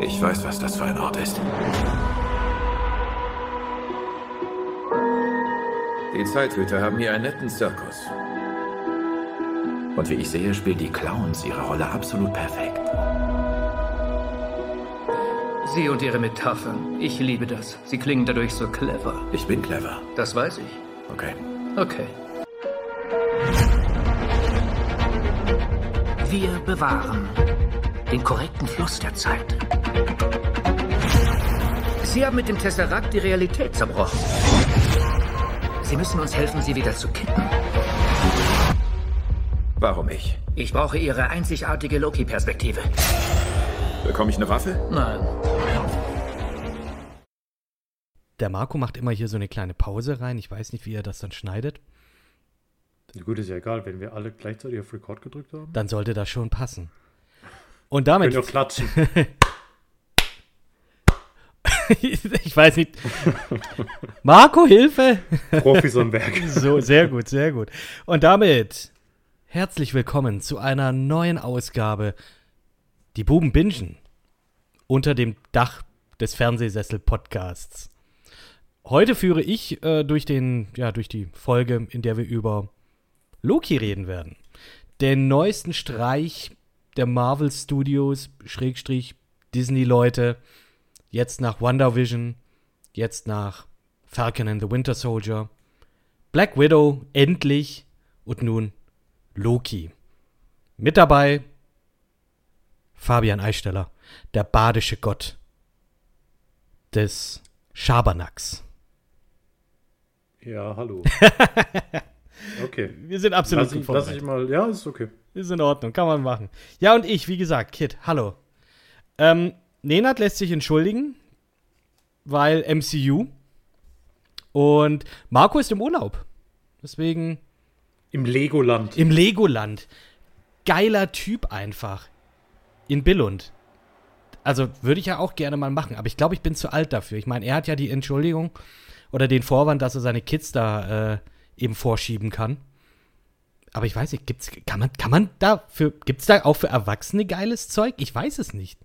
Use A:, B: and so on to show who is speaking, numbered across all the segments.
A: Ich weiß, was das für ein Ort ist. Die Zeithüter haben hier einen netten Zirkus. Und wie ich sehe, spielen die Clowns ihre Rolle absolut perfekt.
B: Sie und Ihre Metaphern. Ich liebe das. Sie klingen dadurch so clever.
A: Ich bin clever.
B: Das weiß ich.
A: Okay.
B: Okay.
C: Wir bewahren den korrekten Fluss der Zeit.
B: Sie haben mit dem Tesseract die Realität zerbrochen. Sie müssen uns helfen, sie wieder zu kitten.
A: Warum ich?
B: Ich brauche Ihre einzigartige Loki-Perspektive.
A: Bekomme ich eine Waffe?
B: Nein.
D: Der Marco macht immer hier so eine kleine Pause rein. Ich weiß nicht, wie er das dann schneidet.
E: Gut, ist ja egal, wenn wir alle gleichzeitig auf Record gedrückt haben.
D: Dann sollte das schon passen. Und
E: Können
D: damit.
E: wir klatschen.
D: ich weiß nicht. Marco, Hilfe!
E: Profis am Werk.
D: So, sehr gut, sehr gut. Und damit herzlich willkommen zu einer neuen Ausgabe Die Buben bingen unter dem Dach des Fernsehsessel-Podcasts. Heute führe ich äh, durch, den, ja, durch die Folge, in der wir über Loki reden werden. Den neuesten Streich der Marvel Studios, Schrägstrich Disney-Leute, jetzt nach WandaVision, jetzt nach Falcon and the Winter Soldier, Black Widow endlich und nun Loki. Mit dabei Fabian Eisteller, der badische Gott des Schabernacks.
E: Ja, hallo. Okay.
D: Wir sind absolut
E: Lass ich, lass ich mal. Ja, ist okay.
D: Ist in Ordnung, kann man machen. Ja, und ich, wie gesagt, Kit, hallo. Ähm, Nenad lässt sich entschuldigen, weil MCU. Und Marco ist im Urlaub. Deswegen
E: Im Legoland.
D: im Legoland. Geiler Typ einfach. In Billund. Also würde ich ja auch gerne mal machen, aber ich glaube, ich bin zu alt dafür. Ich meine, er hat ja die Entschuldigung oder den Vorwand, dass er seine Kids da äh, eben vorschieben kann. Aber ich weiß nicht, gibt's, kann man, kann man da für, gibt's da auch für Erwachsene geiles Zeug? Ich weiß es nicht.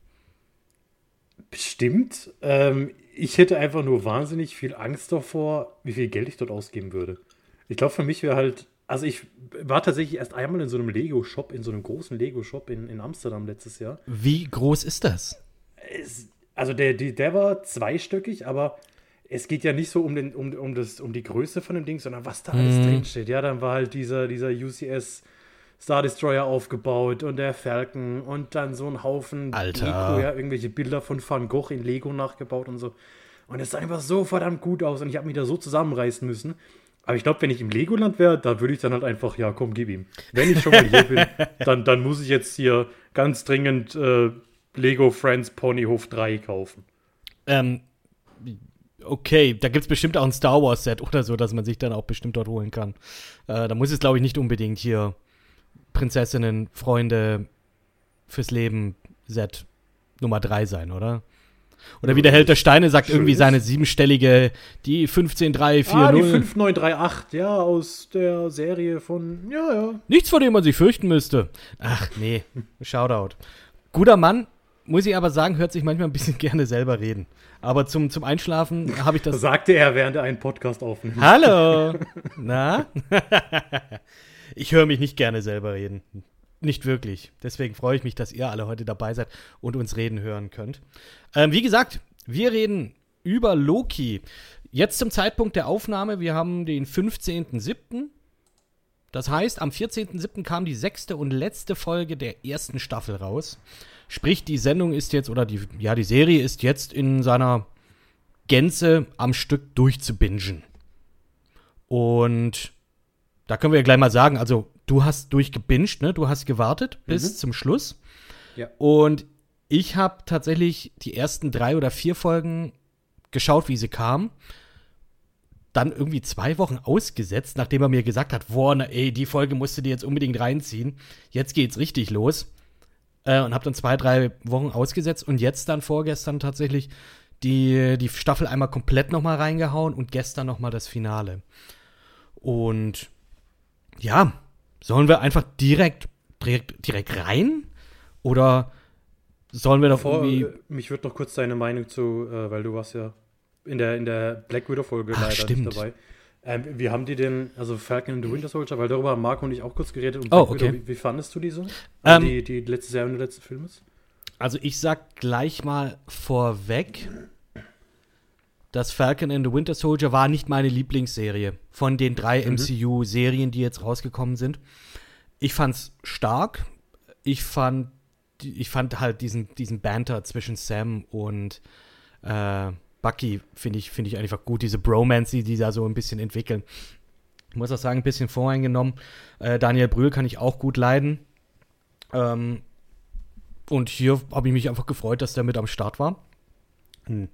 E: Bestimmt. Ähm, ich hätte einfach nur wahnsinnig viel Angst davor, wie viel Geld ich dort ausgeben würde. Ich glaube, für mich wäre halt. Also, ich war tatsächlich erst einmal in so einem Lego-Shop, in so einem großen Lego-Shop in, in Amsterdam letztes Jahr.
D: Wie groß ist das?
E: Es, also, der, die, der war zweistöckig, aber es geht ja nicht so um, den, um, um, das, um die Größe von dem Ding, sondern was da alles drinsteht. Ja, dann war halt dieser, dieser UCS Star Destroyer aufgebaut und der Falcon und dann so ein Haufen
D: Alter.
E: Deko, ja, irgendwelche Bilder von Van Gogh in Lego nachgebaut und so. Und es sah einfach so verdammt gut aus und ich habe mich da so zusammenreißen müssen. Aber ich glaube, wenn ich im Legoland wäre, da würde ich dann halt einfach, ja, komm, gib ihm. Wenn ich schon mal hier bin, dann, dann muss ich jetzt hier ganz dringend äh, Lego Friends Ponyhof 3 kaufen.
D: Ähm, okay, da gibt's bestimmt auch ein Star Wars Set oder so, dass man sich dann auch bestimmt dort holen kann. Äh, da muss es, glaube ich, nicht unbedingt hier Prinzessinnen, Freunde fürs Leben Set Nummer 3 sein, oder? Oder wie der Held der Steine sagt,
E: Schön
D: irgendwie seine siebenstellige, die 15340.
E: Ah, die 5938, ja, aus der Serie von, ja, ja.
D: Nichts, vor dem man sich fürchten müsste. Ach, nee. Shoutout. Guter Mann, muss ich aber sagen, hört sich manchmal ein bisschen gerne selber reden. Aber zum, zum Einschlafen habe ich das.
E: Sagte er, während er einen Podcast aufnimmt.
D: Hallo! Na? ich höre mich nicht gerne selber reden. Nicht wirklich. Deswegen freue ich mich, dass ihr alle heute dabei seid und uns reden hören könnt. Ähm, wie gesagt, wir reden über Loki. Jetzt zum Zeitpunkt der Aufnahme, wir haben den 15.07. Das heißt, am 14.07. kam die sechste und letzte Folge der ersten Staffel raus. Sprich, die Sendung ist jetzt, oder die, ja, die Serie ist jetzt in seiner Gänze am Stück durchzubingen. Und da können wir ja gleich mal sagen, also du hast durchgebinged, ne? Du hast gewartet bis zum Schluss.
E: Ja.
D: Und ich habe tatsächlich die ersten drei oder vier Folgen geschaut, wie sie kamen. Dann irgendwie zwei Wochen ausgesetzt, nachdem er mir gesagt hat, Warner, ey, die Folge musst du dir jetzt unbedingt reinziehen. Jetzt geht's richtig los. Äh, und habe dann zwei, drei Wochen ausgesetzt und jetzt dann vorgestern tatsächlich die, die Staffel einmal komplett noch mal reingehauen und gestern noch mal das Finale. Und ja, sollen wir einfach direkt, direkt, direkt rein? Oder sollen wir doch
E: Vor,
D: irgendwie.
E: äh, mich würde noch kurz deine Meinung zu, äh, weil du warst ja in der, in der Black Widow-Folge leider
D: stimmt.
E: nicht dabei. Ähm, wie haben die denn, also Falcon and the Winter Soldier, weil darüber haben Marco und ich auch kurz geredet. Und
D: Oh,
E: Black Widow,
D: okay.
E: wie, wie fandest du diese?
D: Ähm,
E: Also die, die letzte Serie und der letzte Film ist?
D: Also ich sag gleich mal vorweg, dass Falcon and the Winter Soldier war nicht meine Lieblingsserie von den drei MCU-Serien, die jetzt rausgekommen sind. Ich fand's stark. Ich fand, ich fand halt diesen, diesen Banter zwischen Sam und äh, Bucky finde ich, finde ich einfach gut. Diese Bromance, die die da so ein bisschen entwickeln. Ich muss auch sagen, ein bisschen voreingenommen. Äh, Daniel Brühl kann ich auch gut leiden. Ähm, und hier habe ich mich einfach gefreut, dass der mit am Start war. Hm.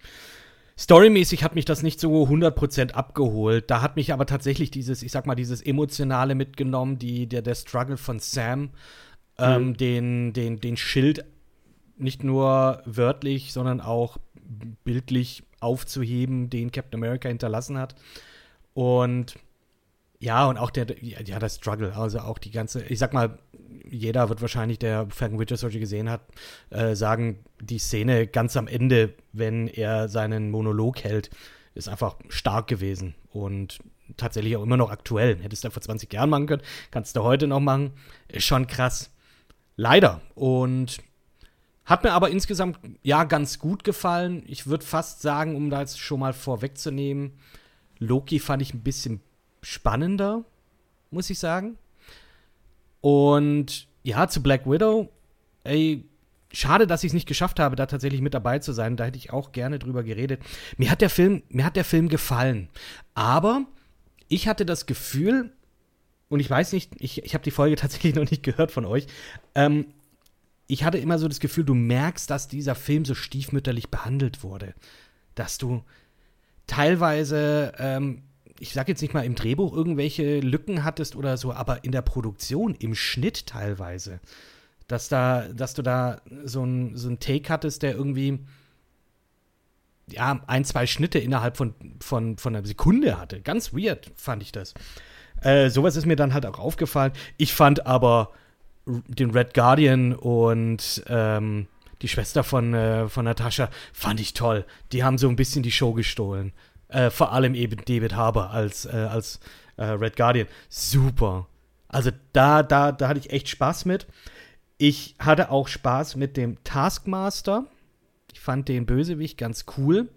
D: Storymäßig hat mich das nicht so 100% abgeholt. Da hat mich aber tatsächlich dieses, ich sag mal, dieses Emotionale mitgenommen, die, der, der Struggle von Sam, ähm, den, den, den Schild nicht nur wörtlich, sondern auch bildlich aufzuheben, den Captain America hinterlassen hat. Und ja, und auch der, ja, der Struggle, also auch die ganze, ich sag mal, jeder wird wahrscheinlich, der Falcon Winter Soldier gesehen hat, äh, sagen, die Szene ganz am Ende, wenn er seinen Monolog hält, ist einfach stark gewesen und tatsächlich auch immer noch aktuell. Hättest du vor 20 Jahren machen können, kannst du heute noch machen. Ist schon krass. Leider. Und hat mir aber insgesamt ja ganz gut gefallen. Ich würde fast sagen, um da jetzt schon mal vorwegzunehmen, Loki fand ich ein bisschen spannender, muss ich sagen. Und ja, zu Black Widow, ey, schade, dass ich es nicht geschafft habe, da tatsächlich mit dabei zu sein. Da hätte ich auch gerne drüber geredet. Mir hat der Film, mir hat der Film gefallen. Aber ich hatte das Gefühl, und ich weiß nicht, ich, ich habe die Folge tatsächlich noch nicht gehört von euch, ähm, ich hatte immer so das Gefühl, du merkst, dass dieser Film so stiefmütterlich behandelt wurde. Dass du teilweise, ähm, ich sag jetzt nicht mal im Drehbuch irgendwelche Lücken hattest oder so, aber in der Produktion, im Schnitt teilweise. Dass da, dass du da so ein, so ein Take hattest, der irgendwie ja, ein, zwei Schnitte innerhalb von, von, von einer Sekunde hatte. Ganz weird fand ich das. Äh, sowas ist mir dann halt auch aufgefallen. Ich fand aber den Red Guardian und ähm, die Schwester von, äh, von Natascha fand ich toll. Die haben so ein bisschen die Show gestohlen. Äh, vor allem eben David Harbour als, äh, als äh, Red Guardian. Super. Also da, da, da hatte ich echt Spaß mit. Ich hatte auch Spaß mit dem Taskmaster. Ich fand den Bösewicht ganz cool.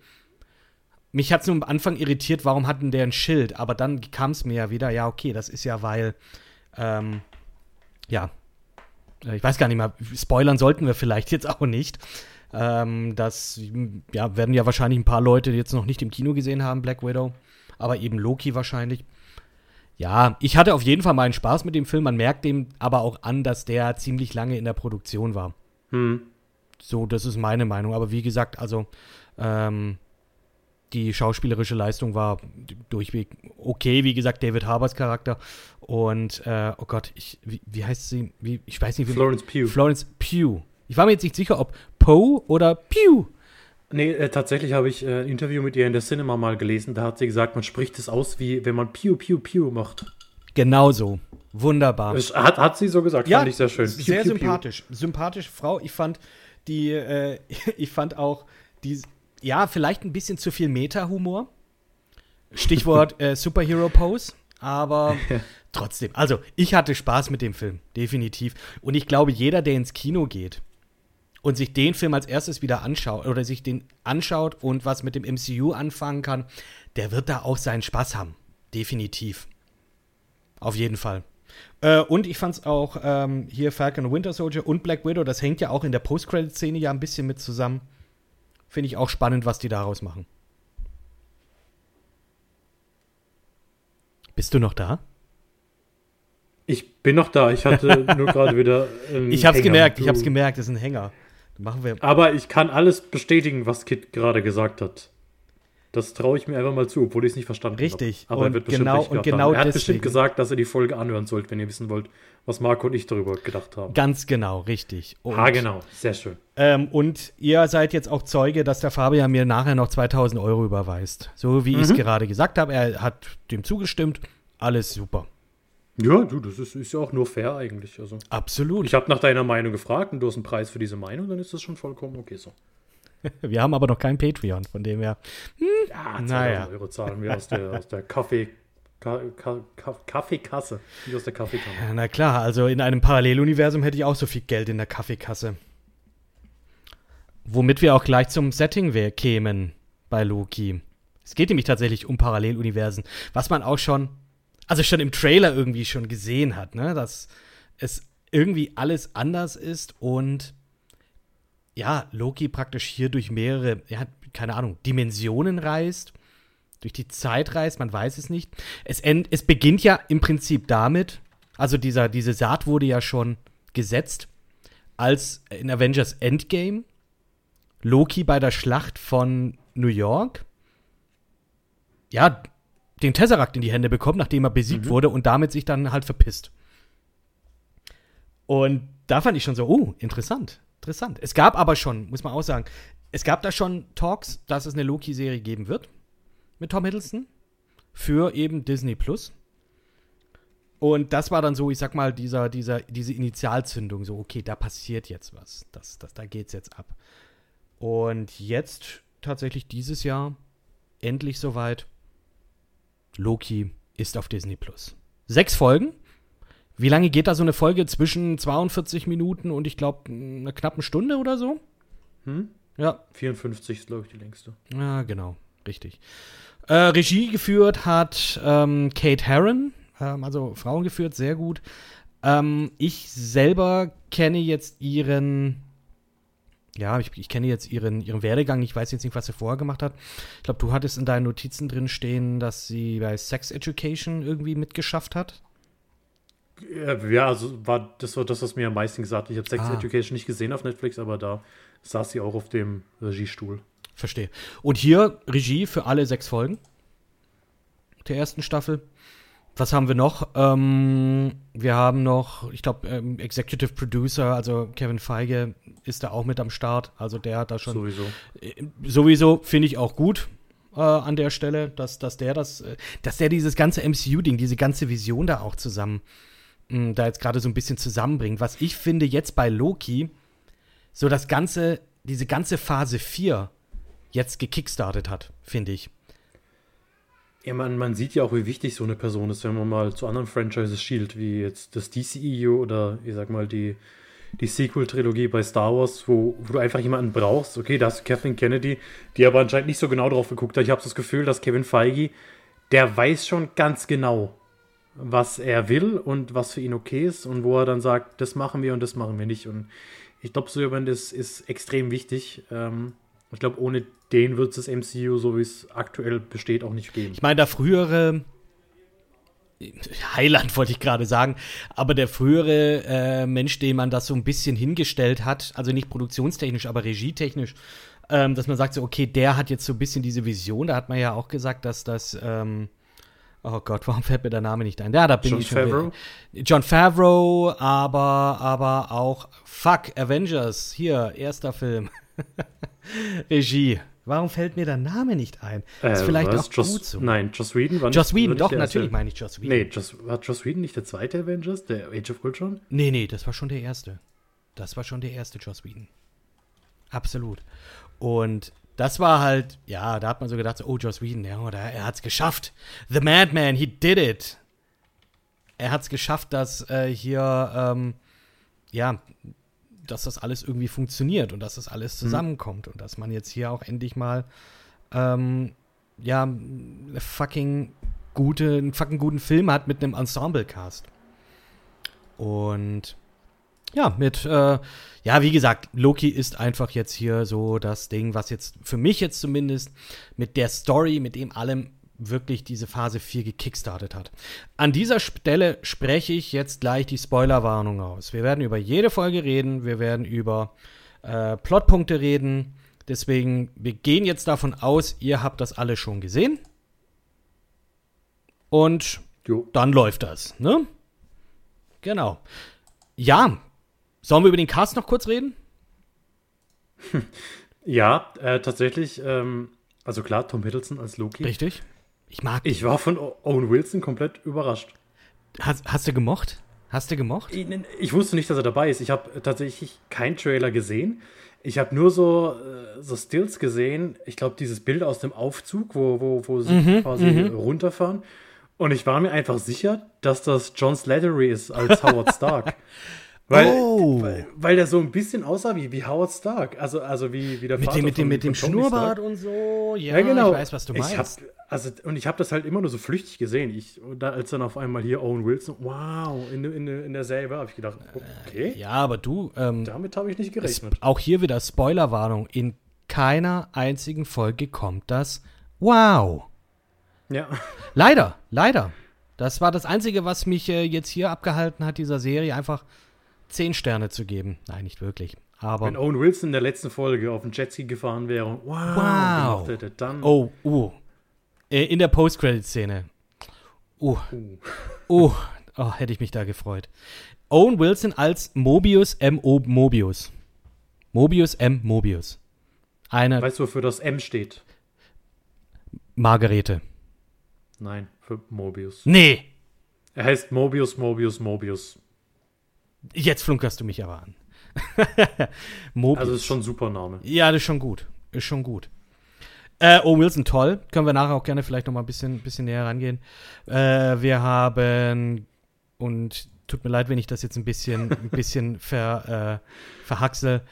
D: Mich hat es nur am Anfang irritiert, warum hatten der ein Schild, aber dann kam es mir ja wieder, ja, okay, das ist ja, weil, ähm, ja, äh, ich weiß gar nicht mal, spoilern sollten wir vielleicht jetzt auch nicht. Ähm, das, ja, werden ja wahrscheinlich ein paar Leute jetzt noch nicht im Kino gesehen haben, Black Widow, aber eben Loki wahrscheinlich. Ja, ich hatte auf jeden Fall meinen Spaß mit dem Film. Man merkt dem aber auch an, dass der ziemlich lange in der Produktion war.
E: Hm.
D: So, das ist meine Meinung. Aber wie gesagt, also ähm, die schauspielerische Leistung war durchweg okay. Wie gesagt, David Harbers Charakter. Und, äh, oh Gott, ich, wie, wie heißt sie? Wie, ich weiß nicht, wie.
E: Florence Pugh.
D: Florence Pugh. Ich war mir jetzt nicht sicher, ob Poe oder Pugh.
E: Nee, äh, tatsächlich habe ich äh, ein Interview mit ihr in der Cinema mal gelesen. Da hat sie gesagt, man spricht es aus, wie wenn man Piu Piu Piu macht.
D: Genauso. Wunderbar.
E: Das hat, hat sie so gesagt, fand ich sehr schön.
D: Sehr
E: Piu.
D: sympathisch. Sympathische Frau. Ich fand die, äh, ich fand auch die, ja, vielleicht ein bisschen zu viel Meta-Humor. Stichwort äh, Superhero-Pose. Aber trotzdem. Also, ich hatte Spaß mit dem Film. Definitiv. Und ich glaube, jeder, der ins Kino geht und sich den Film als erstes wieder anschaut oder sich den anschaut und was mit dem MCU anfangen kann, der wird da auch seinen Spaß haben. Definitiv. Auf jeden Fall. Äh, und ich fand's auch ähm, hier Falcon Winter Soldier und Black Widow, das hängt ja auch in der Post-Credit-Szene ja ein bisschen mit zusammen. Finde ich auch spannend, was die daraus machen. Bist du noch da?
E: Ich bin noch da, ich hatte nur gerade wieder. einen
D: Ich hab's
E: Hänger.
D: gemerkt, ich hab's gemerkt, das ist ein Hänger. Machen wir.
E: Aber ich kann alles bestätigen, was Kit gerade gesagt hat. Das traue ich mir einfach mal zu, obwohl ich es nicht verstanden
D: Richtig.
E: habe. Aber
D: Und
E: er wird bestimmt
D: genau- und genau
E: haben. Er hat
D: deswegen.
E: bestimmt gesagt, dass ihr die Folge anhören sollt, wenn ihr wissen wollt, was Marco und ich darüber gedacht haben.
D: Ganz genau, richtig. Und,
E: ah, genau. Sehr schön.
D: Ähm, und ihr seid jetzt auch Zeuge, dass der Fabian mir nachher noch 2000 Euro überweist. So wie ich es gerade gesagt habe. Er hat dem zugestimmt. Alles super.
E: Ja, du, das ist, ist ja auch nur fair eigentlich. Also,
D: Absolut.
E: ich habe nach deiner Meinung gefragt und du hast einen Preis für diese Meinung, dann ist das schon vollkommen okay so.
D: Wir haben aber noch kein Patreon, von dem her.
E: Ja, 2000
D: Naja.
E: Euro zahlen wir aus der, aus der Kaffee, Ka, Ka, Ka, Kaffeekasse. Nicht aus der Kaffeekanne.
D: Ja, na klar, also in einem Paralleluniversum hätte ich auch so viel Geld in der Kaffeekasse. Womit wir auch gleich zum Setting kämen bei Loki. Es geht nämlich tatsächlich um Paralleluniversen, was man auch schon, also schon im Trailer irgendwie schon gesehen hat, ne, dass es irgendwie alles anders ist und ja, Loki praktisch hier durch mehrere, ja, keine Ahnung, Dimensionen reist, durch die Zeit reist, man weiß es nicht. Es, end, es beginnt ja im Prinzip damit, also dieser, diese Saat wurde ja schon gesetzt, als in Avengers Endgame Loki bei der Schlacht von New York ja den Tesseract in die Hände bekommt, nachdem er besiegt wurde und damit sich dann halt verpisst. Und da fand ich schon so, oh, interessant, interessant. Es gab aber schon, muss man auch sagen, es gab da schon Talks, dass es eine Loki-Serie geben wird mit Tom Hiddleston für eben Disney Plus. Und das war dann so, ich sag mal, dieser, dieser, diese Initialzündung, so, okay, da passiert jetzt was. Das, das, da geht's jetzt ab. Und jetzt tatsächlich dieses Jahr endlich soweit. Loki ist auf Disney Plus. Sechs Folgen. Wie lange geht da so eine Folge? Zwischen 42 Minuten und ich glaube, einer knappen Stunde oder so?
E: Hm?
D: Ja,
E: 54 ist, glaube ich, die längste.
D: ja, genau, richtig. Äh, Regie geführt hat ähm, Kate Herron, ähm, also Frauen geführt, sehr gut. Ähm, ich selber kenne jetzt ihren, ja, ich, ich kenne jetzt ihren, ihren Werdegang. Ich weiß jetzt nicht, was sie vorher gemacht hat. Ich glaube, du hattest in deinen Notizen drin stehen, dass sie bei Sex Education irgendwie mitgeschafft hat.
E: Ja, also war das war das, was mir am meisten gesagt hat. Ich habe Sex
D: Ah.
E: Education nicht gesehen auf Netflix, aber da saß sie auch auf dem Regiestuhl.
D: Verstehe. Und hier Regie für alle sechs Folgen der ersten Staffel. Was haben wir noch? Ähm, wir haben noch, ich glaube, ähm, Executive Producer, also Kevin Feige ist da auch mit am Start. Also der hat da schon
E: Sowieso.
D: äh, sowieso finde ich auch gut äh, an der Stelle, dass, dass der das, äh, dass der dieses ganze MCU-Ding, diese ganze Vision da auch zusammen, mh, da jetzt gerade so ein bisschen zusammenbringt. Was ich finde jetzt bei Loki, so das ganze, diese ganze Phase 4 jetzt gekickstartet hat, finde ich.
E: Ja, man, man sieht ja auch, wie wichtig so eine Person ist, wenn man mal zu anderen Franchises schielt, wie jetzt das DCEU oder ich sag mal die, die Sequel-Trilogie bei Star Wars, wo, wo du einfach jemanden brauchst. Okay, da hast du Kathleen Kennedy, die aber anscheinend nicht so genau drauf geguckt hat. Ich habe das Gefühl, dass Kevin Feige, der weiß schon ganz genau, was er will und was für ihn okay ist und wo er dann sagt, das machen wir und das machen wir nicht. Und ich glaube, so jemand ist, ist extrem wichtig. Ähm, ich glaube, ohne den wird es das MCU, so wie es aktuell besteht, auch nicht geben.
D: Ich meine, der frühere Heiland wollte ich gerade sagen, aber der frühere äh, Mensch, dem man das so ein bisschen hingestellt hat, also nicht produktionstechnisch, aber regietechnisch, ähm, dass man sagt so, okay, der hat jetzt so ein bisschen diese Vision. Da hat man ja auch gesagt, dass das, ähm, oh Gott, warum fällt mir der Name nicht ein? Ja, da bin
E: Jon
D: ich schon
E: Favreau?
D: wieder- John Favreau, aber, aber auch, fuck, Avengers, hier, erster Film. Regie. Warum fällt mir der Name nicht ein? ist
E: Äh,
D: vielleicht
E: was?
D: auch
E: Joss,
D: gut so.
E: Nein, Joss Whedon war
D: Joss
E: nicht,
D: Whedon, doch,
E: erste.
D: natürlich meine ich Joss Whedon.
E: Nee, Joss, war Joss Whedon nicht der zweite Avengers, der Age of Ultron?
D: Nee, nee, das war schon der erste. Das war schon der erste Joss Whedon. Absolut. Und das war halt, ja, da hat man so gedacht, so, oh, Joss Whedon, ja, oder er hat's geschafft. The Madman, he did it. Er hat's geschafft, dass äh, hier, ähm, ja, dass das alles irgendwie funktioniert und dass das alles zusammenkommt und dass man jetzt hier auch endlich mal, ähm, ja, fucking gute, einen fucking guten Film hat mit einem Ensemble-Cast. Und ja, mit, äh, ja, wie gesagt, Loki ist einfach jetzt hier so das Ding, was jetzt für mich jetzt zumindest mit der Story, mit dem allem wirklich diese Phase 4 gekickstartet hat. An dieser Stelle spreche ich jetzt gleich die Spoilerwarnung aus. Wir werden über jede Folge reden, wir werden über äh, Plotpunkte reden. Deswegen, wir gehen jetzt davon aus, ihr habt das alle schon gesehen. Und
E: Jo.
D: dann läuft das, ne? Genau. Ja, sollen wir über den Cast noch kurz reden?
E: Ja, äh, tatsächlich, ähm, also klar, Tom Hiddleston als Loki.
D: Richtig. Ich mag
E: Ich war von Owen Wilson komplett überrascht.
D: Hast, hast du gemocht? Hast du gemocht?
E: Ich, ich wusste nicht, dass er dabei ist. Ich habe tatsächlich keinen Trailer gesehen. Ich habe nur so, äh, so Stills gesehen. Ich glaube, dieses Bild aus dem Aufzug, wo, wo, wo sie
D: Mhm,
E: quasi runterfahren. Und ich war mir einfach sicher, dass das John Slattery ist als Howard Stark. Weil,
D: Oh.
E: weil, weil der so ein bisschen aussah wie, wie Howard Stark. Also, also wie, wie der
D: Mit
E: Vater
D: dem, mit dem,
E: von-
D: mit dem
E: Tony Stark.
D: Schnurrbart und so. Ja,
E: Ja, genau.
D: ich weiß, was du meinst.
E: Hab, also, und ich habe das halt immer nur so flüchtig gesehen. Ich, da, als dann auf einmal hier Owen Wilson, wow, in, in, in derselbe, habe ich gedacht, okay,
D: ja, aber du, ähm,
E: damit habe ich nicht gerechnet.
D: auch hier wieder Spoilerwarnung. In keiner einzigen Folge kommt das Wow.
E: Ja,
D: Leider, leider. Das war das Einzige, was mich äh, jetzt hier abgehalten hat, dieser Serie einfach zehn Sterne zu geben. Nein, nicht wirklich. Aber.
E: wenn Owen Wilson in der letzten Folge auf dem Jetski gefahren wäre, und wow,
D: Wow.
E: hätte, dann,
D: Oh, uh. Äh, In der Post-Credit-Szene. Uh. Uh. Oh, hätte ich mich da gefreut. Owen Wilson als Mobius M. O. Mobius. Mobius M. Mobius. Eine
E: weißt du, wofür das M steht?
D: Margarete.
E: Nein, für Mobius.
D: Nee,
E: Er heißt Mobius, Mobius, Mobius.
D: Jetzt flunkerst du mich aber an. Mobius.
E: Also ist schon ein super Name.
D: Ja, das ist schon gut. Ist schon gut. Äh, Owen Wilson, toll. Können wir nachher auch gerne vielleicht noch mal ein bisschen, bisschen näher rangehen. Äh, wir haben, und tut mir leid, wenn ich das jetzt ein bisschen, ein bisschen ver, äh, verhaxel,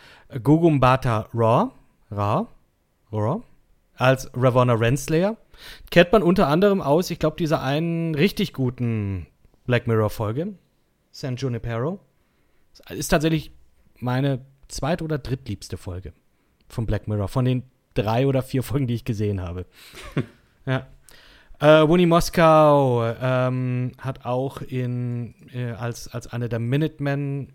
D: Gugumbata Raw, Ra, Raw, als Ravonna Renslayer. Kennt man unter anderem aus, ich glaube, dieser einen richtig guten Black Mirror-Folge, San Junipero. Ist tatsächlich meine zweit- oder drittliebste Folge von Black Mirror, von den drei oder vier Folgen, die ich gesehen habe. ja. Äh, Winnie Moskau ähm, hat auch in, äh, als, als eine der Minutemen,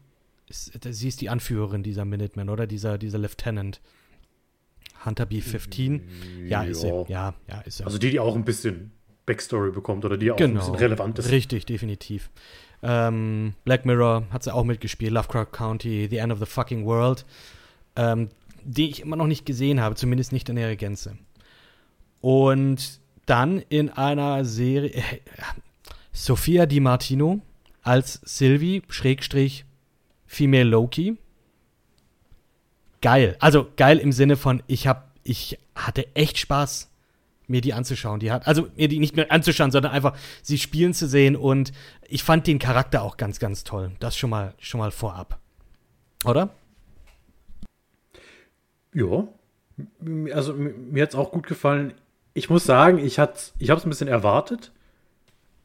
D: ist, sie ist die Anführerin dieser Minutemen, oder? Dieser, dieser Lieutenant. Hunter B-15. Ja, ist sie.
E: Ja.
D: Ja, ist sie.
E: Also die, die auch ein bisschen Backstory bekommt oder die auch ein
D: Genau.
E: bisschen relevant ist.
D: Richtig, definitiv. Ähm, Black Mirror hat sie auch mitgespielt, Lovecraft County, The End of the Fucking World, ähm, die ich immer noch nicht gesehen habe, zumindest nicht in ihrer Gänze. Und dann in einer Serie, äh, Sophia Di Martino als Sylvie, Schrägstrich, Female Loki. Geil. Also geil im Sinne von, ich hab, ich hatte echt Spaß, mir die anzuschauen. Die hat, also mir die nicht mehr anzuschauen, sondern einfach sie spielen zu sehen und ich fand den Charakter auch ganz, ganz toll. Das schon mal, schon mal vorab. Oder?
E: Ja. Also mir hat es auch gut gefallen. Ich muss sagen, ich, ich habe es ein bisschen erwartet,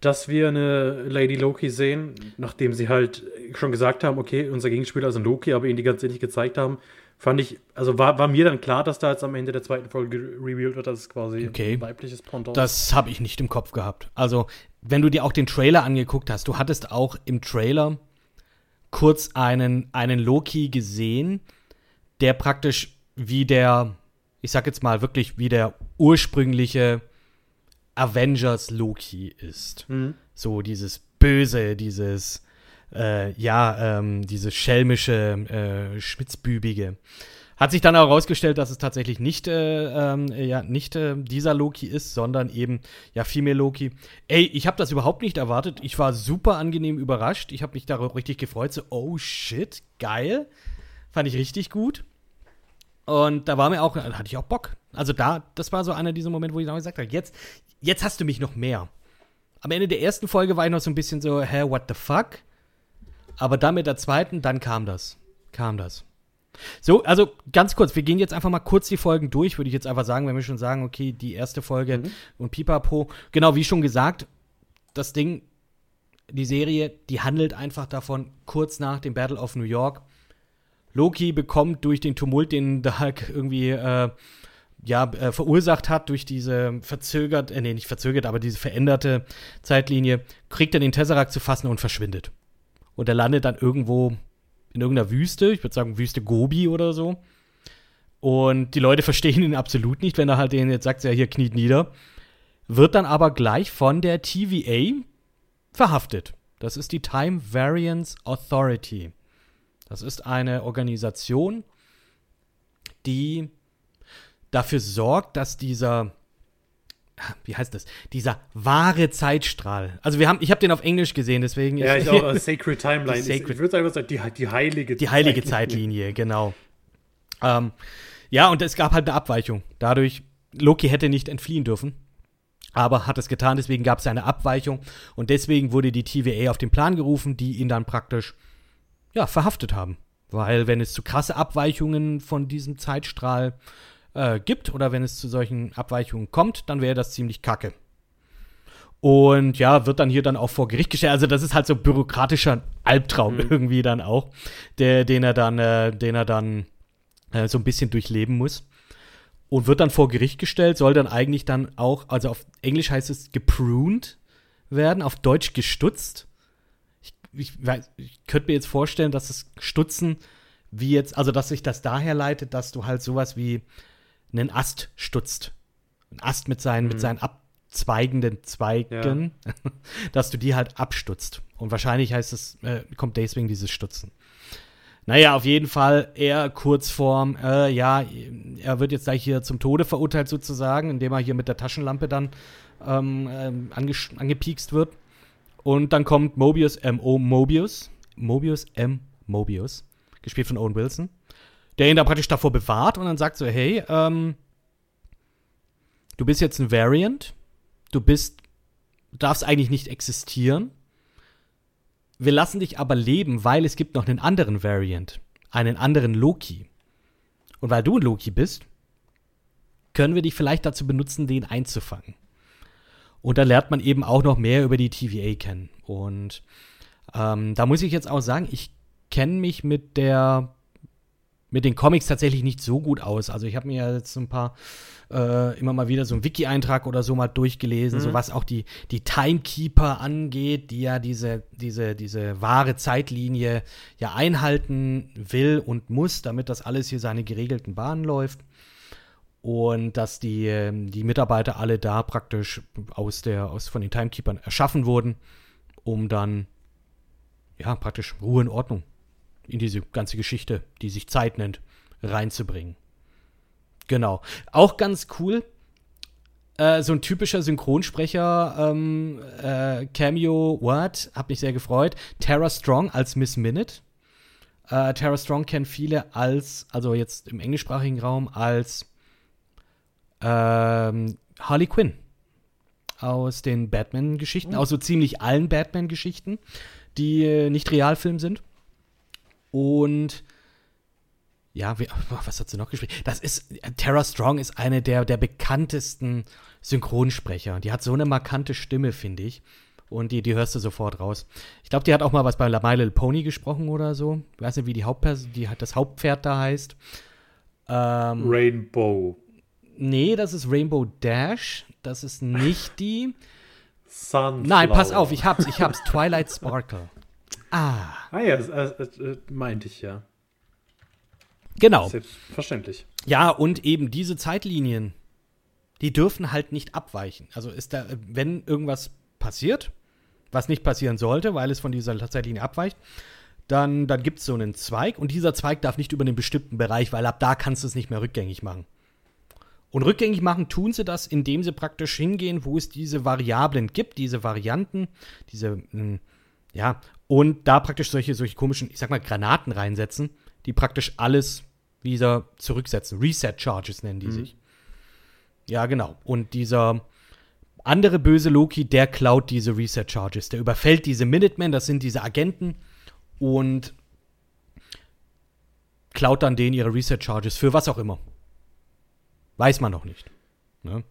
E: dass wir eine Lady Loki sehen, nachdem sie halt schon gesagt haben, okay, unser Gegenspieler ist ein Loki, aber ihn die ganze Zeit nicht gezeigt haben. Fand ich, also war, war mir dann klar, dass da jetzt am Ende der zweiten Folge revealed wird, dass es quasi
D: Okay.
E: ein weibliches Pendant
D: Das habe ich nicht im Kopf gehabt. Also, wenn du dir auch den Trailer angeguckt hast, du hattest auch im Trailer kurz einen, einen Loki gesehen, der praktisch wie der, ich sag jetzt mal wirklich wie der ursprüngliche Avengers Loki ist. So dieses Böse, dieses, äh, ja, ähm, dieses schelmische, äh, spitzbübige. Hat sich dann auch herausgestellt, dass es tatsächlich nicht, äh, ähm, ja, nicht äh, dieser Loki ist, sondern eben, ja, Female Loki. Ey, ich habe das überhaupt nicht erwartet. Ich war super angenehm überrascht. Ich habe mich darauf richtig gefreut. So, oh shit, geil. Fand ich richtig gut. Und da war mir auch, da hatte ich auch Bock. Also da, das war so einer dieser Momente, wo ich dann gesagt habe, jetzt, jetzt hast du mich noch mehr. Am Ende der ersten Folge war ich noch so ein bisschen so, hä, what the fuck? Aber dann mit der zweiten, dann kam das. Kam das. So, also ganz kurz, wir gehen jetzt einfach mal kurz die Folgen durch, würde ich jetzt einfach sagen, wenn wir schon sagen, okay, die erste Folge und Pipapo. Genau, wie schon gesagt, das Ding, die Serie, die handelt einfach davon, kurz nach dem Battle of New York. Loki bekommt durch den Tumult, den Dark irgendwie äh, ja, äh, verursacht hat, durch diese verzögert, äh, nee, nicht verzögert, aber diese veränderte Zeitlinie, kriegt er den Tesseract zu fassen und verschwindet. Und er landet dann irgendwo in irgendeiner Wüste, ich würde sagen Wüste Gobi oder so. Und die Leute verstehen ihn absolut nicht, wenn er halt denen jetzt sagt, ja, hier kniet nieder. Wird dann aber gleich von der TVA verhaftet. Das ist die Time Variance Authority. Das ist eine Organisation, die dafür sorgt, dass dieser wie heißt das? Dieser wahre Zeitstrahl. Also wir haben, ich habe den auf Englisch gesehen, deswegen.
E: Ja,
D: ich
E: auch äh, Sacred Timeline.
D: Sacred-
E: ich würde einfach sagen, die, die heilige
D: Die heilige Zeitlinie, genau. Ähm, ja, und es gab halt eine Abweichung. Dadurch, Loki hätte nicht entfliehen dürfen, aber hat es getan, deswegen gab es eine Abweichung und deswegen wurde die TVA auf den Plan gerufen, die ihn dann praktisch, ja, verhaftet haben. Weil wenn es zu krasse Abweichungen von diesem Zeitstrahl äh, gibt oder wenn es zu solchen Abweichungen kommt, dann wäre das ziemlich kacke. Und ja, wird dann hier dann auch vor Gericht gestellt. Also das ist halt so bürokratischer Albtraum irgendwie dann auch, der, den er dann, äh, den er dann äh, so ein bisschen durchleben muss. Und wird dann vor Gericht gestellt, soll dann eigentlich dann auch, also auf Englisch heißt es gepruned werden, auf Deutsch gestutzt. Ich, ich, ich könnte mir jetzt vorstellen, dass das Stutzen wie jetzt, also dass sich das daher leitet, dass du halt sowas wie einen Ast stutzt. Ein Ast mit seinen, mit seinen abzweigenden Zweigen, dass du die halt abstutzt. Und wahrscheinlich heißt es, äh, kommt deswegen dieses Stutzen. Naja, auf jeden Fall eher kurz vorm, äh, ja, er wird jetzt gleich hier zum Tode verurteilt sozusagen, indem er hier mit der Taschenlampe dann ähm, ähm, angesch- angepiekst wird. Und dann kommt Mobius M.O. Mobius, Mobius M. Mobius, gespielt von Owen Wilson, der ihn da praktisch davor bewahrt und dann sagt so, hey, ähm, du bist jetzt ein Variant, du bist, du darfst eigentlich nicht existieren, wir lassen dich aber leben, weil es gibt noch einen anderen Variant, einen anderen Loki. Und weil du ein Loki bist, können wir dich vielleicht dazu benutzen, den einzufangen. Und da lernt man eben auch noch mehr über die TVA kennen. Und ähm, da muss ich jetzt auch sagen, ich kenne mich mit der mit den Comics tatsächlich nicht so gut aus. Also ich habe mir jetzt so ein paar äh, immer mal wieder so einen Wiki-Eintrag oder so mal durchgelesen, so was auch die, die Timekeeper angeht, die ja diese, diese, diese wahre Zeitlinie ja einhalten will und muss, damit das alles hier seine geregelten Bahnen läuft. Und dass die, ähm, die Mitarbeiter alle da praktisch aus der, aus, von den Timekeepern erschaffen wurden, um dann ja praktisch Ruhe und Ordnung in diese ganze Geschichte, die sich Zeit nennt, reinzubringen. Genau. Auch ganz cool. Äh, so ein typischer Synchronsprecher, ähm, äh, Cameo, what? Hab mich sehr gefreut. Tara Strong als Miss Minute. Äh, Tara Strong kennen viele als, also jetzt im englischsprachigen Raum, als ähm, Harley Quinn aus den Batman-Geschichten, aus so ziemlich allen Batman-Geschichten, die äh, nicht Realfilm sind. Und ja, wie, was hat sie noch gespielt? Das ist, Tara Strong ist eine der, der bekanntesten Synchronsprecher. Die hat so eine markante Stimme, finde ich. Und die, die hörst du sofort raus. Ich glaube, die hat auch mal was bei My Little Pony gesprochen oder so. Ich weiß nicht, wie die Hauptperson, die hat das Hauptpferd da heißt. Ähm,
E: Rainbow.
D: nee, das ist Rainbow Dash. Das ist nicht die.
E: Sunflower.
D: Nein, pass auf, ich hab's, ich hab's. Twilight Sparkle. Ah,
E: Ah ja, das, äh, äh, meinte ich ja.
D: genau.
E: Selbstverständlich.
D: Ja, und eben diese Zeitlinien, die dürfen halt nicht abweichen. Also ist da, wenn irgendwas passiert, was nicht passieren sollte, weil es von dieser Zeitlinie abweicht, dann, dann gibt es so einen Zweig und dieser Zweig darf nicht über einen bestimmten Bereich, weil ab da kannst du es nicht mehr rückgängig machen. Und rückgängig machen tun sie das, indem sie praktisch hingehen, wo es diese Variablen gibt, diese Varianten, diese, mh, ja, und da praktisch solche, solche komischen, ich sag mal, Granaten reinsetzen, die praktisch alles wieder zurücksetzen. Reset Charges nennen die sich. Ja, genau. Und dieser andere böse Loki, der klaut diese Reset Charges. Der überfällt diese Minutemen, das sind diese Agenten, und klaut dann denen ihre Reset Charges für was auch immer. Weiß man noch nicht. Ne?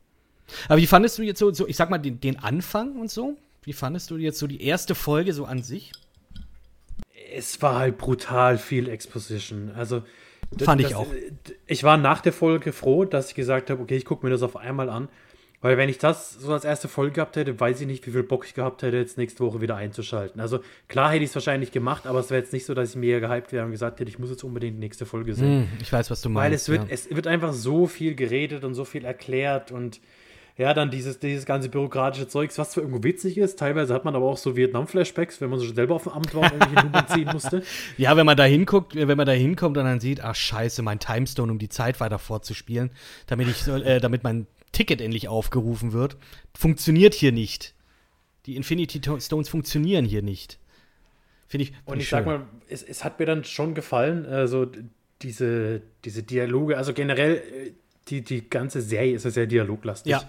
D: Aber wie fandest du jetzt so, so ich sag mal, den, den Anfang und so? Wie fandest du jetzt so die erste Folge so an sich?
E: Es war halt brutal viel Exposition. Also
D: Fand ich
E: das,
D: auch.
E: äh, d- Ich war nach der Folge froh, dass ich gesagt habe, okay, ich gucke mir das auf einmal an. Weil wenn ich das so als erste Folge gehabt hätte, weiß ich nicht, wie viel Bock ich gehabt hätte, jetzt nächste Woche wieder einzuschalten. Also klar hätte ich es wahrscheinlich gemacht, aber es wäre jetzt nicht so, dass ich mega gehypt wäre und gesagt hätte, ich muss jetzt unbedingt die nächste Folge sehen.
D: Hm, ich weiß, was du meinst.
E: Weil es wird,
D: ja.
E: es wird einfach so viel geredet und so viel erklärt und Ja, dann dieses, dieses ganze bürokratische Zeugs, was zwar irgendwo witzig ist, teilweise hat man aber auch so Vietnam-Flashbacks, wenn man so selber auf dem Amt war und irgendwelche Nummern ziehen musste.
D: Ja, wenn man da hinguckt, wenn man da hinkommt und dann sieht, ach scheiße, mein Timestone, um die Zeit weiter fortzuspielen, damit ich äh, damit mein Ticket endlich aufgerufen wird, funktioniert hier nicht. Die Infinity To- Stones funktionieren hier nicht. Finde ich. find
E: Und ich
D: schön.
E: sag mal, es, es hat mir dann schon gefallen, also diese, diese Dialoge, also generell äh, die, die ganze Serie ist ja sehr dialoglastig.
D: Ja.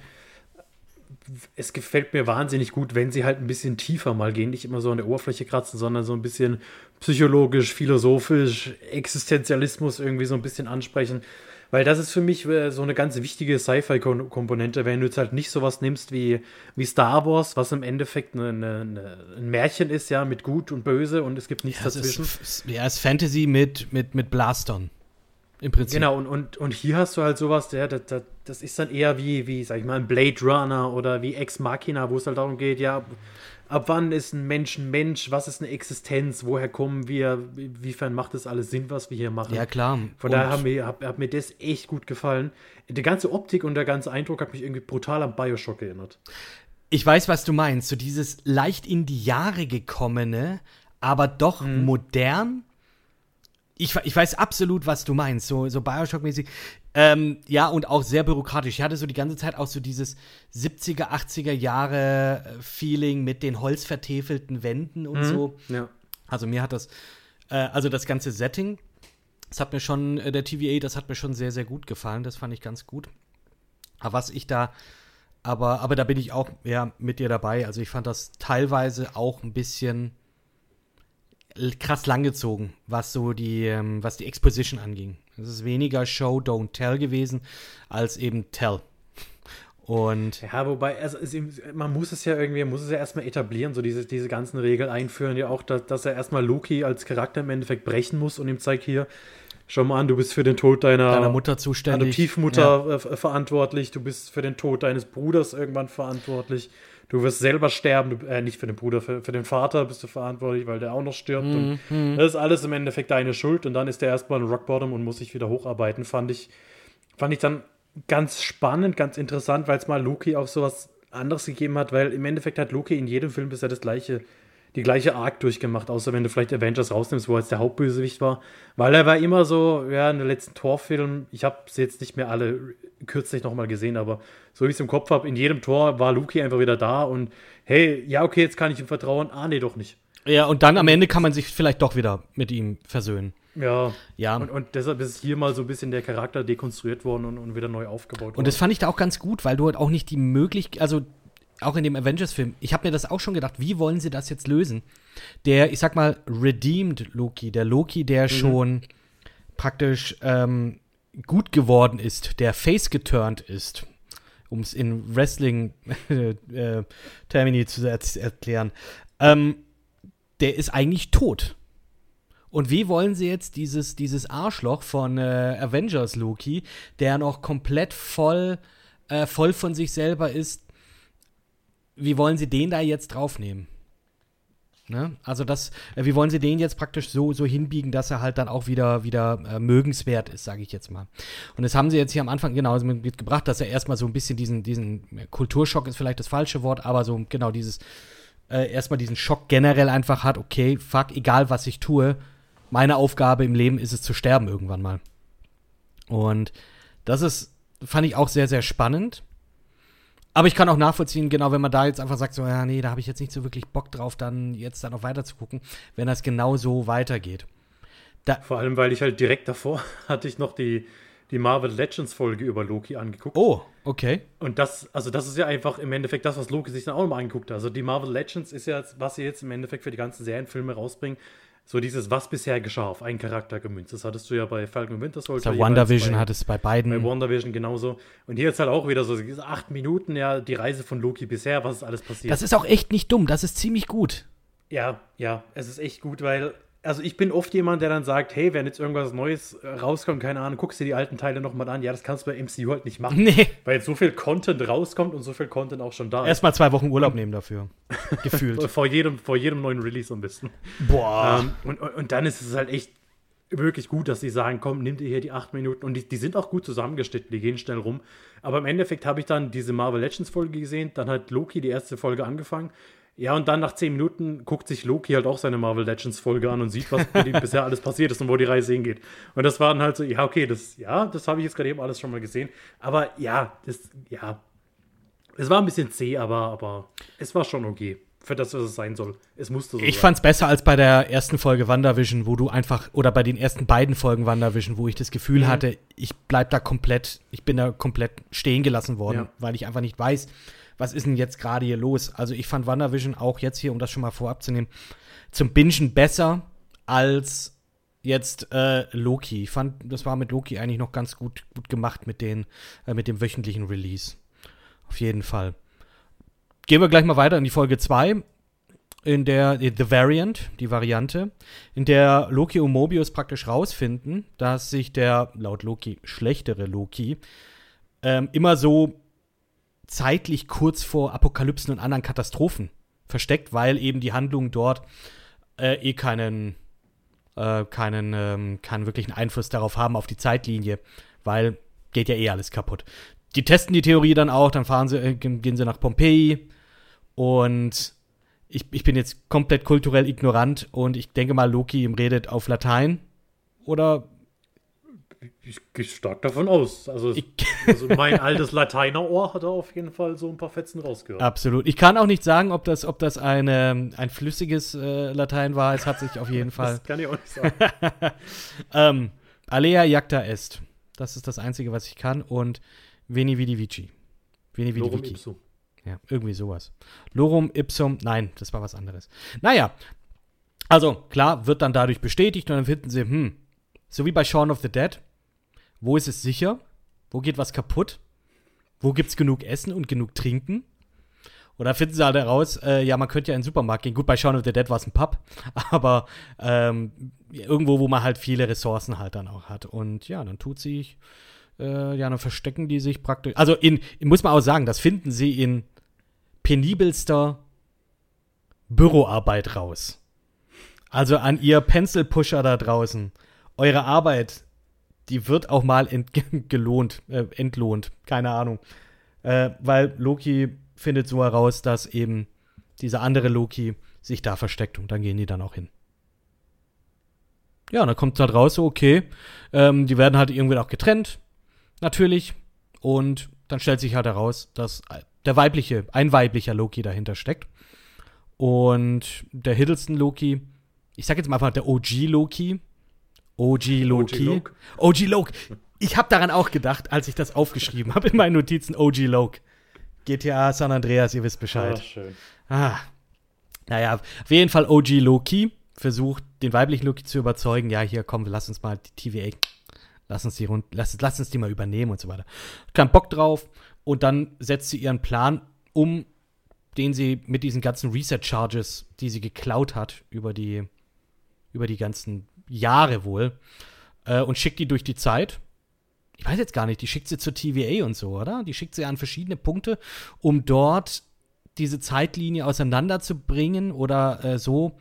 E: Es gefällt mir wahnsinnig gut, wenn sie halt ein bisschen tiefer mal gehen, nicht immer so an der Oberfläche kratzen, sondern so ein bisschen psychologisch, philosophisch, Existenzialismus irgendwie so ein bisschen ansprechen. Weil das ist für mich äh, so eine ganz wichtige Sci-Fi-Komponente, wenn du jetzt halt nicht sowas nimmst wie, wie Star Wars, was im Endeffekt eine, eine, ein Märchen ist, ja, mit Gut und Böse und es gibt nichts
D: Das
E: dazwischen.
D: ist, ja, ist Fantasy mit, mit, mit Blastern. Im Prinzip.
E: Genau, und, und, und hier hast du halt sowas, der, das, das, das ist dann eher wie, wie, sag ich mal, ein Blade Runner oder wie Ex Machina, wo es halt darum geht, ja, ab wann ist ein Mensch ein Mensch, was ist eine Existenz, woher kommen wir, inwiefern macht das alles Sinn, was wir hier machen.
D: Ja, klar.
E: Von
D: Und-
E: daher hat mir, hat, hat mir das echt gut gefallen. Die ganze Optik und der ganze Eindruck hat mich irgendwie brutal an Bioshock erinnert.
D: Ich weiß, was du meinst. So dieses leicht in die Jahre gekommene, aber doch
E: Mhm.
D: modern. Ich, ich weiß absolut, was du meinst. So, so Bioshock-mäßig. Ähm, ja, und auch sehr bürokratisch. Ich hatte so die ganze Zeit auch so dieses 70er, 80er Jahre äh, Feeling mit den holzvertäfelten Wänden und so.
E: Ja.
D: Also mir hat das, äh, also das ganze Setting, das hat mir schon, äh, der TVA, das hat mir schon sehr, sehr gut gefallen. Das fand ich ganz gut. Aber was ich da, aber, aber da bin ich auch ja, mit dir dabei. Also ich fand das teilweise auch ein bisschen krass langgezogen, was so die, ähm, was die Exposition anging. Es ist weniger Show, Don't Tell gewesen, als eben Tell. Und
E: Ja, wobei, also, man muss es ja irgendwie, man muss es ja erstmal etablieren, so diese, diese ganzen Regeln einführen, ja auch, dass, dass er erstmal Loki als Charakter im Endeffekt brechen muss und ihm zeigt hier, schau mal an, du bist für den Tod deiner,
D: deiner Mutter zuständig.
E: Adoptivmutter äh, ver- verantwortlich, du bist für den Tod deines Bruders irgendwann verantwortlich, du wirst selber sterben, du, äh, nicht für den Bruder, für, für den Vater bist du verantwortlich, weil der auch noch stirbt
D: Mhm.
E: und das ist alles im Endeffekt deine Schuld und dann ist der erstmal ein Rockbottom und muss sich wieder hocharbeiten, fand ich, fand ich dann ganz spannend, ganz interessant, weil es mal Loki auch sowas anderes gegeben hat, weil im Endeffekt hat Loki in jedem Film bisher das gleiche, die gleiche Arc durchgemacht, außer wenn du vielleicht Avengers rausnimmst, wo er jetzt der Hauptbösewicht war, weil er war immer so, ja, in den letzten Torfilmen, ich habe sie jetzt nicht mehr alle kürzlich nochmal gesehen, aber so wie ich es im Kopf habe, in jedem Tor war Loki einfach wieder da und hey, ja, okay, jetzt kann ich ihm vertrauen, ah, nee, doch nicht.
D: Ja, und dann am Ende kann man sich vielleicht doch wieder mit ihm versöhnen.
E: Ja,
D: Ja.
E: und, und deshalb ist hier mal so ein bisschen der Charakter dekonstruiert worden und, und wieder neu aufgebaut worden.
D: Und das fand ich da auch ganz gut, weil du halt auch nicht die Möglichkeit, also auch in dem Avengers-Film, ich habe mir das auch schon gedacht, wie wollen sie das jetzt lösen? Der, ich sag mal, redeemed Loki, der Loki, der schon praktisch ähm, gut geworden ist, der face geturnt ist, um es in Wrestling-Termini zu er erklären, ähm, der ist eigentlich tot. Und wie wollen sie jetzt dieses, dieses Arschloch von äh, Avengers Loki, der noch komplett voll, äh, voll von sich selber ist, wie wollen sie den da jetzt draufnehmen? Ne? Also das, äh, wie wollen sie den jetzt praktisch so, so hinbiegen, dass er halt dann auch wieder, wieder äh, mögenswert ist, sage ich jetzt mal. Und das haben sie jetzt hier am Anfang genau mitgebracht, dass er erstmal so ein bisschen diesen, diesen äh, Kulturschock ist vielleicht das falsche Wort, aber so genau dieses, äh, erstmal diesen Schock generell einfach hat, okay, fuck, egal was ich tue, meine Aufgabe im Leben ist es zu sterben irgendwann mal. Und das ist, fand ich auch sehr, sehr spannend. Aber ich kann auch nachvollziehen, genau, wenn man da jetzt einfach sagt, so, ja, nee, da habe ich jetzt nicht so wirklich Bock drauf, dann jetzt da noch weiter zu gucken, wenn das genau so weitergeht.
E: Vor allem, weil ich halt direkt davor hatte ich noch die, die Marvel Legends Folge über Loki angeguckt.
D: Oh, okay.
E: Und das, also das ist ja einfach im Endeffekt das, was Loki sich dann auch mal angeguckt hat. Also die Marvel Legends ist ja, was sie jetzt im Endeffekt für die ganzen Serienfilme rausbringen, so dieses, was bisher geschah, auf einen Charakter gemünzt. Das hattest du ja bei Falcon und Winter Soldier.
D: Also WandaVision
E: bei-
D: hat es bei beiden.
E: Bei WandaVision genauso. Und hier jetzt halt auch wieder so diese acht Minuten, ja, die Reise von Loki bisher, was ist alles passiert.
D: das ist auch echt nicht dumm, das ist ziemlich gut.
E: Ja, ja, es ist echt gut, weil, also ich bin oft jemand, der dann sagt, hey, wenn jetzt irgendwas Neues rauskommt, keine Ahnung, guckst dir die alten Teile nochmal an. Ja, das kannst du bei MCU halt nicht machen.
D: Nee.
E: Weil jetzt so viel Content rauskommt und so viel Content auch schon da ist.
D: Erstmal zwei Wochen Urlaub nehmen dafür. Gefühlt.
E: Vor jedem, vor jedem neuen Release am besten.
D: Boah.
E: Ähm, und, und, und dann ist es halt echt wirklich gut, dass sie sagen, komm, nimm dir hier die acht Minuten. Und die, die sind auch gut zusammengeschnitten, die gehen schnell rum. Aber im Endeffekt habe ich dann diese Marvel Legends Folge gesehen, dann hat Loki die erste Folge angefangen. Ja, und dann nach zehn Minuten guckt sich Loki halt auch seine Marvel Legends Folge an und sieht, was mit ihm bisher alles passiert ist und wo die Reise hingeht. Und das war dann halt so, ja, okay, das, ja, das habe ich jetzt gerade eben alles schon mal gesehen. Aber ja, das, ja, es war ein bisschen zäh, aber, aber es war schon okay für das, was es sein soll. Es musste so
D: Ich
E: sein.
D: fand's besser als bei der ersten Folge WandaVision, wo du einfach, oder bei den ersten beiden Folgen WandaVision, wo ich das Gefühl
E: Mhm.
D: hatte, ich bleib da komplett, ich bin da komplett stehen gelassen worden,
E: Ja.
D: weil ich einfach nicht weiß, was ist denn jetzt gerade hier los. Also ich fand WandaVision auch jetzt hier, um das schon mal vorab zu nehmen, zum Bingen besser als jetzt äh, Loki. Ich fand, das war mit Loki eigentlich noch ganz gut, gut gemacht mit, den, äh, mit dem wöchentlichen Release. Auf jeden Fall. Gehen wir gleich mal weiter in die Folge 2, in der äh, The Variant, die Variante, in der Loki und Mobius praktisch rausfinden, dass sich der laut Loki schlechtere Loki ähm, immer so zeitlich kurz vor Apokalypsen und anderen Katastrophen versteckt, weil eben die Handlungen dort äh, eh keinen, äh, keinen, ähm, keinen wirklichen Einfluss darauf haben, auf die Zeitlinie, weil geht ja eh alles kaputt. Die testen die Theorie dann auch, dann fahren sie, äh, gehen sie nach Pompeji und ich, ich bin jetzt komplett kulturell ignorant und ich denke mal, Loki redet auf Latein. Oder
E: Ich gehe stark davon aus. Also, also mein altes Lateinerohr hat da auf jeden Fall so ein paar Fetzen rausgehört.
D: absolut. Ich kann auch nicht sagen, ob das, ob das eine, ein flüssiges äh, Latein war. Es hat sich auf jeden Fall.
E: Das kann ich auch nicht sagen.
D: ähm, Alea jacta est. Das ist das Einzige, was ich kann. Und Veni Vidi Vici. Veni Vidi
E: Lorem
D: Vici.
E: ipsum.
D: Ja, irgendwie sowas. Lorum ipsum, nein, das war was anderes. Naja, also klar, wird dann dadurch bestätigt und dann finden sie, hm, so wie bei Shaun of the Dead, wo ist es sicher? Wo geht was kaputt? Wo gibt's genug Essen und genug Trinken? Oder finden sie halt heraus, äh, ja, man könnte ja in den Supermarkt gehen. Gut, bei Shaun of the Dead war es ein Pub, aber ähm, irgendwo, wo man halt viele Ressourcen halt dann auch hat. Und ja, dann tut sich, äh, ja, dann verstecken die sich praktisch. Also in, muss man auch sagen, das finden sie in penibelster Büroarbeit raus. Also an ihr Pencil-Pusher da draußen. Eure Arbeit, die wird auch mal ent gelohnt, äh, entlohnt. Keine Ahnung. Äh, weil Loki findet so heraus, dass eben dieser andere Loki sich da versteckt und dann gehen die dann auch hin. Ja, und dann kommt halt raus, so, okay, ähm, die werden halt irgendwie auch getrennt, natürlich. Und dann stellt sich halt heraus, dass der weibliche, ein weiblicher Loki dahinter steckt. Und der Hiddleston Loki, ich sag jetzt mal einfach der OG Loki. OG Loki.
E: Loke.
D: OG Loki. Ich habe daran auch gedacht, als ich das aufgeschrieben habe in meinen Notizen. OG Loki. GTA San Andreas, ihr wisst Bescheid.
E: schön.
D: Ah. Naja, auf jeden Fall OG Loki versucht, den weiblichen Loki zu überzeugen, ja, hier, komm, lass uns mal die TVA, lass uns die, rund, lass, lass uns die mal übernehmen und so weiter. Kein Bock drauf und dann setzt sie ihren Plan um, den sie mit diesen ganzen Reset-Charges, die sie geklaut hat, über die, über die ganzen Jahre wohl, äh, und schickt die durch die Zeit. Ich weiß jetzt gar nicht, die schickt sie zur TVA und so, oder? Die schickt sie an verschiedene Punkte, um dort diese Zeitlinie auseinanderzubringen oder äh, so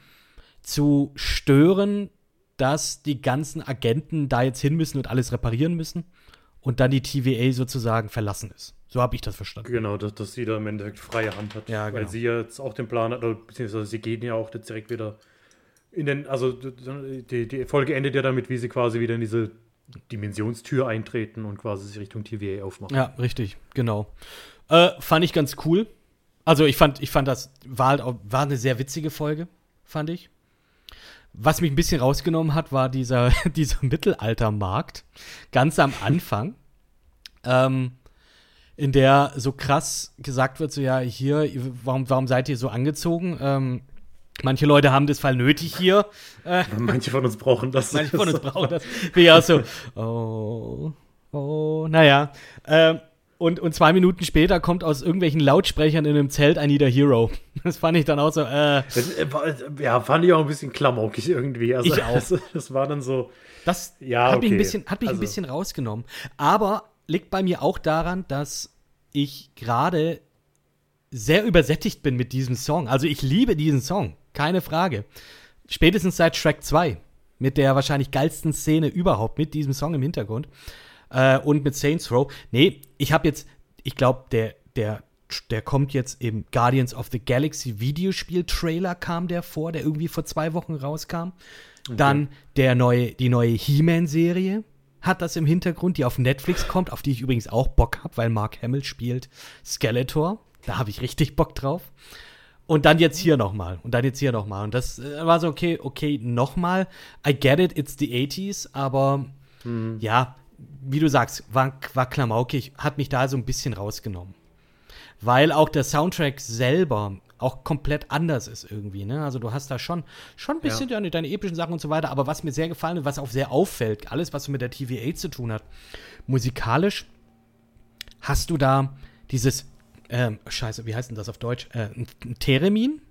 D: zu stören, dass die ganzen Agenten da jetzt hin müssen und alles reparieren müssen und dann die TVA sozusagen verlassen ist. So habe ich das verstanden.
E: Genau, dass, dass sie da im Endeffekt freie Hand hat.
D: Ja,
E: Weil
D: genau.
E: sie jetzt auch den Plan hat, oder beziehungsweise sie gehen ja auch jetzt direkt wieder in den, also die, die Folge endet ja damit, wie sie quasi wieder in diese Dimensionstür eintreten und quasi sich Richtung TVA aufmachen.
D: Ja, richtig, genau. Äh, fand ich ganz cool. Also ich fand, ich fand das war halt auch, war eine sehr witzige Folge, fand ich. Was mich ein bisschen rausgenommen hat, war dieser, dieser Mittelaltermarkt ganz am Anfang, ähm, in der so krass gesagt wird, so ja, hier, warum, warum seid ihr so angezogen? Ähm, manche Leute haben das Fall nötig hier. Äh,
E: Manche von uns brauchen das.
D: Manche von uns brauchen das. Bin ja auch so, oh, oh, naja. Ähm, und, und zwei Minuten später kommt aus irgendwelchen Lautsprechern in einem Zelt ein Need a Hero. Das fand ich dann auch so, äh,
E: Das, äh, ja, fand ich auch ein bisschen klamaukig irgendwie. Also,
D: Ich auch.
E: Das, das war dann so.
D: das
E: Ja,
D: hat mich, ein
E: okay.
D: bisschen, hat mich
E: Also-
D: ein bisschen rausgenommen. Aber liegt bei mir auch daran, dass ich gerade sehr übersättigt bin mit diesem Song. Also ich liebe diesen Song, keine Frage. Spätestens seit Shrek 2 mit der wahrscheinlich geilsten Szene überhaupt, mit diesem Song im Hintergrund. Äh, und mit Saints Row. Nee, ich habe jetzt, ich glaube, der, der, der kommt jetzt im Guardians of the Galaxy Videospiel-Trailer kam der vor, der irgendwie vor zwei Wochen rauskam. Dann der neue, die neue He-Man-Serie hat das im Hintergrund, die auf Netflix kommt, auf die ich übrigens auch Bock habe, weil Mark Hamill spielt Skeletor. Da habe ich richtig Bock drauf. Und dann jetzt hier nochmal. Und dann jetzt hier nochmal. Und das äh, war so, okay, okay, nochmal. I get it, it's the 80s, aber ja, wie du sagst, war, war klamaukig, hat mich da so ein bisschen rausgenommen. Weil auch der Soundtrack selber auch komplett anders ist irgendwie, ne? Also du hast da schon, schon ein bisschen deine, deine epischen Sachen und so weiter, aber was mir sehr gefallen hat, was auch sehr auffällt, alles, was mit der TVA zu tun hat, musikalisch hast du da dieses, ähm, scheiße, wie heißt denn das auf Deutsch? Äh, ein, Theremin?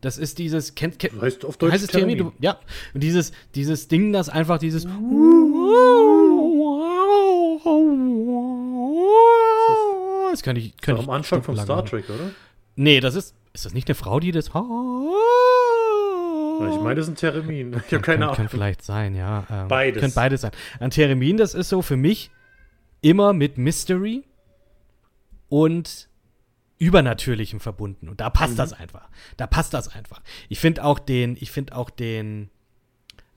D: Das ist dieses, kennt, kennt,
E: Heißt auf Deutsch
D: heißt es Theremin?
E: Theremin.
D: Du, ja, und dieses, dieses Ding, das einfach dieses das kann ich, kann
E: Am
D: ich
E: Anfang von Star. Trek, oder?
D: Nee, das ist, ist das nicht eine Frau, die das
E: Ich meine, das ist ein Theremin. Ich habe keine Ahnung.
D: Kann vielleicht sein, ja. Ähm,
E: Beides.
D: Könnte beides sein. Ein Theremin, das ist so für mich immer mit Mystery und Übernatürlichem verbunden. Und da passt
E: Mhm.
D: das einfach. Da passt das einfach. Ich finde auch den, ich finde auch den,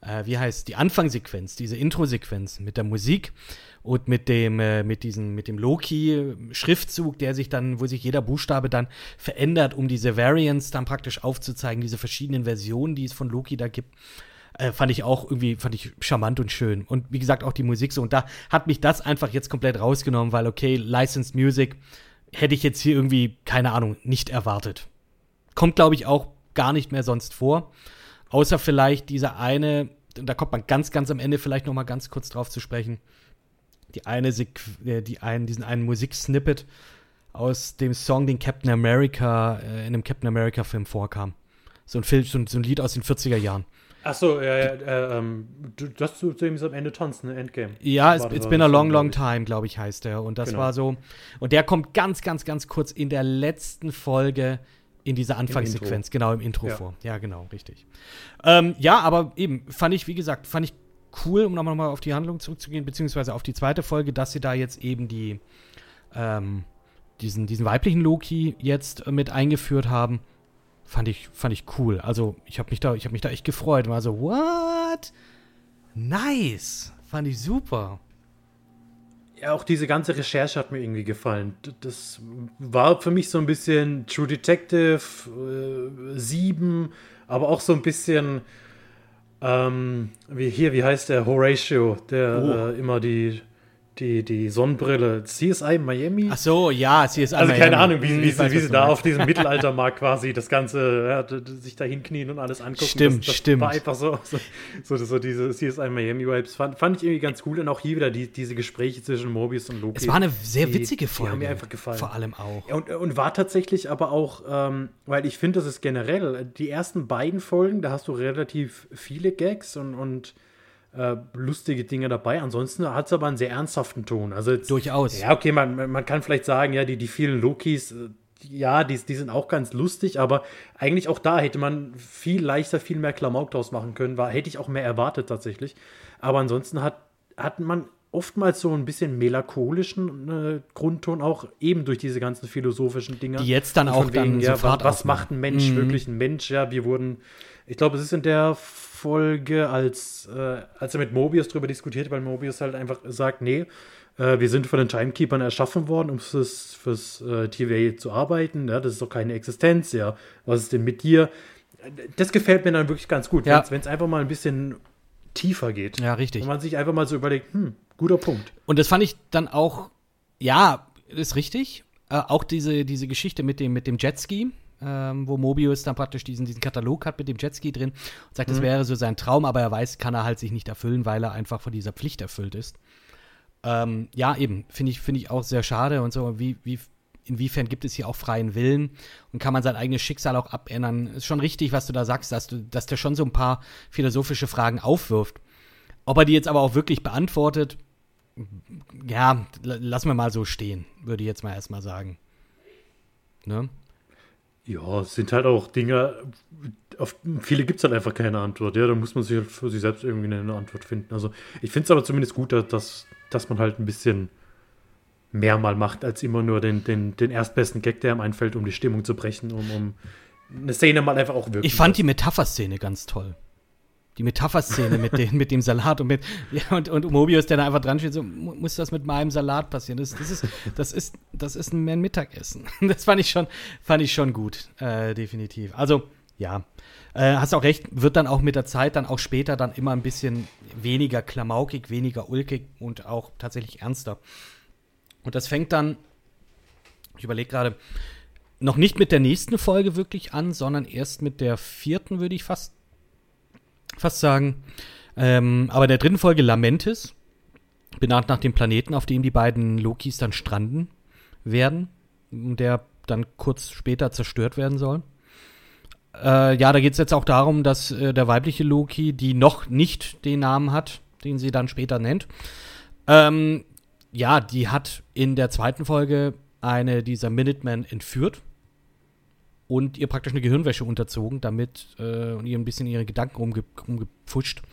D: äh, wie heißt die Anfangssequenz, diese Intro-Sequenz mit der Musik und mit dem, äh, mit diesem, mit dem Loki-Schriftzug, der sich dann, wo sich jeder Buchstabe dann verändert, um diese Variants dann praktisch aufzuzeigen, diese verschiedenen Versionen, die es von Loki da gibt. Äh, fand ich auch irgendwie, fand ich charmant und schön. Und wie gesagt, auch die Musik so. Und da hat mich das einfach jetzt komplett rausgenommen, weil, okay, Licensed Music hätte ich jetzt hier irgendwie, keine Ahnung, nicht erwartet. Kommt, glaube ich, auch gar nicht mehr sonst vor. Außer vielleicht diese eine, da kommt man ganz, ganz am Ende vielleicht noch mal ganz kurz drauf zu sprechen. Die eine, äh, die einen, diesen einen Musiksnippet aus dem Song, den Captain America äh, in einem Captain America Film vorkam. So ein Film, so ein, so ein Lied aus den 40er Jahren.
E: Achso, ja, ja, äh, ähm, du, das zu dem am Ende tanzen, ne? Endgame.
D: Ja, it's, it's been a long, long time, glaube ich, heißt der. Und das
E: Genau.
D: war so. Und der kommt ganz, ganz, ganz kurz in der letzten Folge in dieser Anfangssequenz, genau im Intro
E: Ja.
D: vor. Ja, genau, richtig. Ähm, ja, aber eben, fand ich, wie gesagt, fand ich cool, um nochmal auf die Handlung zurückzugehen, beziehungsweise auf die zweite Folge, dass sie da jetzt eben die, ähm, diesen, diesen weiblichen Loki jetzt äh, mit eingeführt haben. Fand ich, fand ich cool. Also, ich habe mich, da- ich hab mich da echt gefreut. War so, what? Nice. Fand ich super.
E: Ja, auch diese ganze Recherche hat mir irgendwie gefallen. Das war für mich so ein bisschen True Detective äh, 7, aber auch so ein bisschen ähm, wie hier, wie heißt der Horatio, der
D: Oh.
E: äh, immer die, die, die Sonnenbrille, CSI Miami?
D: Ach so, ja, sie ist
E: also keine
D: Miami.
E: Ahnung, wie,
D: Hm,
E: wie,
D: weiß,
E: sie, wie sie da
D: meinst.
E: auf diesem Mittelaltermarkt quasi das Ganze, ja, sich da hinknien und alles angucken.
D: Stimmt,
E: das, das
D: stimmt.
E: War einfach so, so, so, so diese CSI Miami-Vibes. Fand, fand ich irgendwie ganz cool und auch hier wieder die, diese Gespräche zwischen Mobius und Loki.
D: Es war eine sehr
E: die-
D: witzige
E: die
D: Folge.
E: haben mir einfach gefallen.
D: Vor allem auch.
E: Und, und war tatsächlich aber auch, ähm, weil ich finde, das ist generell, die ersten beiden Folgen, da hast du relativ viele Gags und, und äh, lustige Dinge dabei. Ansonsten hat es aber einen sehr ernsthaften Ton. Also jetzt,
D: Durchaus.
E: Ja, okay, man, man kann vielleicht sagen, ja, die, die vielen Lokis, äh, ja, die, die sind auch ganz lustig, aber eigentlich auch da hätte man viel leichter, viel mehr Klamauk draus machen können. War, hätte ich auch mehr erwartet tatsächlich. Aber ansonsten hat, hat man oftmals so ein bisschen melancholischen äh, Grundton auch eben durch diese ganzen philosophischen Dinge.
D: Die jetzt dann auch
E: von
D: dann
E: ja, was, was macht ein Mensch wirklich ein Mensch? Ja, wir wurden, ich glaube, es ist in der Folge, als, äh, als er mit Mobius drüber diskutiert, weil Mobius halt einfach sagt, nee, äh, wir sind von den Timekeepers erschaffen worden, um fürs, fürs äh, TVA zu arbeiten. Ja, das ist doch keine Existenz. Ja, was ist denn mit dir? Das gefällt mir dann wirklich ganz gut,
D: Ja.
E: wenn es einfach mal ein bisschen tiefer geht.
D: Ja, richtig.
E: Und man sich einfach mal so überlegt, hm, guter Punkt.
D: Und das fand ich dann auch, ja, ist richtig. Äh, auch diese, diese Geschichte mit dem, mit dem Jetski, ähm, wo Mobius dann praktisch diesen, diesen Katalog hat mit dem Jetski drin und sagt, das wäre so sein Traum, aber er weiß, kann er halt sich nicht erfüllen, weil er einfach von dieser Pflicht erfüllt ist. Ähm, ja, eben, finde ich, finde ich auch sehr schade und so, wie, wie, inwiefern gibt es hier auch freien Willen und kann man sein eigenes Schicksal auch abändern? Ist schon richtig, was du da sagst, dass, du, dass der schon so ein paar philosophische Fragen aufwirft. Ob er die jetzt aber auch wirklich beantwortet, ja, lassen wir mal so stehen, würde ich jetzt mal erstmal sagen. Ne?
E: Ja, es sind halt auch Dinge, auf viele gibt es halt einfach keine Antwort. Ja, da muss man sich halt für sich selbst irgendwie eine Antwort finden. Also ich finde es aber zumindest gut, dass, dass man halt ein bisschen mehr mal macht, als immer nur den, den, den erstbesten Gag, der einem einfällt, um die Stimmung zu brechen, um, um eine Szene mal einfach auch wirklich.
D: Ich fand die Metapher-Szene ganz toll. Die Metapher-Szene mit, den, mit dem Salat und mit und, und Mobius, der da einfach dran steht, so muss das mit meinem Salat passieren. Das, das, ist, das, ist, das ist ein Mittagessen. Das fand ich schon, fand ich schon gut, äh, definitiv. Also, ja. Äh, hast auch recht, wird dann auch mit der Zeit dann auch später dann immer ein bisschen weniger klamaukig, weniger ulkig und auch tatsächlich ernster. Und das fängt dann, ich überlege gerade, noch nicht mit der nächsten Folge wirklich an, sondern erst mit der vierten, würde ich fast, fast sagen. Ähm, aber der dritten Folge Lamentis, benannt nach dem Planeten, auf dem die beiden Lokis dann stranden werden, der dann kurz später zerstört werden soll. Äh, ja, da geht es jetzt auch darum, dass äh, der weibliche Loki, die noch nicht den Namen hat, den sie dann später nennt, ähm, ja, die hat in der zweiten Folge eine dieser Minutemen entführt und ihr praktisch eine Gehirnwäsche unterzogen, damit äh, und ihr ein bisschen ihre Gedanken rumge rumgepfuscht,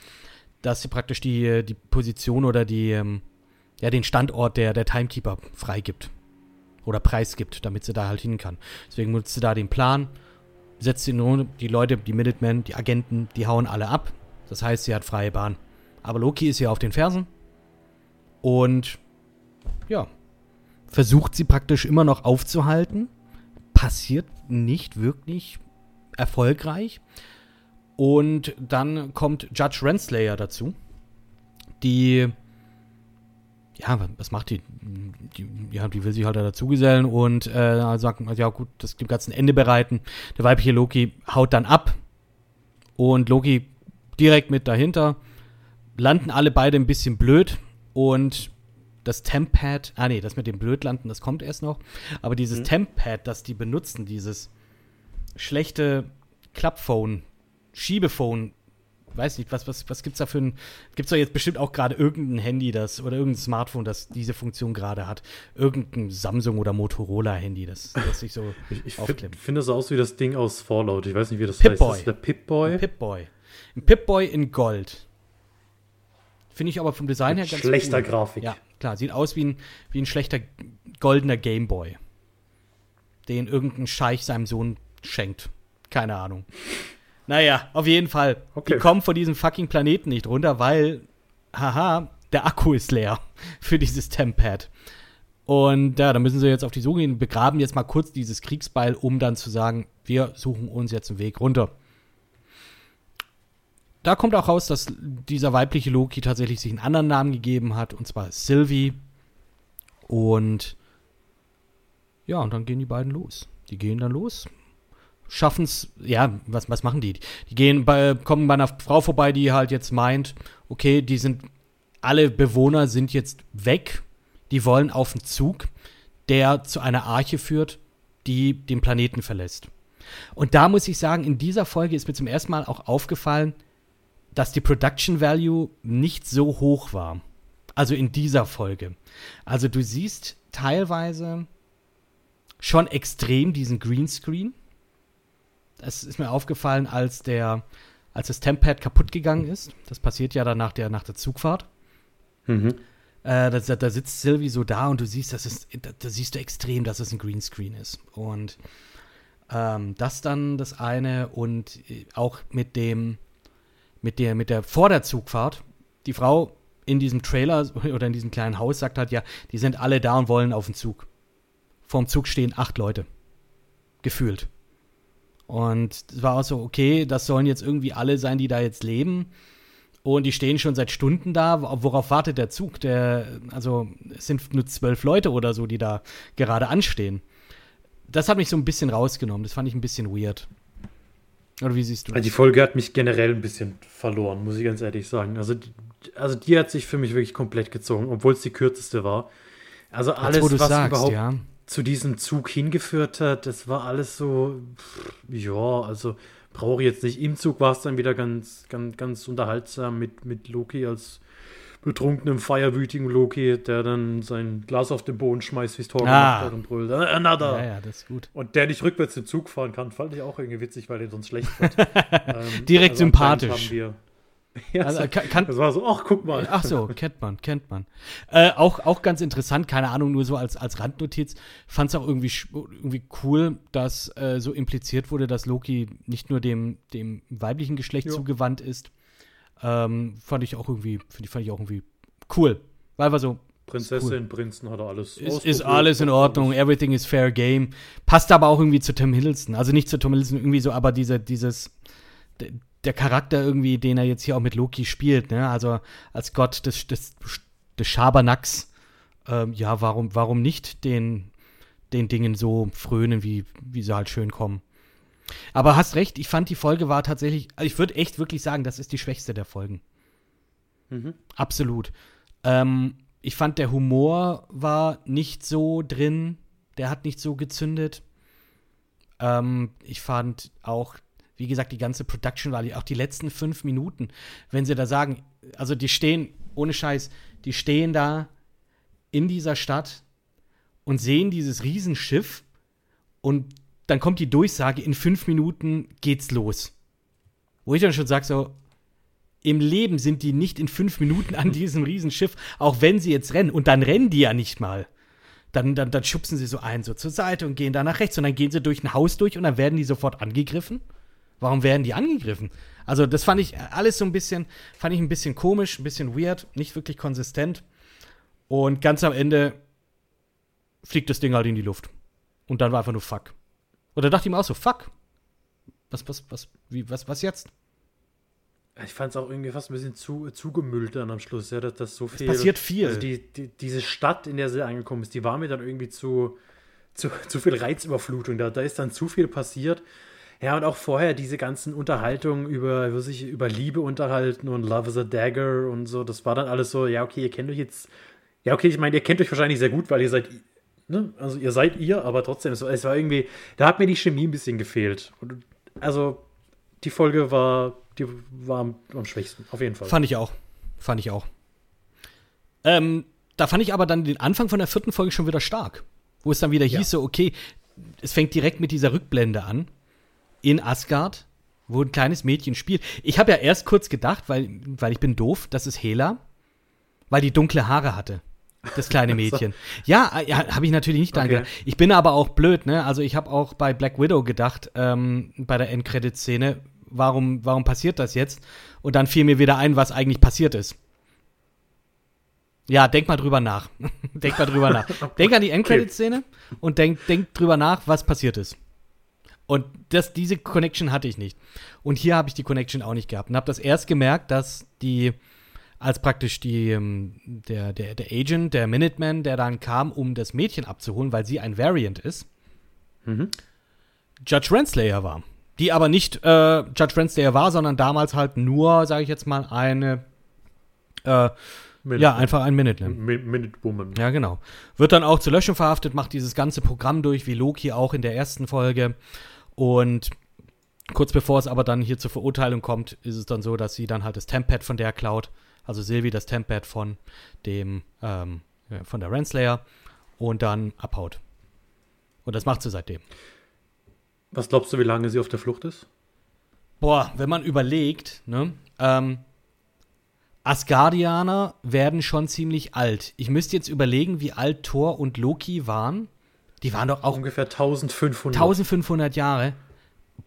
D: dass sie praktisch die, die Position oder die, ähm, ja, den Standort der, der Timekeeper freigibt oder preisgibt, damit sie da halt hin kann. Deswegen nutzt sie da den Plan, setzt sie nur die Leute, die Minutemen, die Agenten, die hauen alle ab. Das heißt, sie hat freie Bahn. Aber Loki ist hier auf den Fersen und ja, versucht sie praktisch immer noch aufzuhalten. Passiert nicht wirklich erfolgreich. Und dann kommt Judge Renslayer dazu, die, ja, was macht die? die ja, die will sich halt dazugesellen und äh, sagt, ja gut, das dem ganzen Ende bereiten. Der weibliche Loki haut dann ab und Loki direkt mit dahinter. Landen alle beide ein bisschen blöd und das Temppad, ah nee, das mit dem Blödlanden, das kommt erst noch, aber dieses mhm. Temppad, das die benutzen, dieses schlechte Klappphone, Schiebephone, weiß nicht, was, was, was gibt's da für ein, gibt's da jetzt bestimmt auch gerade irgendein Handy, das, oder irgendein Smartphone, das diese Funktion gerade hat. Irgendein Samsung oder Motorola-Handy, das, das sich so
E: Ich, ich finde find das aus wie das Ding aus Fallout, ich weiß nicht, wie das Pip heißt.
D: Boy.
E: Das der Pip-Boy?
D: Pip-Boy. Ein Pip-Boy in Gold. Finde ich aber vom Design her ganz
E: Schlechter
D: cool.
E: Grafik.
D: Ja, klar, sieht aus wie ein, wie ein schlechter goldener Gameboy, den irgendein Scheich seinem Sohn schenkt. Keine Ahnung. Naja, auf jeden Fall. Okay. Die kommen von diesem fucking Planeten nicht runter, weil, haha, der Akku ist leer für dieses Tempad. Und ja, da müssen sie jetzt auf die Suche gehen, begraben jetzt mal kurz dieses Kriegsbeil, um dann zu sagen, wir suchen uns jetzt einen Weg runter. Da kommt auch raus, dass dieser weibliche Loki tatsächlich sich einen anderen Namen gegeben hat, und zwar Sylvie. Und ja, und dann gehen die beiden los. Die gehen dann los. Schaffen es, ja, was, was machen die? Die gehen bei, kommen bei einer Frau vorbei, die halt jetzt meint, okay, die sind, alle Bewohner sind jetzt weg. Die wollen auf den Zug, der zu einer Arche führt, die den Planeten verlässt. Und da muss ich sagen, in dieser Folge ist mir zum ersten Mal auch aufgefallen, dass die Production Value nicht so hoch war. Also in dieser Folge. Also du siehst teilweise schon extrem diesen Greenscreen. Das ist mir aufgefallen, als der, als das Tempad kaputt gegangen ist. Das passiert ja dann nach der, nach der Zugfahrt. Mhm. Äh, da, da, sitzt Sylvie so da und du siehst, das ist, da, da siehst du extrem, dass es ein Greenscreen ist. Und ähm, das dann das eine und äh, auch mit dem, mit der, mit der vor der Zugfahrt, die Frau in diesem Trailer oder in diesem kleinen Haus sagt halt, ja, die sind alle da und wollen auf den Zug. Vorm Zug stehen acht Leute. Gefühlt. Und es war auch so, okay, das sollen jetzt irgendwie alle sein, die da jetzt leben. Und die stehen schon seit Stunden da. Worauf wartet der Zug? Der, also, es sind nur zwölf Leute oder so, die da gerade anstehen. Das hat mich so ein bisschen rausgenommen. Das fand ich ein bisschen weird. Oder wie siehst du
E: das? Also die Folge hat mich generell ein bisschen verloren, muss ich ganz ehrlich sagen. Also, also die hat sich für mich wirklich komplett gezogen, obwohl es die kürzeste war. Also alles,
D: Jetzt, was
E: sagst,
D: überhaupt ja.
E: zu diesem Zug hingeführt hat, das war alles so, ja, also brauche ich jetzt nicht. Im Zug war es dann wieder ganz, ganz, ganz unterhaltsam mit, mit Loki als betrunkenem, feierwütigen Loki, der dann sein Glas auf den Boden schmeißt, wie es Thor
D: Ah.
E: gemacht hat und brüllt. "Uh, Another!
D: Ja, ja, das ist gut.
E: Und der nicht rückwärts den Zug fahren kann, fand ich auch irgendwie witzig, weil dem sonst schlecht wird. ähm,
D: Direkt sympathisch.
E: Haben wir, ja,
D: Also,
E: so-
D: kann-
E: das war so, ach, guck mal.
D: Ach so, kennt man, kennt man. Äh, auch, auch ganz interessant, keine Ahnung, nur so als, als Randnotiz, fand es auch irgendwie, irgendwie cool, dass äh, so impliziert wurde, dass Loki nicht nur dem, dem weiblichen Geschlecht
E: Ja.
D: zugewandt ist. Ähm, fand ich auch irgendwie, find ich, fand ich auch irgendwie cool. Weil war so,
E: Prinzessin, Prinzen hat er alles.
D: ist, ist alles in Ordnung, everything is fair game. Passt aber auch irgendwie zu Tom Hiddleston. Also nicht zu Tom Hiddleston, irgendwie so, aber diese, dieses, der, der Charakter irgendwie, den er jetzt hier auch mit Loki spielt, ne? Also als Gott des, des, des Schabernacks, ähm, ja, warum, warum nicht den, den Dingen so frönen, wie, wie sie halt schön kommen. Aber hast recht, ich fand die Folge war tatsächlich, also ich würde echt wirklich sagen, das ist die schwächste der Folgen. Absolut. Ähm, ich fand, der Humor war nicht so drin, der hat nicht so gezündet. Ähm, ich fand auch, wie gesagt, die ganze Production war auch die letzten fünf Minuten, wenn sie da sagen, also die stehen, ohne Scheiß, die stehen da in dieser Stadt und sehen dieses Riesenschiff und dann kommt die Durchsage, in fünf Minuten geht's los. Wo ich dann schon sage, so, im Leben sind die nicht in fünf Minuten an diesem Riesenschiff, auch wenn sie jetzt rennen. Und dann rennen die ja nicht mal. Dann, dann, dann schubsen sie so ein, so zur Seite und gehen da nach rechts. Und dann gehen sie durch ein Haus durch und dann werden die sofort angegriffen. Warum werden die angegriffen? Also, das fand ich alles so ein bisschen, fand ich ein bisschen komisch, ein bisschen weird, nicht wirklich konsistent. Und ganz am Ende fliegt das Ding halt in die Luft. Und dann war einfach nur fuck. Und da dachte ich mir auch so, fuck. Was, was, was, wie, was, was jetzt?
E: Ich fand es auch irgendwie fast ein bisschen zu, zugemüllt dann am Schluss, ja, dass das so viel.
D: passiert viel.
E: Also die, die, diese Stadt, in der sie angekommen ist, die war mir dann irgendwie zu, zu, zu viel Reizüberflutung. Da, da ist dann zu viel passiert. Ja, und auch vorher diese ganzen Unterhaltungen über, wo sich über Liebe unterhalten und Love is a Dagger und so, das war dann alles so, ja, okay, ihr kennt euch jetzt. Ja, okay, ich meine, ihr kennt euch wahrscheinlich sehr gut, weil ihr seid. Ne? Also ihr seid ihr, aber trotzdem, es war, es war irgendwie, da hat mir die Chemie ein bisschen gefehlt. Und, also, die Folge war, die war am, am schwächsten, auf jeden Fall.
D: Fand ich auch. Fand ich auch. Ähm, da fand ich aber dann den Anfang von der vierten Folge schon wieder stark. Wo es dann wieder
E: Ja.
D: hieß, so, okay, es fängt direkt mit dieser Rückblende an. In Asgard, wo ein kleines Mädchen spielt. Ich habe ja erst kurz gedacht, weil, weil ich bin doof, das ist Hela, weil die dunkle Haare hatte. Das kleine Mädchen. Ja, äh, ja habe ich natürlich nicht dran
E: Okay.
D: gedacht. Ich bin aber auch blöd, ne? Also ich habe auch bei Black Widow gedacht, ähm, bei der Endcredit-Szene, warum, warum passiert das jetzt? Und dann fiel mir wieder ein, was eigentlich passiert ist. Ja, denk mal drüber nach. denk mal drüber nach. Denk an die Endcredit-Szene und denk, denk drüber nach, was passiert ist. Und das, diese Connection hatte ich nicht. Und hier habe ich die Connection auch nicht gehabt. Und habe das erst gemerkt, dass die, als praktisch die, ähm, der, der, der Agent, der Minuteman, der dann kam, um das Mädchen abzuholen, weil sie ein Variant ist, Judge Renslayer war. Die aber nicht äh, Judge Renslayer war, sondern damals halt nur, sage ich jetzt mal, eine, äh,
E: Minute-
D: ja, einfach ein Minuteman.
E: Mi- Minute Woman.
D: Ja, genau. Wird dann auch zur Löschung verhaftet, macht dieses ganze Programm durch, wie Loki auch in der ersten Folge. Und kurz bevor es aber dann hier zur Verurteilung kommt, ist es dann so, dass sie dann halt das Tempad von der klaut. Also Sylvie das Tempad von dem, ähm, von der Renslayer und dann abhaut. Und das macht sie seitdem.
E: Was glaubst du, wie lange sie auf der Flucht ist?
D: Boah, wenn man überlegt, ne, ähm, Asgardianer werden schon ziemlich alt. Ich müsste jetzt überlegen, wie alt Thor und Loki waren. Die waren doch auch
E: Ungefähr 1500.
D: 1500 Jahre.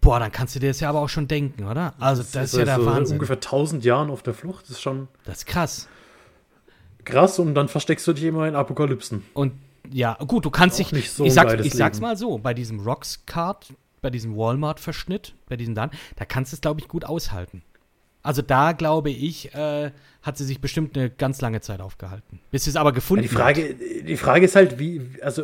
D: Boah, dann kannst du dir das ja aber auch schon denken, oder? Also, das, ist ja der
E: also
D: Wahnsinn.
E: Ungefähr 1000 Jahren auf der Flucht. Das ist schon
D: Das ist krass.
E: krass und dann versteckst du dich immer in Apokalypsen.
D: Und ja, gut, du kannst dich,
E: nicht so
D: ich, sag's, ich sag's mal so, bei diesem Rocks-Card, bei diesem Walmart-Verschnitt, bei diesem dann, da kannst du es, glaube ich, gut aushalten. Also da, glaube ich, äh, hat sie sich bestimmt eine ganz lange Zeit aufgehalten. Bis sie es aber
E: Ja,
D: gefunden
E: die, Frage, die Frage ist halt, wie, also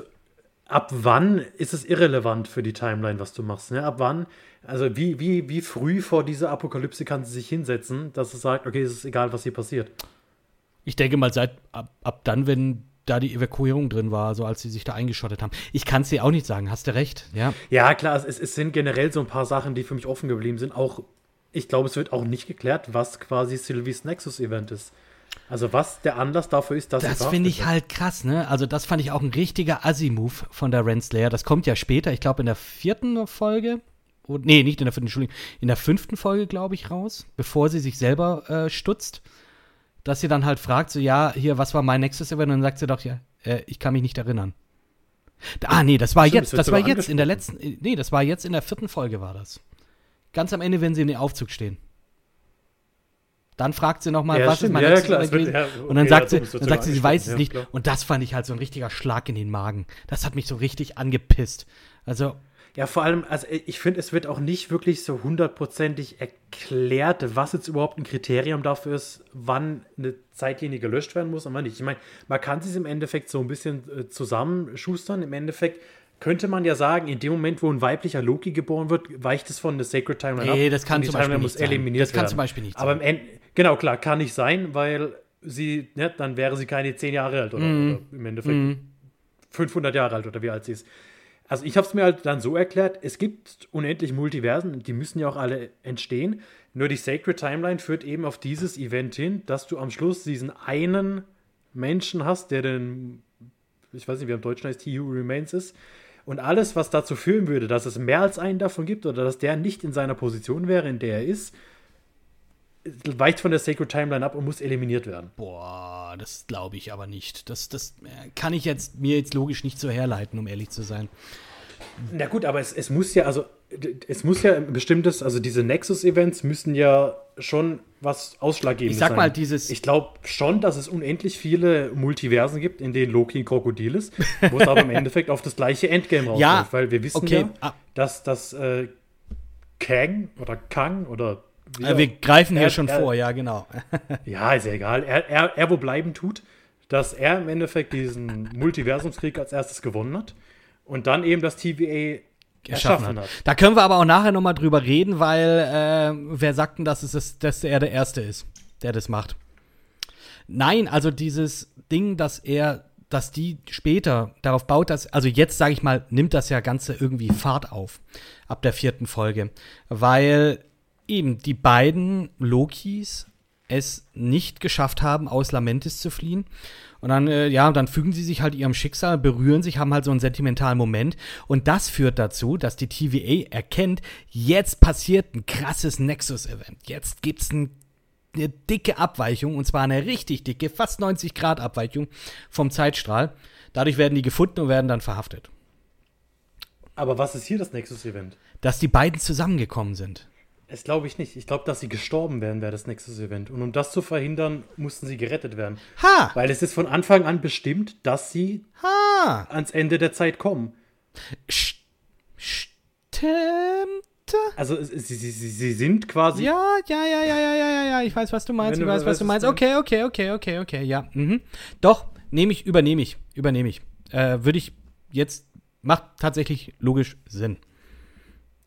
E: ab wann ist es irrelevant für die Timeline, was du machst? Ne? Ab wann, also wie, wie, wie früh vor dieser Apokalypse kann sie sich hinsetzen, dass sie sagt, okay, es ist egal, was hier passiert.
D: Ich denke mal, seit ab, ab dann, wenn da die Evakuierung drin war, so als sie sich da eingeschottet haben. Ich kann es dir auch nicht sagen, hast du recht, ja.
E: Ja, klar, es, es sind generell so ein paar Sachen, die für mich offen geblieben sind. Auch, ich glaube, es wird auch nicht geklärt, was quasi Sylvies Nexus-Event ist. Also was der Anlass dafür ist, dass sie
D: Das finde ich halt krass, ne? Also das fand ich auch ein richtiger Assi-Move von der Renslayer. Das kommt ja später, ich glaube in der vierten Folge. Oh, nee, nicht in der vierten, Entschuldigung. In der fünften Folge, glaube ich, raus, bevor sie sich selber äh, stutzt. Dass sie dann halt fragt, so, ja, hier, was war mein Nexus Event? Und dann sagt sie doch, ja, äh, ich kann mich nicht erinnern. Ah, nee, das war
E: Stimmt,
D: jetzt,
E: das
D: das war jetzt in der letzten, äh, nee, das war jetzt in der vierten Folge war das. Ganz am Ende, wenn sie in den Aufzug stehen. Dann fragt sie nochmal,
E: Ja,
D: was
E: stimmt.
D: ist mein
E: Ja, ja,
D: Nexus
E: klar, wird- ja,
D: Und dann
E: okay,
D: sagt
E: ja,
D: sie, dann sagt sie, sie weiß es nicht.
E: ja, klar.
D: Und das fand ich halt so ein richtiger Schlag in den Magen. Das hat mich so richtig angepisst. Also,
E: Ja, vor allem, also ich finde, es wird auch nicht wirklich so hundertprozentig erklärt, was jetzt überhaupt ein Kriterium dafür ist, wann eine Zeitlinie gelöscht werden muss und wann nicht. Ich meine, man kann es im Endeffekt so ein bisschen äh, zusammenschustern. Im Endeffekt könnte man ja sagen, in dem Moment, wo ein weiblicher Loki geboren wird, weicht es von der Sacred Timeline
D: Nee,
E: ab.
D: das kann zum Beispiel
E: Timeline
D: nicht
E: muss
D: sein. Das kann
E: werden.
D: zum Beispiel nicht
E: Aber
D: sein.
E: im End, genau, klar, kann nicht sein, weil sie, ne, dann wäre sie keine zehn Jahre alt oder,
D: Mhm.
E: oder im Endeffekt 500 Jahre alt oder wie alt sie ist. Also ich habe es mir halt dann so erklärt, es gibt unendlich Multiversen, die müssen ja auch alle entstehen. Nur die Sacred Timeline führt eben auf dieses Event hin, dass du am Schluss diesen einen Menschen hast, der den, ich weiß nicht, wie er im Deutschen heißt, He Who Remains ist. Und alles, was dazu führen würde, dass es mehr als einen davon gibt oder dass der nicht in seiner Position wäre, in der er ist, weicht von der Sacred Timeline ab und muss eliminiert werden.
D: boah, das glaube ich aber nicht. Das, das äh, kann ich jetzt mir jetzt logisch nicht so herleiten, um ehrlich zu sein.
E: Na gut, aber es, es muss ja, also es muss ja ein bestimmtes, also diese Nexus-Events müssen ja schon was Ausschlaggebendes
D: Ich sag
E: sein.
D: mal, dieses-
E: Ich glaube schon, dass es unendlich viele Multiversen gibt, in denen Loki ein Krokodil ist, wo es aber im Endeffekt auf das gleiche Endgame rausläuft,
D: Ja,
E: weil wir wissen
D: okay,
E: ja,
D: ah.
E: dass das äh, Kang oder Kang oder wie
D: Äh, wir greifen hier
E: er-
D: schon
E: er-
D: vor, ja, genau.
E: ja, ist ja egal. Er, er, er wo bleiben tut, dass er im Endeffekt diesen Multiversumskrieg als erstes gewonnen hat und dann eben das TVA erschaffen hat.
D: Da können wir aber auch nachher nochmal drüber reden, weil äh, wer sagt denn, dass, es ist, dass er der Erste ist, der das macht? Nein, also dieses Ding, dass er, dass die später darauf baut, dass, also jetzt sage ich mal, nimmt das ja Ganze irgendwie Fahrt auf, ab der vierten Folge, weil eben die beiden Lokis es nicht geschafft haben, aus Lamentis zu fliehen. Und dann, äh, ja, dann fügen sie sich halt ihrem Schicksal, berühren sich, haben halt so einen sentimentalen Moment. Und das führt dazu, dass die TVA erkennt, jetzt passiert ein krasses Nexus-Event. Jetzt gibt's ein, eine dicke Abweichung, und zwar eine richtig dicke, fast 90 Grad Abweichung vom Zeitstrahl. Dadurch werden die gefunden und werden dann verhaftet.
E: Aber was ist hier das Nexus-Event?
D: Dass die beiden zusammengekommen sind.
E: Das glaube ich nicht. Ich glaube, dass sie gestorben wären, wäre das Nexus-Event. Und um das zu verhindern, mussten sie gerettet werden.
D: Ha!
E: Weil es ist von Anfang an bestimmt, dass sie
D: Ha!
E: ans Ende der Zeit kommen.
D: St stimmt.
E: Also sie, sie, sie, sie sind quasi.
D: Ja, ja, ja, ja, ja, ja, ja, ja. Ich weiß, was du meinst.
E: Wenn
D: Ich weiß, was
E: weißt,
D: du meinst. Okay, okay, okay, okay, okay, ja. Mhm. Doch, nehme ich, übernehme ich, übernehme ich. Äh, Würde ich jetzt, macht tatsächlich logisch Sinn.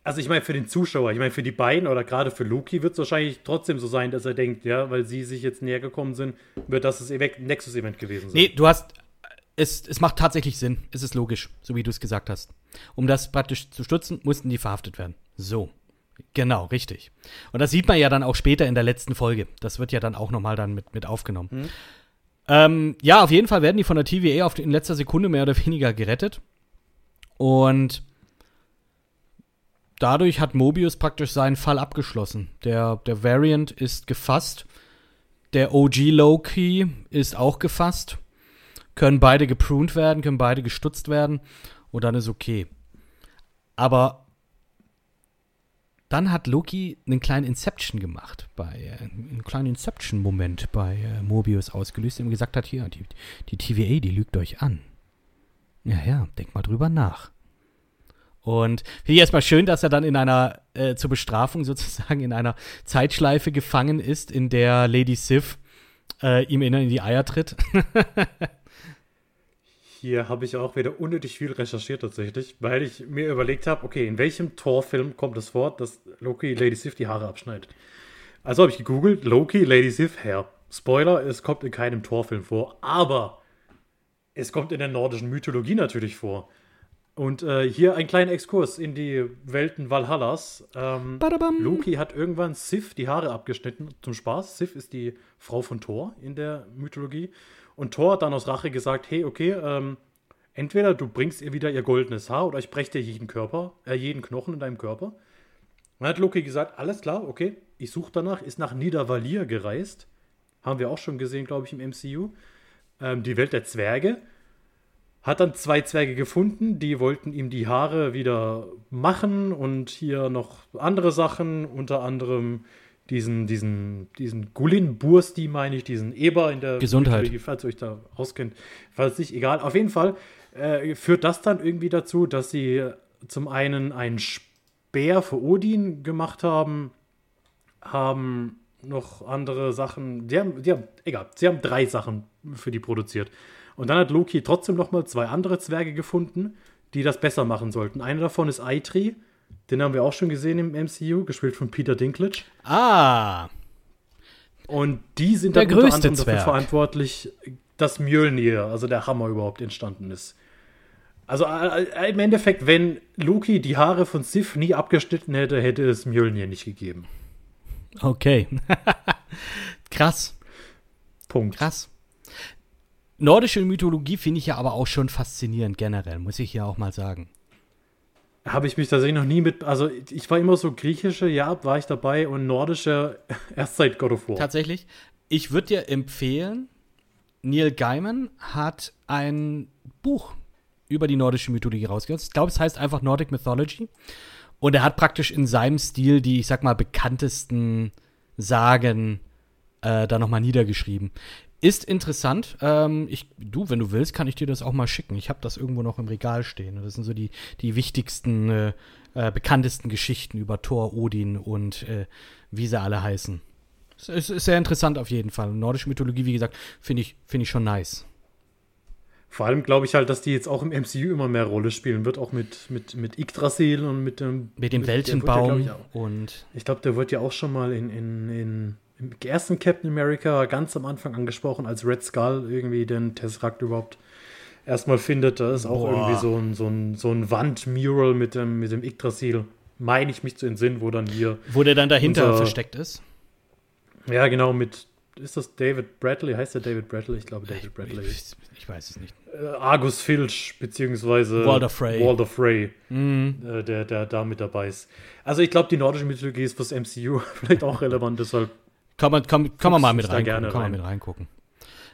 E: Also ich meine, für den Zuschauer, ich meine, für die beiden oder gerade für Loki wird es wahrscheinlich trotzdem so sein, dass er denkt, ja, weil sie sich jetzt näher gekommen sind, wird das das Event- Nexus-Event gewesen sein.
D: Nee, du hast, es, es macht tatsächlich Sinn. Es ist logisch, so wie du es gesagt hast. Um das praktisch zu stützen, mussten die verhaftet werden. So. Genau, richtig. Und das sieht man ja dann auch später in der letzten Folge. Das wird ja dann auch nochmal dann mit, mit aufgenommen. Ähm, ja, auf jeden Fall werden die von der TVA auf in letzter Sekunde mehr oder weniger gerettet. Und dadurch hat Mobius praktisch seinen Fall abgeschlossen. Der, der Variant ist gefasst. Der OG Loki ist auch gefasst. Können beide gepruned werden, können beide gestutzt werden. Und dann ist okay. Aber dann hat Loki einen kleinen Inception gemacht, bei, äh, einen kleinen Inception-Moment bei äh, Mobius ausgelöst, der ihm gesagt hat, hier, die, die TVA, die lügt euch an. Ja, ja, denk mal drüber nach. Und finde ich erstmal schön, dass er dann in einer, äh, zur Bestrafung sozusagen, in einer Zeitschleife gefangen ist, in der Lady Sif äh, ihm in, die Eier tritt.
E: Hier habe ich auch wieder unnötig viel recherchiert tatsächlich, weil ich mir überlegt habe, okay, in welchem Torfilm kommt es vor, dass Loki Lady Sif die Haare abschneidet? Also habe ich gegoogelt, Loki, Lady Sif, Hair. Spoiler, es kommt in keinem Torfilm vor, aber es kommt in der nordischen Mythologie natürlich vor. Und äh, hier ein kleiner Exkurs in die Welten Valhallas. Ähm. Loki hat irgendwann Sif die Haare abgeschnitten zum Spaß. Sif ist die Frau von Thor in der Mythologie. Und Thor hat dann aus Rache gesagt: Hey, okay, ähm, entweder du bringst ihr wieder ihr goldenes Haar oder ich breche dir jeden Körper, äh, jeden Knochen in deinem Körper. Dann hat Loki gesagt: Alles klar, okay, ich suche danach, ist nach Niedervalir gereist. Haben wir auch schon gesehen, glaube ich, im MCU. Ähm, die Welt der Zwerge. Hat dann zwei Zwerge gefunden, die wollten ihm die Haare wieder machen und hier noch andere Sachen, unter anderem diesen, diesen, diesen Gulin Bursti, meine ich, diesen Eber in der
D: Gesundheit.
E: Mythologie, falls ihr euch da auskennt. Falls nicht, egal. Auf jeden Fall äh, führt das dann irgendwie dazu, dass sie zum einen einen Speer für Odin gemacht haben, haben noch andere Sachen. Die haben, die haben, egal, sie haben drei Sachen für die produziert. Und dann hat Loki trotzdem noch mal zwei andere Zwerge gefunden, die das besser machen sollten. Einer davon ist Eitri, den haben wir auch schon gesehen im MCU, gespielt von Peter Dinklage.
D: Ah,
E: Und die sind
D: Der
E: dann unter
D: größte
E: anderem dafür
D: Zwerg.
E: verantwortlich, dass Mjölnir, also der Hammer, überhaupt entstanden ist. Also äh, äh, im Endeffekt, wenn Loki die Haare von Sif nie abgeschnitten hätte, hätte es Mjölnir nicht gegeben.
D: okay. krass,
E: Punkt.
D: krass. Nordische Mythologie finde ich ja aber auch schon faszinierend generell, muss ich ja auch mal sagen.
E: Habe ich mich tatsächlich noch nie mit. Also, ich war immer so griechische, ja, war ich dabei und nordische erst seit God of War.
D: Tatsächlich. Ich würde dir empfehlen, Neil Gaiman hat ein Buch über die nordische Mythologie rausgegeben. Ich glaube, es heißt einfach Nordic Mythology. Und er hat praktisch in seinem Stil die, ich sag mal, bekanntesten Sagen äh, da nochmal niedergeschrieben. Ist interessant. Ähm, ich, du, wenn du willst, kann ich dir das auch mal schicken. Ich habe das irgendwo noch im Regal stehen. Das sind so die, die wichtigsten, äh, äh, bekanntesten Geschichten über Thor, Odin und äh, wie sie alle heißen. Es ist, ist sehr interessant auf jeden Fall. Nordische Mythologie, wie gesagt, finde ich, finde ich schon nice.
E: Vor allem glaube ich halt, dass die jetzt auch im MCU immer mehr Rolle spielen wird, auch mit, mit, mit Yggdrasil und mit dem.
D: Mit dem
E: ja,
D: Weltenbaum
E: ich,
D: und
E: Ich glaube, der wird ja auch schon mal in, in, in, im ersten Captain America ganz am Anfang angesprochen, als Red Skull irgendwie den Tesseract überhaupt erstmal findet. Da ist auch
D: Boah.
E: irgendwie so ein, so ein, so ein Wandmural mit dem, mit dem Yggdrasil, meine ich mich zu entsinnen, wo dann hier,
D: wo der dann dahinter
E: Unser-
D: versteckt ist.
E: ja genau, mit, ist das David Bradley? Heißt der David Bradley? Ich glaube, David Bradley.
D: Ich, ich weiß es nicht.
E: Äh, Argus Filch, beziehungsweise
D: Walder Frey.
E: Walder Frey,
D: Mhm.
E: äh, der, der da mit dabei ist. Also ich glaube, die nordische Mythologie ist fürs MCU vielleicht auch relevant, deshalb
D: Kann man, kann, kann man mal mit reingucken.
E: gerne
D: kann man
E: rein.
D: mit reingucken.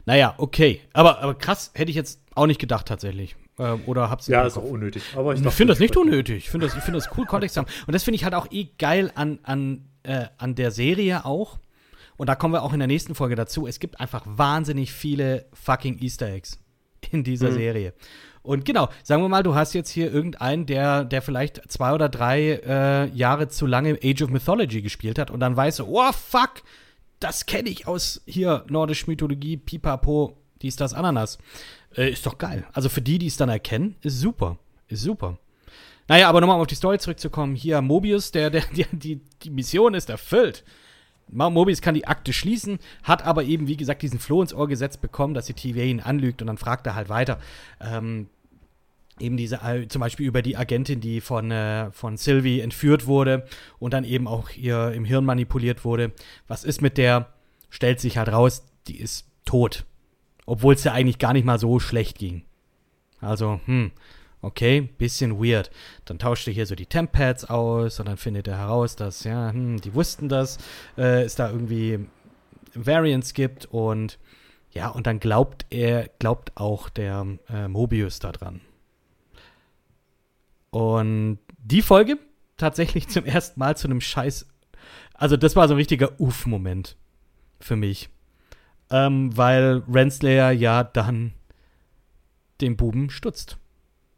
D: Naja, okay. Aber, aber krass, hätte ich jetzt auch nicht gedacht tatsächlich. Ähm, oder hab's
E: Ja, ist auch unnötig. Aber ich,
D: Ich finde das nicht unnötig. Ich finde das, ich finde das cool, Kontext zu haben. Und das finde ich halt auch eh geil an, an, äh, an der Serie auch. Und da kommen wir auch in der nächsten Folge dazu. Es gibt einfach wahnsinnig viele fucking Easter Eggs in dieser
E: Mhm.
D: Serie. Und genau, sagen wir mal, du hast jetzt hier irgendeinen, der, der vielleicht zwei oder drei äh, Jahre zu lange Age of Mythology gespielt hat und dann weißt du, oh fuck, das kenne ich aus hier nordisch Mythologie, Pipapo, dies, das, Ananas. Äh, ist doch geil. Also für die, die es dann erkennen, ist super. Ist super. Naja, aber nochmal um auf die Story zurückzukommen. Hier, Mobius, der, der, der, die, die Mission ist erfüllt. Mobius kann die Akte schließen, hat aber eben, wie gesagt, diesen Floh ins Ohr gesetzt bekommen, dass die TVA ihn anlügt und dann fragt er halt weiter. Ähm, eben diese, zum Beispiel über die Agentin, die von, äh, von Sylvie entführt wurde und dann eben auch ihr im Hirn manipuliert wurde. Was ist mit der? Stellt sich halt raus, die ist tot. Obwohl es ja eigentlich gar nicht mal so schlecht ging. Also, hm, okay, bisschen weird. Dann tauscht er hier so die Temp-Pads aus und dann findet er heraus, dass, ja, hm, die wussten das, äh, es da irgendwie Variants gibt und ja, und dann glaubt er, glaubt auch der äh, Mobius daran. Und die Folge tatsächlich zum ersten Mal zu einem Scheiß. Also, das war so ein richtiger Uff-Moment für mich. Ähm, weil Renslayer ja dann den Buben stutzt.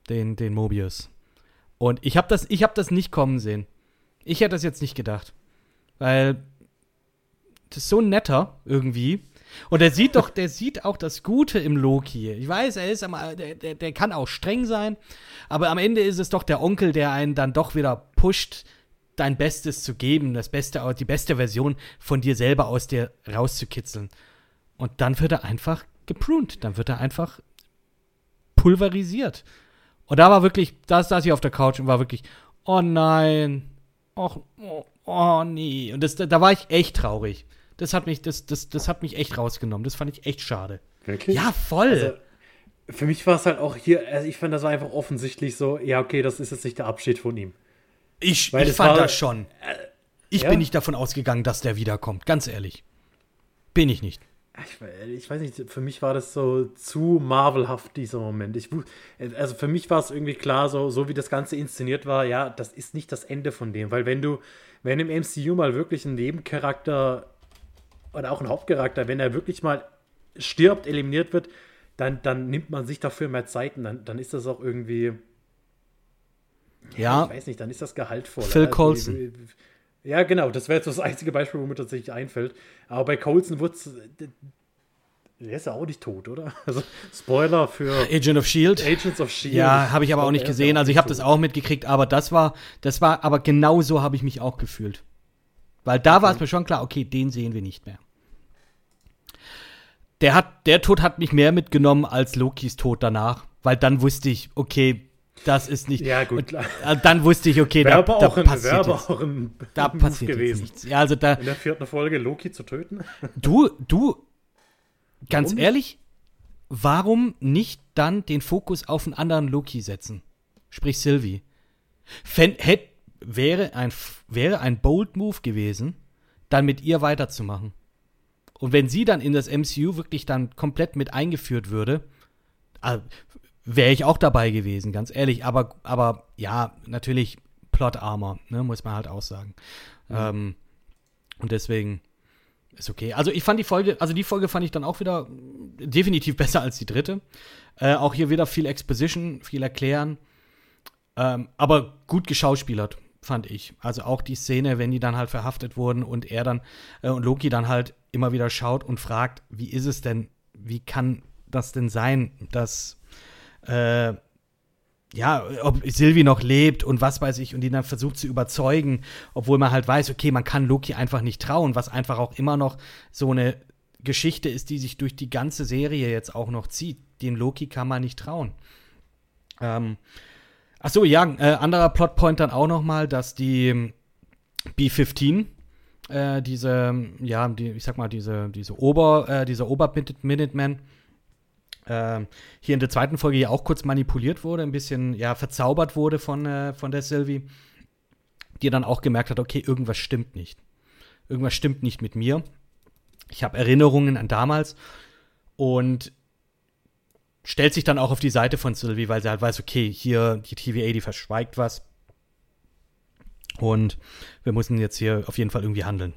D: Den, den Mobius. Und ich habe das, hab das nicht kommen sehen. Ich hätte das jetzt nicht gedacht. Weil das ist so netter irgendwie. Und der sieht doch, der sieht auch das Gute im Loki. Ich weiß, er ist am, der, der, der kann auch streng sein, aber am Ende ist es doch der Onkel, der einen dann doch wieder pusht, dein Bestes zu geben, das Beste, die beste Version von dir selber aus dir rauszukitzeln. Und dann wird er einfach gepruned, dann wird er einfach pulverisiert. Und da war wirklich, da saß ich auf der Couch und war wirklich, oh nein, och, oh, oh nee. Und das, da, da war ich echt traurig. Das hat mich, das, das, das hat mich echt rausgenommen. Das fand ich echt schade.
E: Wirklich?
D: Ja, voll.
E: Also, für mich war es halt auch hier, also ich fand das war einfach offensichtlich so, ja, okay, das ist jetzt nicht der Abschied von ihm.
D: ich
E: weil
D: ich fand
E: war-
D: das schon. Ich
E: ja.
D: bin nicht davon ausgegangen, dass der wiederkommt. Ganz ehrlich. Bin ich nicht.
E: Ich, ich weiß nicht, für mich war das so zu marvelhaft, dieser Moment. Ich, also für mich war es irgendwie klar, so, so wie das Ganze inszeniert war, ja, das ist nicht das Ende von dem. Weil wenn du, wenn im MCU mal wirklich ein Nebencharakter oder auch ein Hauptcharakter, wenn er wirklich mal stirbt, eliminiert wird, dann, dann nimmt man sich dafür mehr Zeit und dann, dann ist das auch irgendwie,
D: Ja,
E: ich weiß nicht, dann ist das gehaltvoll.
D: Phil Coulson.
E: Ja, genau, das wäre jetzt das einzige Beispiel, wo mir tatsächlich einfällt. Aber bei Coulson wurde Der ist ja auch nicht tot, oder? Also, Spoiler für
D: Agent of Shield.
E: Agents of Shield.
D: Ja, habe ich aber auch nicht gesehen. Also ich habe das auch mitgekriegt, aber das war, das war, aber genau so habe ich mich auch gefühlt. Weil da war es mir schon klar, okay, den sehen wir nicht mehr. Der hat, der Tod hat mich mehr mitgenommen als Lokis Tod danach, weil dann wusste ich, okay, das ist nicht.
E: Ja, gut,
D: Und,
E: klar.
D: äh, dann wusste ich, okay, da, da
E: auch ein,
D: passiert jetzt,
E: auch ein
D: da passiert
E: gewesen.
D: nichts. Ja, also da,
E: In der vierten Folge Loki zu töten?
D: Du, du, ganz
E: Warum
D: ehrlich, warum nicht dann den Fokus auf einen anderen Loki setzen? Sprich Sylvie. Fänd, hätt, wäre, ein, wäre ein Bold Move gewesen, dann mit ihr weiterzumachen. Und wenn sie dann in das MCU wirklich dann komplett mit eingeführt würde, äh, wäre ich auch dabei gewesen, ganz ehrlich. Aber, aber ja, natürlich Plot Armor, ne, muss man halt auch sagen. Ähm, und deswegen ist okay. Also ich fand die Folge, also die Folge fand ich dann auch wieder definitiv besser als die dritte. Äh, auch hier wieder viel Exposition, viel erklären. Ähm, aber gut geschauspielert, fand ich. Also auch die Szene, wenn die dann halt verhaftet wurden und er dann äh, und Loki dann halt immer wieder schaut und fragt, wie ist es denn, wie kann das denn sein, dass äh, ja, ob Sylvie noch lebt und was weiß ich, und die dann versucht zu überzeugen, obwohl man halt weiß, okay, man kann Loki einfach nicht trauen, was einfach auch immer noch so eine Geschichte ist, die sich durch die ganze Serie jetzt auch noch zieht. Den Loki kann man nicht trauen. Ähm, ach so, ja, äh, anderer Plotpoint dann auch noch mal, dass die ähm, B-15 äh, diese, ja, die, ich sag mal, diese, diese Ober, äh, dieser Ober-Minuteman ähm, hier in der zweiten Folge ja auch kurz manipuliert wurde, ein bisschen, ja, verzaubert wurde von, äh, von der Sylvie, die dann auch gemerkt hat, okay, irgendwas stimmt nicht. Irgendwas stimmt nicht mit mir. Ich habe Erinnerungen an damals und stellt sich dann auch auf die Seite von Sylvie, weil sie halt weiß, okay, hier die TVA, die verschweigt was. Und wir müssen jetzt hier auf jeden Fall irgendwie handeln.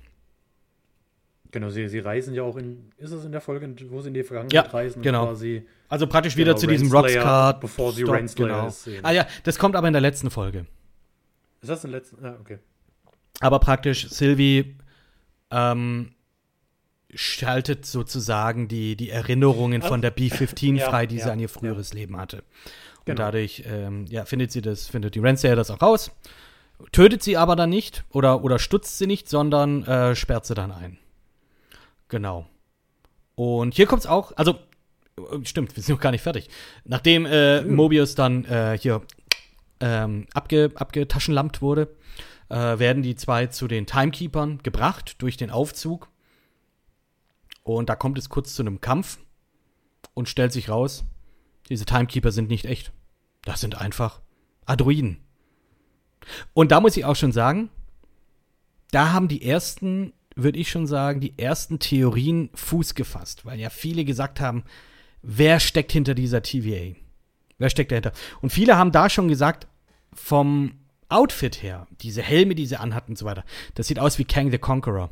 E: Genau, sie, sie reisen ja auch in, ist es in der Folge, wo sie in die Vergangenheit
D: Ja,
E: reisen?
D: genau.
E: Quasi,
D: Also praktisch wieder
E: Genau,
D: zu diesem Rockscard.
E: bevor sie Renslayer
D: genau.
E: sehen.
D: Ah ja, das kommt aber in der letzten Folge.
E: ist das im letzten? Ah, okay.
D: Aber praktisch Sylvie ähm, schaltet sozusagen die, die Erinnerungen von der B-15
E: Ja,
D: frei, die sie
E: ja,
D: an ihr früheres Leben hatte. Und
E: Genau.
D: dadurch ähm, ja, findet sie das, findet die Renslayer das auch raus, tötet sie aber dann nicht oder, oder stutzt sie nicht, sondern äh, sperrt sie dann ein. Genau. Und hier kommt's auch, also äh, stimmt, wir sind noch gar nicht fertig. Nachdem äh, Mobius dann äh, hier ähm, abge, abgetaschenlampt wurde, äh, werden die zwei zu den Timekeepern gebracht durch den Aufzug. Und da kommt es kurz zu einem Kampf und stellt sich raus, diese Timekeeper sind nicht echt. Das sind einfach Androiden. Und da muss ich auch schon sagen, da haben die ersten, würde ich schon sagen, die ersten Theorien Fuß gefasst, weil ja viele gesagt haben, wer steckt hinter dieser TVA? Wer steckt dahinter? Und viele haben da schon gesagt, vom Outfit her, diese Helme, die sie anhatten und so weiter, das sieht aus wie Kang the Conqueror.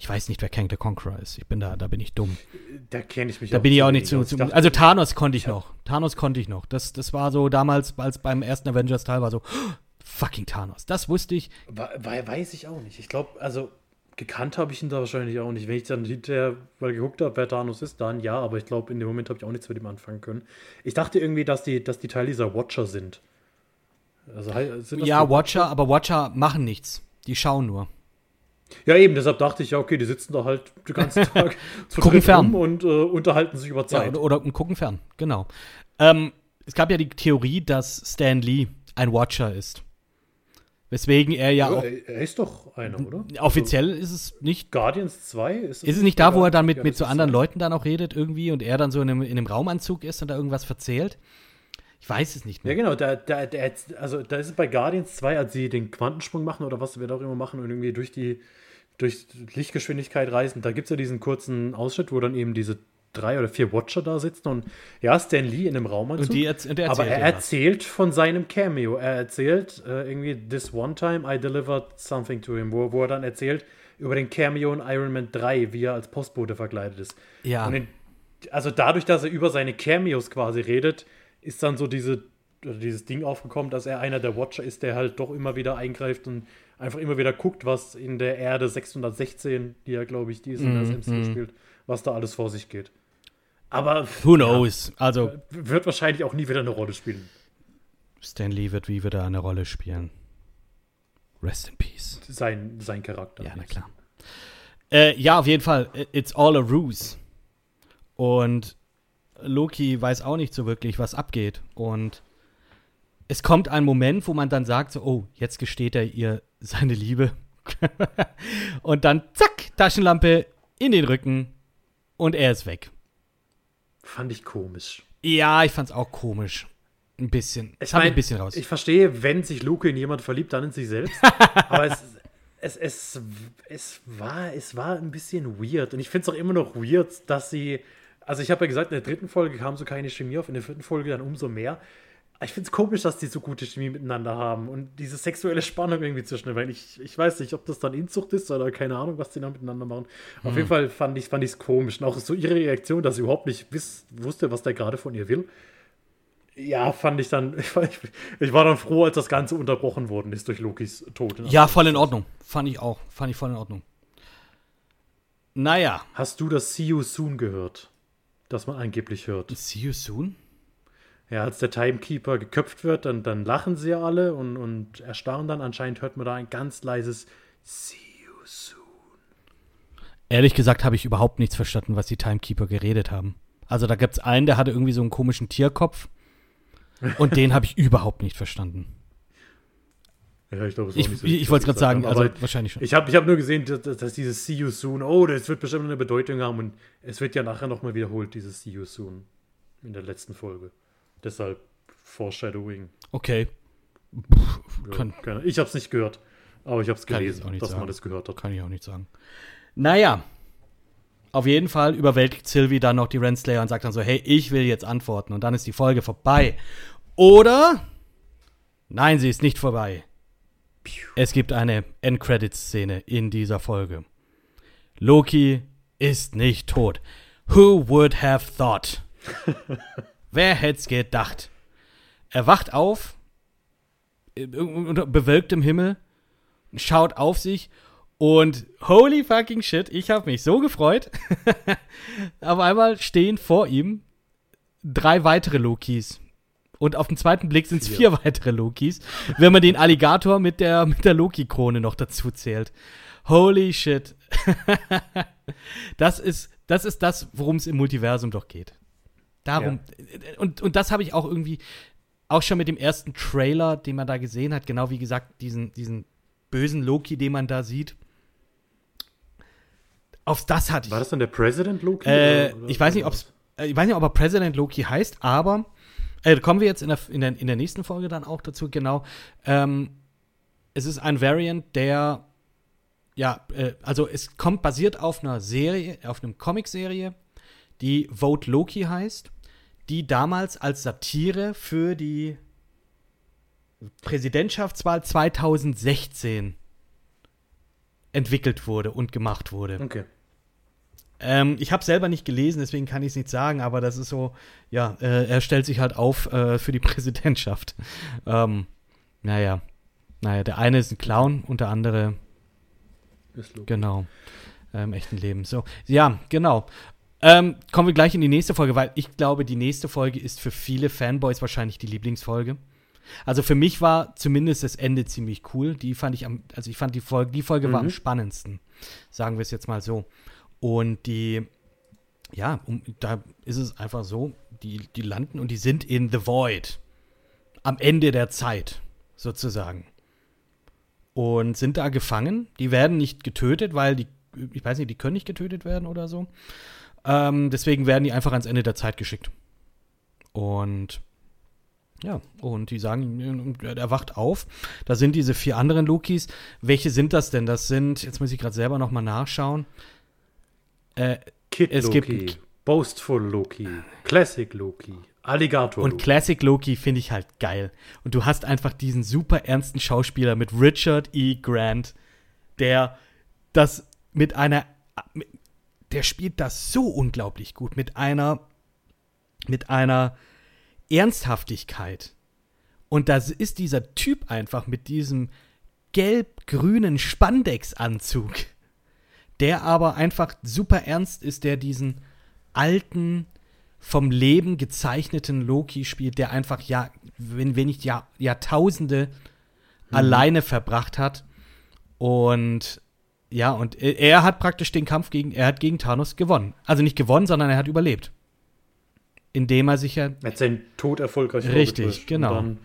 D: Ich weiß nicht, wer Kang the Conqueror ist. Ich bin da, da bin ich dumm.
E: Da kenne ich mich
D: Da bin ich auch nicht zu. zu also Thanos konnte ich noch. Thanos konnte ich noch. Das, das war so damals, als beim ersten Avengers-Teil war so, oh, fucking Thanos. Das wusste ich.
E: Weiß ich auch nicht. Ich glaube, also gekannt habe ich ihn da wahrscheinlich auch nicht. Wenn ich dann hinterher mal geguckt habe, wer Thanos ist, dann ja, aber ich glaube, in dem Moment habe ich auch nichts mit ihm anfangen können. Ich dachte irgendwie, dass die, dass die Teil dieser Watcher sind. Also, sind
D: Ja, Watcher, aber Watcher machen nichts. Die schauen nur.
E: Ja, eben, deshalb dachte ich, ja, okay, die sitzen da halt den ganzen Tag zu
D: Gucken fern.
E: und äh, unterhalten sich über
D: Ja,
E: Zeit.
D: oder, oder und gucken fern, genau. Ähm, es gab ja die Theorie, dass Stan Lee ein Watcher ist. Weswegen er ja auch.
E: er, ist doch einer, oder?
D: Offiziell ist es nicht.
E: Guardians 2?
D: Ist es nicht da, wo er dann mit,
E: Ja,
D: mit so
E: ist
D: anderen. Leuten dann auch redet irgendwie und er dann so in einem, in einem Raumanzug ist und da irgendwas verzählt? Ich weiß es nicht
E: Ja,
D: mehr.
E: genau, da, da, da, also da ist es bei Guardians 2, als sie den Quantensprung machen oder was wir da auch immer machen und irgendwie durch die durch Lichtgeschwindigkeit reisen, da gibt es ja diesen kurzen Ausschnitt, wo dann eben diese drei oder vier Watcher da sitzen und ja, Stan Lee in einem Raumanzug.
D: Und, und er
E: aber er erzählt von seinem Cameo. Er erzählt äh, irgendwie, this one time I delivered something to him, wo, wo er dann erzählt über den Cameo in Iron Man 3, wie er als Postbote verkleidet ist.
D: Ja.
E: In, also dadurch, dass er über seine Cameos quasi redet, ist dann so diese, dieses Ding aufgekommen, dass er einer der Watcher ist, der halt doch immer wieder eingreift und einfach immer wieder guckt, was in der Erde 616, die ja, glaube ich, die ist in
D: Mhm,
E: das MCU spielt, was da alles vor sich geht. Aber
D: Who knows? Also,
E: wird wahrscheinlich auch nie wieder eine Rolle spielen.
D: Stan Lee wird wie wieder eine Rolle spielen. Rest in peace.
E: Sein, sein Charakter.
D: Ja, na klar. Äh, ja, auf jeden Fall. It's all a ruse. Und Loki weiß auch nicht so wirklich, was abgeht. Und es kommt ein Moment, wo man dann sagt, so, oh, jetzt gesteht er ihr seine Liebe. und dann, zack, Taschenlampe in den Rücken und er ist weg.
E: Fand ich komisch.
D: Ja, ich fand's auch komisch. Ein bisschen. Es
E: Ich mein,
D: ein bisschen raus.
E: Ich verstehe, wenn sich Luke in jemand verliebt, dann in sich selbst. aber es, es, es, es, war, es war ein bisschen weird. Und ich finde es auch immer noch weird, dass sie. Also, ich habe ja gesagt, in der dritten Folge kam so keine Chemie auf, in der vierten Folge dann umso mehr. Ich finde es komisch, dass die so gute Chemie miteinander haben und diese sexuelle Spannung irgendwie zwischen, weil ich, ich weiß nicht, ob das dann Inzucht ist oder keine Ahnung, was die da miteinander machen. Auf jeden Fall fand ich es fand ich's komisch. Und auch so ihre Reaktion, dass sie überhaupt nicht wiss, wusste, was der gerade von ihr will. Ja, fand ich dann. Ich war, ich, ich war dann froh, als das Ganze unterbrochen worden ist durch Lokis Tod.
D: ja, voll in Ordnung. Fand ich auch. Fand ich voll in Ordnung. Naja.
E: Hast du das See You Soon gehört? Das man angeblich hört.
D: See you soon?
E: Ja, als der Timekeeper geköpft wird, dann, dann lachen sie ja alle und, und erstarren dann. Anscheinend hört man da ein ganz leises See You Soon.
D: Ehrlich gesagt habe ich überhaupt nichts verstanden, was die Timekeeper geredet haben. Also da gibt's einen, der hatte irgendwie so einen komischen Tierkopf. Und den habe ich überhaupt nicht verstanden.
E: Ja, ich glaube, es war
D: Ich,
E: nicht so
D: ich, wollte
E: was
D: gerade sagen,
E: gesagt
D: also wahrscheinlich schon.
E: Ich habe ich hab nur gesehen, dass, dass dieses See You Soon, oh, das wird bestimmt eine Bedeutung haben und es wird ja nachher nochmal wiederholt, dieses See You Soon in der letzten Folge. Deshalb Foreshadowing.
D: Okay.
E: Ja,
D: Kann-
E: keine- ich habe es nicht gehört, aber ich habe es gelesen,
D: auch nicht
E: dass
D: sagen.
E: man das gehört hat.
D: Kann ich auch nicht sagen. Naja. Auf jeden Fall überwältigt Sylvie dann noch die Renslayer und sagt dann so, hey, ich will jetzt antworten. Und dann ist die Folge vorbei. Oder? Nein, sie ist nicht vorbei. Es gibt eine Endcredits-Szene in dieser Folge. Loki ist nicht tot. Who would have thought? Wer hätt's gedacht? Er wacht auf, äh, unter bewölktem Himmel, schaut auf sich und holy fucking shit, ich habe mich so gefreut. Auf einmal stehen vor ihm drei weitere Lokis. Und auf den zweiten Blick sind es vier weitere Lokis, wenn man den Alligator mit der, mit der Loki-Krone noch dazu zählt. Holy shit. das ist das, ist das worum es im Multiversum doch geht. Darum. Und, und das habe ich auch irgendwie, auch schon mit dem ersten Trailer, den man da gesehen hat, genau wie gesagt, diesen, diesen bösen Loki, den man da sieht. Auf das hatte ich.
E: War das dann der President Loki?
D: Äh,
E: oder- oder-
D: ich weiß nicht, ob's, äh, ich weiß nicht, ob er President Loki heißt, aber äh, kommen wir jetzt in der, in, der, in der nächsten Folge dann auch dazu, genau. Ähm, es ist ein Variant, der ja, äh, also es kommt basiert auf einer Serie, auf einem Comicserie, die Vote Loki heißt, die damals als Satire für die Präsidentschaftswahl 2016 entwickelt wurde und gemacht wurde.
E: Okay.
D: Ähm, ich habe selber nicht gelesen, deswegen kann ich es nicht sagen, aber das ist so, ja, äh, er stellt sich halt auf äh, für die Präsidentschaft. Ähm, naja, naja, der eine ist ein Clown und der andere,
E: Ist Loki.
D: genau, äh, im echten Leben. So, ja, genau. Ähm, kommen wir gleich in die nächste Folge, weil ich glaube, die nächste Folge ist für viele Fanboys wahrscheinlich die Lieblingsfolge. Also für mich war zumindest das Ende ziemlich cool. Die fand ich am, also ich fand die Folge, die Folge war am
E: Mhm.
D: spannendsten. Sagen wir es jetzt mal so. Und die, ja, um, da ist es einfach so, die, die landen und die sind in The Void. Am Ende der Zeit, sozusagen. Und sind da gefangen. Die werden nicht getötet, weil die, ich weiß nicht, die können nicht getötet werden oder so. Ähm, deswegen werden die einfach ans Ende der Zeit geschickt. Und ja, und die sagen, er wacht auf. Da sind diese vier anderen Lokis. Welche sind das denn? Das sind, jetzt muss ich gerade selber nochmal nachschauen. Äh,
E: Kid
D: es
E: Loki,
D: gibt-
E: Boastful Loki, Classic Loki, Alligator
D: Und
E: Loki.
D: Classic Loki finde ich halt geil. Und du hast einfach diesen super ernsten Schauspieler mit Richard E. Grant, der das mit einer, der spielt das so unglaublich gut, mit einer, mit einer Ernsthaftigkeit. Und da ist dieser Typ einfach mit diesem gelb-grünen Spandex-Anzug, der aber einfach super ernst ist, der diesen alten, vom Leben gezeichneten Loki spielt, der einfach ja, wenn, wenn nicht Jahr, Jahrtausende alleine verbracht hat. Und ja, und er, hat praktisch den Kampf gegen, er hat gegen Thanos gewonnen. Also nicht gewonnen, sondern er hat überlebt. Indem er sich ja
E: Er hat seinen Tod erfolgreich
D: Richtig, genau.
E: Und dann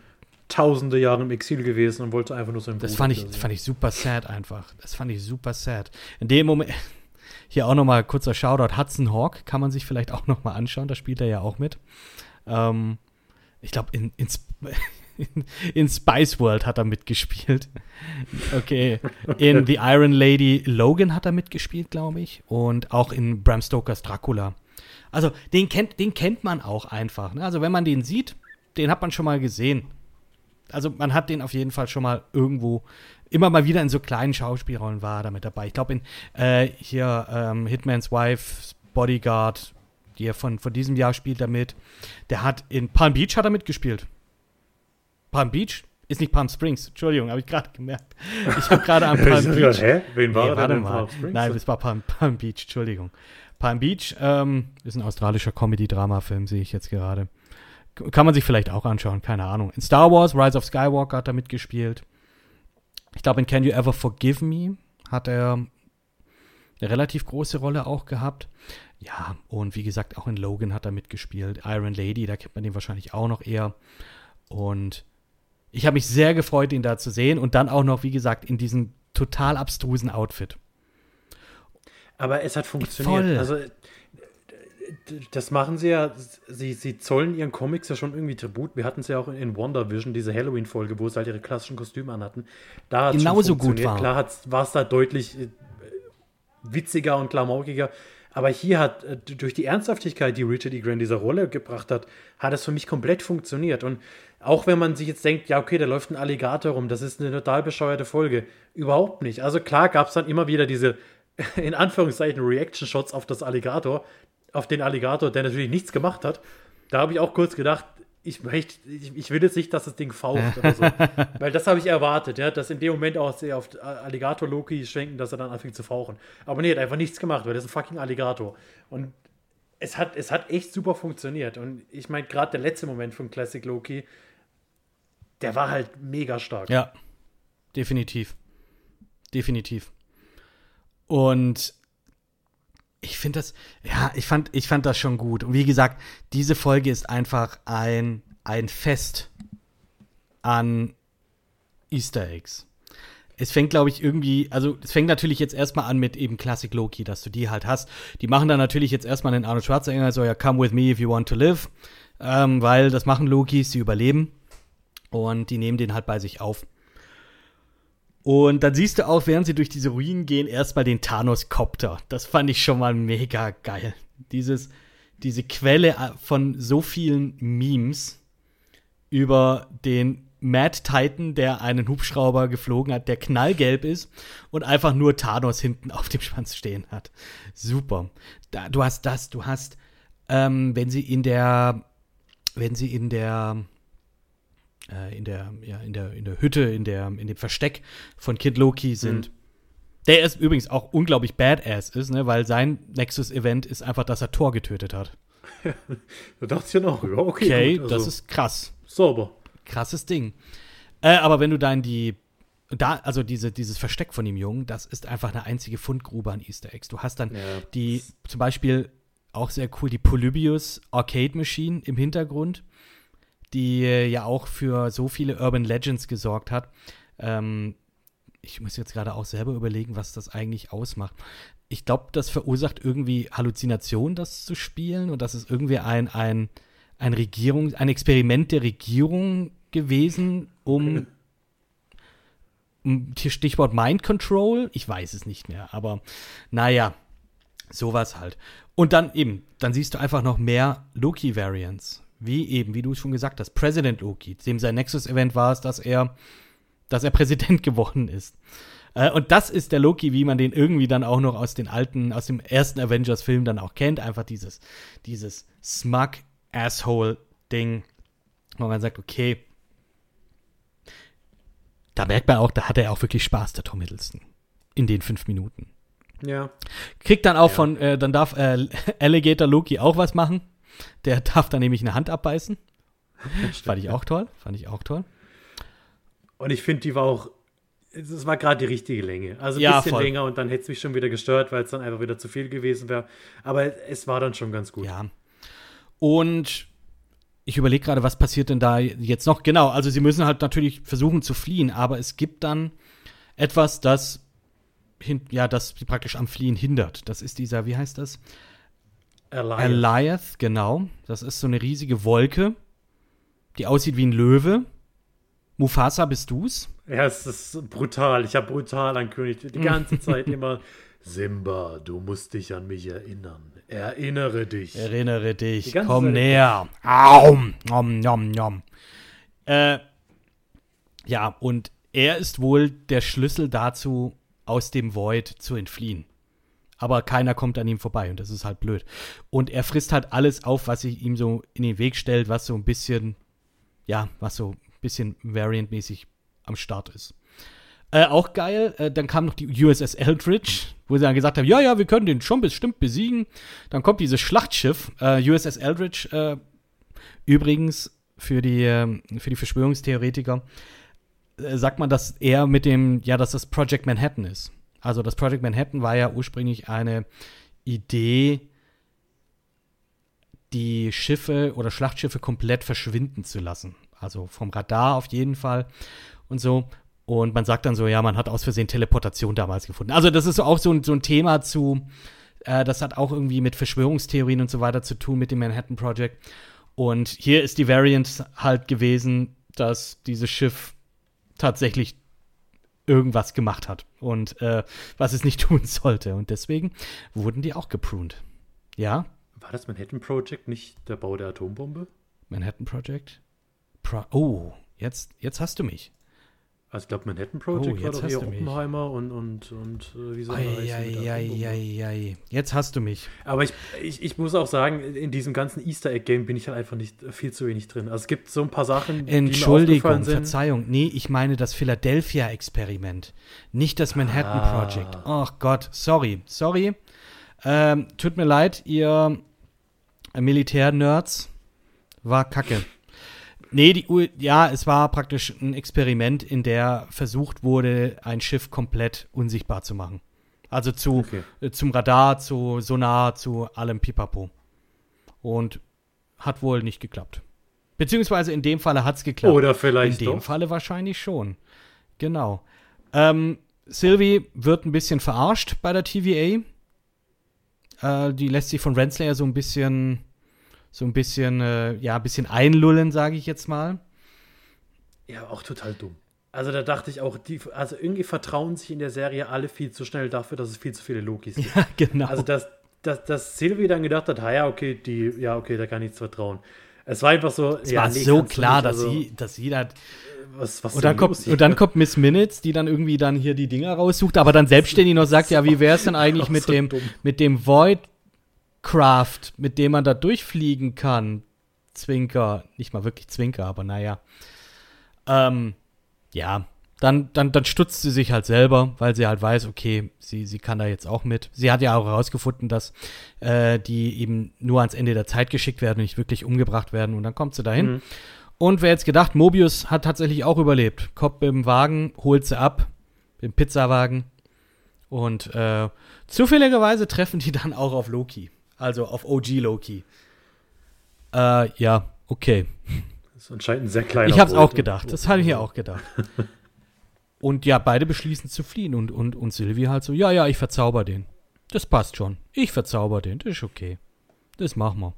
E: tausende Jahre im Exil gewesen und wollte einfach nur
D: Das
E: Bruder
D: fand ich,
E: wiedersehen.
D: fand ich super sad einfach. Das fand ich super sad. In dem Moment, hier auch nochmal kurzer Shoutout, Hudson Hawk kann man sich vielleicht auch nochmal anschauen, da spielt er ja auch mit. Ähm, ich glaube, in, in, in Spice World hat er mitgespielt. Okay. In The Iron Lady Logan hat er mitgespielt, glaube ich. Und auch in Bram Stokers Dracula. Also, den kennt, den kennt man auch einfach. Ne? Also, wenn man den sieht, den hat man schon mal gesehen. Also, man hat den auf jeden Fall schon mal irgendwo immer mal wieder in so kleinen Schauspielrollen war er damit dabei. Ich glaube, in äh, hier ähm, Hitman's Wife, Bodyguard, die er von, von diesem Jahr spielt damit. Der hat in Palm Beach hat er mitgespielt. Palm Beach? Ist nicht Palm Springs. Entschuldigung, habe ich gerade gemerkt. Ich habe gerade an Palm Beach.
E: Hä? Wen war
D: Nee,
E: er denn in. Palm Springs?
D: Nein, das war Palm, Palm Beach, Entschuldigung. Palm Beach ähm, ist ein australischer Comedy-Drama-Film, sehe ich jetzt gerade. Kann man sich vielleicht auch anschauen, keine Ahnung. In Star Wars, Rise of Skywalker hat er mitgespielt. Ich glaube, in Can You Ever Forgive Me hat er eine relativ große Rolle auch gehabt. Ja, und wie gesagt, auch in Logan hat er mitgespielt. Iron Lady, da kennt man den wahrscheinlich auch noch eher. Und ich habe mich sehr gefreut, ihn da zu sehen. Und dann auch noch, wie gesagt, in diesem total abstrusen Outfit.
E: Aber es hat funktioniert.
D: Voll.
E: Also, das machen sie ja, sie, sie zollen ihren Comics ja schon irgendwie Tribut. Wir hatten es ja auch in WandaVision, diese Halloween-Folge, wo sie halt ihre klassischen Kostüme anhatten. Da schon
D: Genauso gut war.
E: Klar war es da deutlich äh, witziger und klamaukiger. Aber hier hat, äh, durch die Ernsthaftigkeit, die Richard E. Grant dieser Rolle gebracht hat, hat es für mich komplett funktioniert. Und auch wenn man sich jetzt denkt, ja, okay, da läuft ein Alligator rum, das ist eine total bescheuerte Folge. Überhaupt nicht. Also klar gab es dann immer wieder diese, in Anführungszeichen, Reaction-Shots auf das Alligator, auf den Alligator, der natürlich nichts gemacht hat. Da habe ich auch kurz gedacht, ich, möchte, ich, ich will jetzt nicht, dass das Ding faucht oder so. Weil das habe ich erwartet, ja, dass in dem Moment auch sie auf Alligator Loki schwenken, dass er dann anfängt zu fauchen. Aber nee, hat einfach nichts gemacht, weil das ist ein fucking Alligator. Und es hat, es hat echt super funktioniert. Und ich meine, gerade der letzte Moment von Classic Loki, der war halt mega stark.
D: Ja, definitiv. Definitiv. Und ich finde das, ja, ich fand, ich fand das schon gut. Und wie gesagt, diese Folge ist einfach ein, ein Fest an Easter Eggs. Es fängt, glaube ich, irgendwie, also es fängt natürlich jetzt erstmal an mit eben Classic Loki, dass du die halt hast. Die machen dann natürlich jetzt erstmal den Arnold Schwarzenegger so, ja, come with me if you want to live. Ähm, weil das machen Lokis, die überleben. Und die nehmen den halt bei sich auf. Und dann siehst du auch, während sie durch diese Ruinen gehen, erstmal den Thanos-Copter. Das fand ich schon mal mega geil. Dieses, diese Quelle äh, von so vielen Memes über den Mad Titan, der einen Hubschrauber geflogen hat, der knallgelb ist und einfach nur Thanos hinten auf dem Schwanz stehen hat. Super. Da, du hast das, du hast, ähm, wenn sie in der, wenn sie in der, äh, in der, ja, in der, in der Hütte, in der, in dem Versteck von Kid Loki sind. Der ist übrigens auch unglaublich badass ist, ne, weil sein Nexus-Event ist einfach, dass er Thor getötet hat.
E: Da dachte ich ja noch, ja, okay,
D: Okay,
E: gut, also,
D: das ist krass.
E: sauber.
D: Krasses Ding. Äh, aber wenn du dann die, da, also diese, dieses Versteck von dem Jungen, das ist einfach eine einzige Fundgrube an Easter Eggs. Du hast dann
E: Ja.
D: die, zum Beispiel auch sehr cool, die Polybius Arcade Machine im Hintergrund, die äh, ja auch für so viele Urban Legends gesorgt hat. Ähm, ich muss jetzt gerade auch selber überlegen, was das eigentlich ausmacht. Ich glaube, das verursacht irgendwie Halluzinationen, das zu spielen und das ist irgendwie ein, ein, ein Regierung, ein Experiment der Regierung gewesen, um um- Stichwort Mind Control, ich weiß es nicht mehr, aber naja, sowas halt. Und dann eben, dann siehst du einfach noch mehr Loki-Variants. Wie eben, wie du schon gesagt hast, President Loki. Dem sein Nexus-Event war es, dass er, dass er Präsident geworden ist. Äh, und das ist der Loki, wie man den irgendwie dann auch noch aus den alten, aus dem ersten Avengers-Film dann auch kennt. Einfach dieses, dieses Smug-Asshole-Ding, wo man sagt, okay, da merkt man auch, da hat er auch wirklich Spaß, der Tom Hiddleston. In den fünf Minuten.
E: Ja.
D: Kriegt dann auch von, äh, dann darf äh, Alligator Loki auch was machen. Der darf dann nämlich eine Hand abbeißen. Fand ich auch toll. Fand ich auch toll.
E: Und ich finde, die war auch. Es war gerade die richtige Länge. Also ein
D: Ja,
E: bisschen
D: voll.
E: länger und dann hätte es mich schon wieder gestört, weil es dann einfach wieder zu viel gewesen wäre. Aber es war dann schon ganz gut.
D: Ja. Und ich überlege gerade, was passiert denn da jetzt noch? Genau, also sie müssen halt natürlich versuchen zu fliehen, aber es gibt dann etwas, das, ja, das sie praktisch am Fliehen hindert. Das ist dieser, wie heißt das? Eliath, genau. Das ist so eine riesige Wolke, die aussieht wie ein Löwe. Mufasa, bist du's?
E: Ja, es ist brutal. Ich habe brutal an König die ganze Zeit immer. Simba, du musst dich an mich erinnern. Erinnere dich.
D: Erinnere dich, komm
E: Zeit-
D: näher. Aum, nom, nom, nom. Äh, ja, und er ist wohl der Schlüssel dazu, aus dem Void zu entfliehen. Aber keiner kommt an ihm vorbei und das ist halt blöd. Und er frisst halt alles auf, was sich ihm so in den Weg stellt, was so ein bisschen, ja, was so ein bisschen Variant-mäßig am Start ist. Äh, auch geil, äh, dann kam noch die USS Eldridge, wo sie dann gesagt haben, ja, ja, wir können den schon bestimmt besiegen. Dann kommt dieses Schlachtschiff, äh, USS Eldridge, äh, übrigens für die, ähm, für die Verschwörungstheoretiker, äh, sagt man, dass er mit dem, ja, dass das Project Manhattan ist. Also das Project Manhattan war ja ursprünglich eine Idee, die Schiffe oder Schlachtschiffe komplett verschwinden zu lassen. Also vom Radar auf jeden Fall und so. Und man sagt dann so, ja, man hat aus Versehen Teleportation damals gefunden. Also das ist auch so ein, so ein Thema zu, äh, das hat auch irgendwie mit Verschwörungstheorien und so weiter zu tun mit dem Manhattan Project. Und hier ist die Variant halt gewesen, dass dieses Schiff tatsächlich irgendwas gemacht hat und äh, was es nicht tun sollte. Und deswegen wurden die auch gepruned. Ja,
E: War das Manhattan Project nicht der Bau der Atombombe?
D: Manhattan Project. Pro oh, jetzt, jetzt hast du mich.
E: Also ich glaube, Manhattan Project
D: Oh,
E: war doch
D: hast
E: eher
D: du mich.
E: Oppenheimer und, und, und äh, wie soll?
D: Eieieiei. Jetzt hast du mich.
E: Aber ich, ich, ich muss auch sagen, in diesem ganzen Easter Egg-Game bin ich halt einfach nicht viel zu wenig drin. Also es gibt so ein paar Sachen, die mir
D: Entschuldigung,
E: aufgefallen sind.
D: Verzeihung. Nee, ich meine das Philadelphia-Experiment. Nicht das Manhattan
E: Ah.
D: Project. Ach Gott, sorry, sorry. Ähm, tut mir leid, ihr Militär-Nerds. War kacke. Nee, die, U ja, es war praktisch ein Experiment, in der versucht wurde, ein Schiff komplett unsichtbar zu machen. Also zu,
E: Okay.
D: äh, zum Radar, zu Sonar, zu allem Pipapo. Und hat wohl nicht geklappt. Beziehungsweise in dem Falle hat es geklappt.
E: Oder vielleicht
D: In dem
E: doch.
D: Falle wahrscheinlich schon. Genau. Ähm, Sylvie wird ein bisschen verarscht bei der TVA. Äh, die lässt sich von Renslayer so ein bisschen, so ein bisschen, äh, ja, ein bisschen einlullen, sage ich jetzt mal.
E: Ja, auch total dumm. Also da dachte ich auch, die, also irgendwie vertrauen sich in der Serie alle viel zu schnell dafür, dass es viel zu viele Lokis gibt.
D: Ja, genau.
E: Also dass, dass, dass Sylvie dann gedacht hat, ha ja, okay, die, ja, okay, da kann ich nichts vertrauen. Es war einfach so,
D: es
E: ja,
D: war
E: nee,
D: so klar,
E: nicht,
D: dass
E: also,
D: sie, dass sie da
E: Was, was
D: Und dann, kommt, und dann kommt Miss Minutes, die dann irgendwie dann hier die Dinger raussucht, aber dann selbstständig noch sagt, ja, wie wäre es denn eigentlich mit
E: so
D: dem,
E: dumm.
D: mit dem Void Craft, mit dem man da durchfliegen kann? Zwinker. Nicht mal wirklich Zwinker, aber naja. Ähm, ja. Dann, dann, dann stutzt sie sich halt selber, weil sie halt weiß, okay, sie, sie kann da jetzt auch mit. Sie hat ja auch herausgefunden, dass äh, die eben nur ans Ende der Zeit geschickt werden und nicht wirklich umgebracht werden. Und dann kommt sie dahin.
E: Mhm.
D: Und wer jetzt gedacht, Mobius hat tatsächlich auch überlebt. Kommt mit dem Wagen, holt sie ab, dem Pizzawagen. Und äh, zufälligerweise treffen die dann auch auf Loki. Also auf OG Loki. Äh, ja, okay.
E: Das ist anscheinend ein sehr kleiner
D: Ich hab's
E: Bolt.
D: auch gedacht. Das habe ich ja auch gedacht. Und ja, beide beschließen zu fliehen und, und, und Sylvie halt so, ja, ja, ich verzauber den. Das passt schon. Ich verzauber den. Das ist okay. Das machen wir.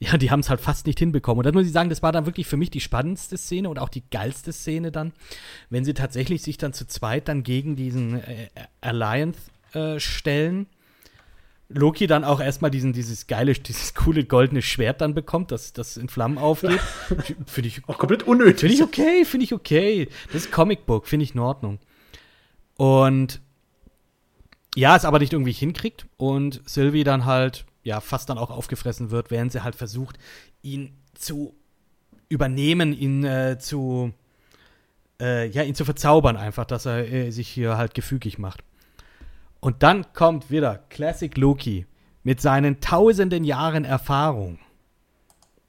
D: Ja, die haben es halt fast nicht hinbekommen. Und das muss ich sagen, das war dann wirklich für mich die spannendste Szene und auch die geilste Szene dann, wenn sie tatsächlich sich dann zu zweit dann gegen diesen äh, Alliance äh, stellen. Loki dann auch erstmal diesen, dieses geile, dieses coole goldene Schwert dann bekommt, das, das in Flammen aufgeht. Finde ich
E: Auch komplett unnötig.
D: Finde ich okay, finde ich okay. Das ist Comicbook, finde ich in Ordnung. Und ja, es aber nicht irgendwie hinkriegt und Sylvie dann halt, ja, fast dann auch aufgefressen wird, während sie halt versucht, ihn zu übernehmen, ihn äh, zu, äh, ja, ihn zu verzaubern einfach, dass er äh, sich hier halt gefügig macht. Und dann kommt wieder Classic Loki mit seinen tausenden Jahren Erfahrung,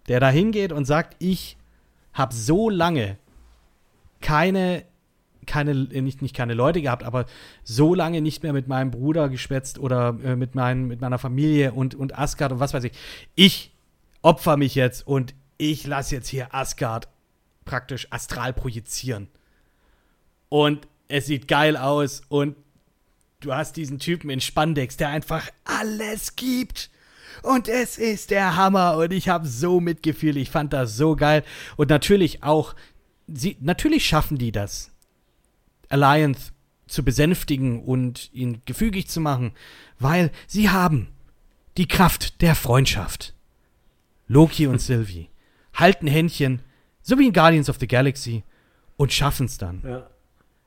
D: der da hingeht und sagt, ich habe so lange keine, keine äh, nicht, nicht keine Leute gehabt, aber so lange nicht mehr mit meinem Bruder geschwätzt oder äh, mit, mein, mit meiner Familie und, und Asgard und was weiß ich. Ich opfer mich jetzt und ich lasse jetzt hier Asgard praktisch astral projizieren. Und es sieht geil aus und du hast diesen Typen in Spandex, der einfach alles gibt. Und es ist der Hammer und ich habe so Mitgefühl, ich fand das so geil. Und natürlich auch, sie, natürlich schaffen die das, Alliance zu besänftigen und ihn gefügig zu machen, weil sie haben die Kraft der Freundschaft. Loki und Sylvie halten Händchen, so wie in Guardians of the Galaxy, und schaffen es dann.
E: Ja.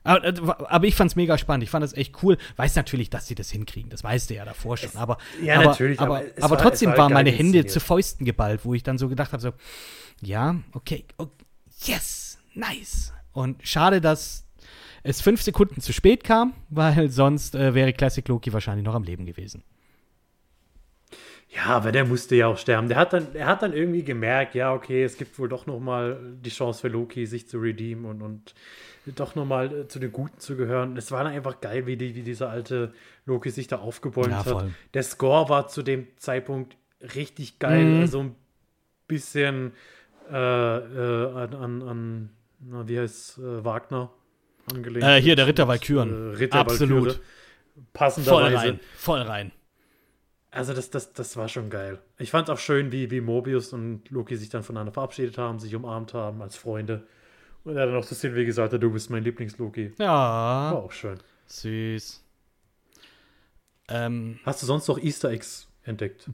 D: Aber, äh, aber ich fand's mega spannend. Ich fand das echt cool. Weiß natürlich, dass sie das hinkriegen. Das weißt du ja davor schon. Aber,
E: ja,
D: aber,
E: natürlich,
D: Aber,
E: aber es
D: aber
E: war-
D: trotzdem
E: es war
D: waren meine Hände zu Fäusten geballt, wo ich dann so gedacht habe: so, ja, okay, okay, yes, nice. Und schade, dass es fünf Sekunden zu spät kam, weil sonst äh, wäre Classic Loki wahrscheinlich noch am Leben gewesen.
E: Ja, aber der musste ja auch sterben. Der hat dann, er hat dann irgendwie gemerkt, ja, okay, es gibt wohl doch noch mal die Chance für Loki, sich zu redeemen und, und doch noch mal äh, zu den Guten zu gehören. Es war dann einfach geil, wie, die, wie dieser alte Loki sich da aufgebäumt
D: Ja,
E: hat.
D: voll.
E: Der Score war zu dem Zeitpunkt richtig geil.
D: Mhm.
E: So ein bisschen äh, äh, an, an, an na, wie heißt äh, Wagner angelehnt.
D: Äh, hier, der Ritter
E: Äh,
D: Valkyren.
E: Ritter
D: Absolut. Voll
E: Passenderweise.
D: rein, voll rein.
E: Also das, das, das war schon geil. Ich fand es auch schön, wie, wie Mobius und Loki sich dann voneinander verabschiedet haben, sich umarmt haben als Freunde. Und er dann auch zu Sylvie gesagt hat, du bist mein Lieblings-Loki. War
D: Ja,
E: auch schön.
D: süß. Ähm,
E: Hast du sonst noch Easter Eggs entdeckt?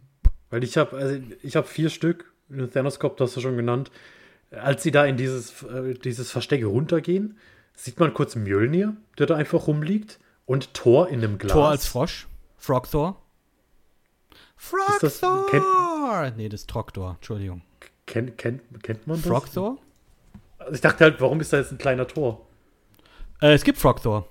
E: Weil ich habe also ich habe vier Stück. Den Thanos-Cop, das hast du schon genannt. Als sie da in dieses, äh, dieses Versteck runtergehen, sieht man kurz Mjölnir, der da einfach rumliegt. Und Thor in einem Glas.
D: Thor als Frosch. Frog Thor. Frog
E: Ist das-
D: Thor! Nee, das ist Trogdor, Entschuldigung.
E: Kennt, kennt, kennt man das?
D: Frog Thor?
E: Also ich dachte halt, warum ist da jetzt ein kleiner Tor?
D: Äh, es gibt Frog Thor.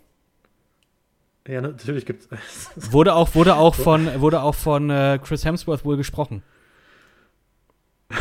E: Ja, natürlich gibt es.
D: Wurde auch, wurde auch von, wurde auch von äh, Chris Hemsworth wohl gesprochen.